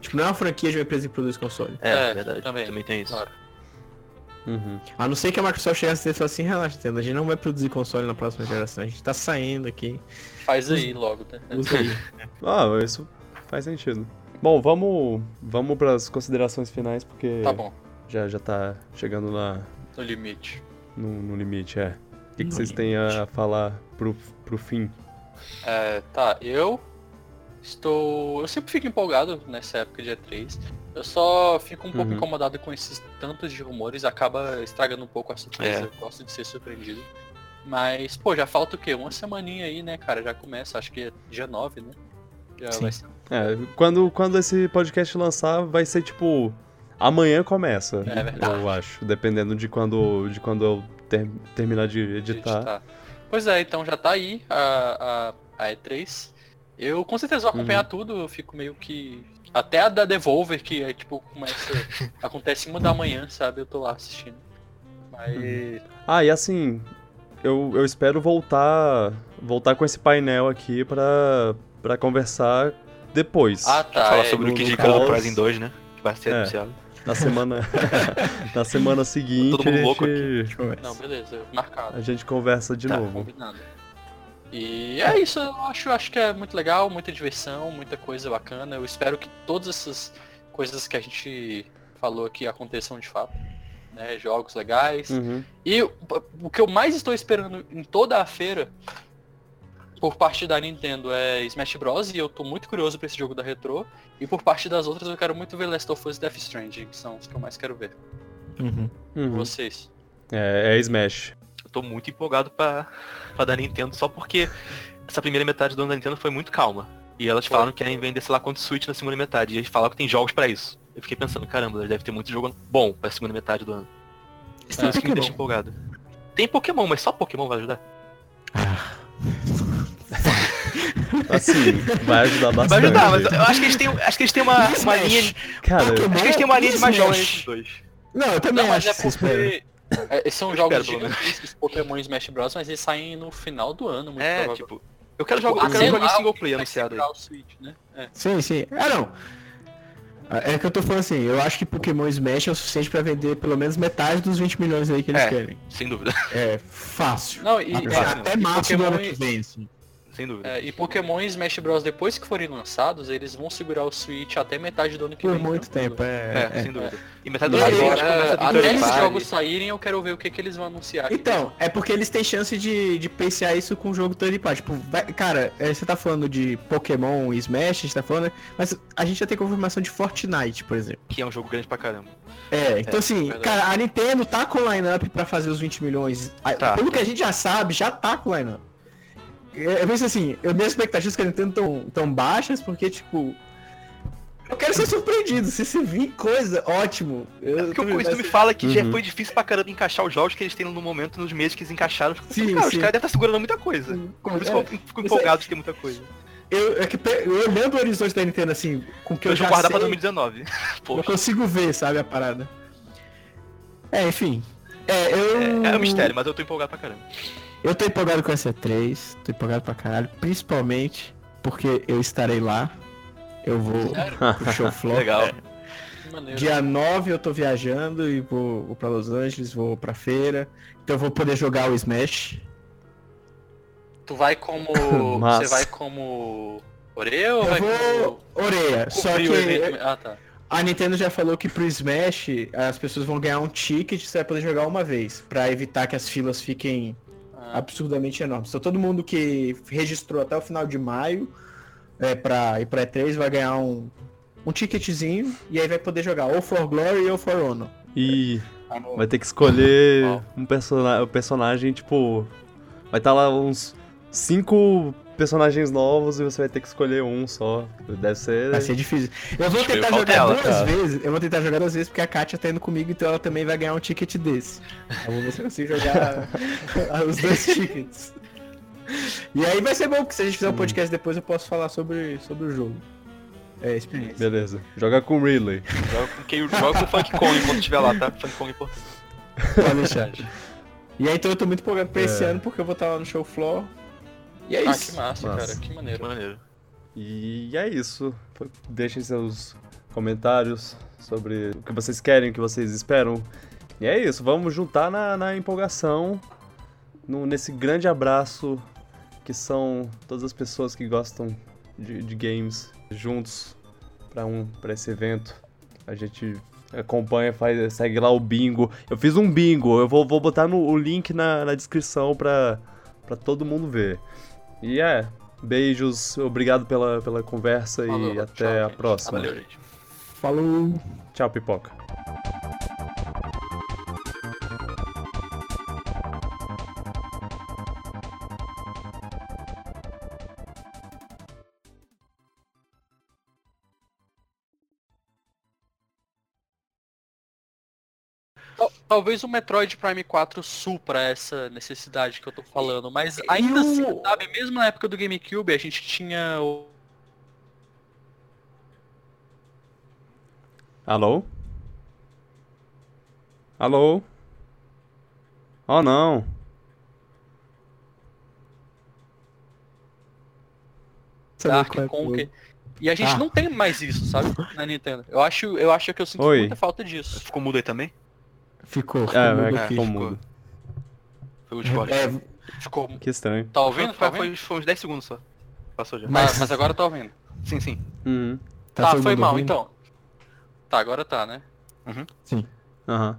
Tipo, não é uma franquia de uma empresa que produz console. É, É, verdade. também. Também, tem isso. Claro. Uhum. A não ser que a Microsoft chegasse e dissesse assim, relaxa, Nintendo, a gente não vai produzir console na próxima geração, a gente tá saindo aqui. Faz aí logo, né? Usa aí. Ah, isso faz sentido. Bom, vamos, vamos para as considerações finais, porque Tá bom, já, já tá chegando na, no limite. no, no limite, é. O que, que vocês têm a falar pro, pro fim? É, tá, eu estou. Eu sempre fico empolgado nessa época de E3. Eu só fico um pouco Uhum. incomodado com esses tantos de rumores, acaba estragando um pouco a surpresa. É. Eu gosto de ser surpreendido. Mas, pô, já falta o quê? Uma semaninha aí, né, cara? Já começa, acho que é dia 9, né? Já Sim. vai ser. É, quando, quando esse podcast lançar, vai ser tipo. Amanhã começa. É verdade. Eu acho. Dependendo de quando, de quando eu ter- terminar de de editar. editar. Pois é, então já tá aí a, a, a E3. Eu com certeza vou acompanhar Uhum. tudo, eu fico meio que. Até a da Devolver, que é tipo, começa. acontece uma da manhã, sabe? Eu tô lá assistindo. Mas. Uhum. Ah, e assim, eu, eu espero voltar voltar com esse painel aqui pra, pra conversar depois. Ah tá. Falar é, sobre no- o Kid no Icarus pós- Uprising 2, né? Que vai ser É. anunciado. Na semana. na semana seguinte Todo mundo a, louco gente, Não, beleza, marcado. a gente conversa de Tá, novo. Combinado. E é isso, eu acho, acho que é muito legal, muita diversão, muita coisa bacana. Eu espero que todas essas coisas que a gente falou aqui aconteçam de fato. Né? Jogos legais. Uhum. E o que eu mais estou esperando em toda a feira, por parte da Nintendo, é Smash Bros. E eu tô muito curioso pra esse jogo da Retro. E por parte das outras, eu quero muito ver Last of Us e Death Stranding, que são os que eu mais quero ver. Uhum. Uhum. Vocês. É, é Smash. Eu tô muito empolgado pra, pra da Nintendo, só porque essa primeira metade do ano da Nintendo foi muito calma. E elas falaram que querem vender sei lá quantos Switch na segunda metade. E eles falaram que tem jogos pra isso. Eu fiquei pensando, caramba, deve ter muito jogo bom pra segunda metade do ano. Isso é isso que me deixa empolgado. Tem Pokémon, mas só Pokémon vai ajudar. Assim, vai ajudar Vai bastante. ajudar, mas eu acho que eles têm, acho que eles têm uma, uma linha. Cara, Pokémon? Acho que eles têm uma linha de mais dois. Não, eu também Não, mas acho é que se espera. porque. é, são Eu jogos gigantescos, Pokémon e Smash Bros, mas eles saem no final do ano, muito É, provável. tipo. Eu quero jogar, eu Ah, quero sei jogar em single o que player vai anunciado aí. Switch, né? É. Sim, sim. Ah, não. É que eu tô falando assim, eu acho que Pokémon Smash é o suficiente pra vender pelo menos metade dos 20 milhões aí que eles É. querem. Sem dúvida. É fácil. Não, e, até, é, até e março do Pokémon ano e- que vem, assim. Sem dúvida. É, e Pokémon e Smash Bros. depois que forem lançados, eles vão segurar o Switch até metade do ano que Por vem. muito tranquilo. tempo, é. É, é. sem dúvida. E metade do ano que vem, até esses jogos saírem, eu quero ver o que, que eles vão anunciar. Então, é porque eles têm chance de, de pensear isso com o jogo third party. Tipo, vai- cara, é, você tá falando de Pokémon e Smash, a gente tá falando, né? mas a gente já tem confirmação de Fortnite, por exemplo. Que é um jogo grande pra caramba. É, então assim, verdade. cara, a Nintendo tá com line-up pra fazer os 20 milhões. Tá. Pelo que a gente já sabe, já tá com line-up. É, Eu penso assim, eu, minhas expectativas com a Nintendo tão, tão baixas, porque, tipo. Eu quero ser surpreendido. Se você vir coisa, ótimo. Eu, É porque o isso me fala que já Uhum. foi difícil pra caramba encaixar os jogos que eles têm no momento, nos meses que eles encaixaram. Eu Sim, cara, sim. os caras devem estar segurando muita coisa. Por isso que eu É, fico empolgado de ter muita coisa. eu, é que eu olhando o horizonte da Nintendo assim, com o que eu, Eu já vou guardar pra sei, 2019. eu Poxa. consigo ver, sabe, a parada. É, enfim. É, eu. É, é um mistério, mas eu tô empolgado pra caramba. Eu tô empolgado com essa 3, tô empolgado pra caralho, principalmente porque eu estarei lá. Eu vou Sério? pro show. Legal. É. Dia 9 eu tô viajando e vou, vou pra Los Angeles, vou pra feira. Então eu vou poder jogar o Smash. Tu vai como. Massa. Você vai como. Oreo ou Eu vai vou Oreia, como. só cobrir o evento? que Ah, tá. a Nintendo já falou que pro Smash as pessoas vão ganhar um ticket, você vai poder jogar uma vez, Pra evitar que as filas fiquem absurdamente enormes. Então todo mundo que registrou até o final de maio é, pra ir pra E3 vai ganhar um, um ticketzinho e aí vai poder jogar ou For Glory ou For Honor. E Tá vai ter que escolher Ó. um persona um personagem, tipo. Vai estar lá uns cinco personagens novos e você vai ter que escolher um só. Deve ser. Vai ser difícil. Eu vou tentar jogar ela, duas cara. vezes. Eu vou tentar jogar duas vezes porque a Kátia tá indo comigo, então ela também vai ganhar um ticket desse. Eu vou ver se eu consigo jogar os dois tickets. E aí vai ser bom, porque se a gente fizer um podcast depois eu posso falar sobre, sobre o jogo. É, experiência. Beleza. Joga com Ridley. Joga com, quem, joga com Funk Kong quando estiver lá, tá? Funk Kong é importante. Pode deixar. E aí então eu tô muito empolgado pra esse É. ano porque eu vou estar lá no show floor. E é Ah, isso. que massa, Massa. cara. Que maneiro. Maneiro. E é isso. Deixem seus comentários sobre o que vocês querem, o que vocês esperam. E é isso, vamos juntar na, na empolgação, no- nesse grande abraço que são todas as pessoas que gostam de, de games juntos para um, pra esse evento. A gente acompanha, faz, segue lá o bingo. Eu fiz um bingo, eu vou, vou botar no, o link na, na descrição pra todo mundo ver. E é, beijos, obrigado pela, pela conversa Falou, e até tchau, a gente. próxima. Valeu, gente. Falou! Tchau, pipoca. Talvez o Metroid Prime 4 supra essa necessidade que eu tô falando, mas ainda assim, sabe, mesmo na época do GameCube, a gente tinha o. Alô? Alô? Oh não. Dark é Conquer. E a gente Ah. não tem mais isso, sabe? Na Nintendo. Eu acho, eu acho que eu sinto Oi. muita falta disso. Ficou mudo aí também? Ficou, ficou É, mudo é, aqui. ficou ficou. mudo. Foi o Discord. É, Ficou. Que estranho. Tá ouvindo? Tá Foi, ouvindo? foi, foi uns 10 segundos só. Passou já. Mas- Mas, mas agora eu tô ouvindo. Sim, sim. Uhum. Tá, todo foi mal, ouvindo? então. Tá, agora tá, né? Aham.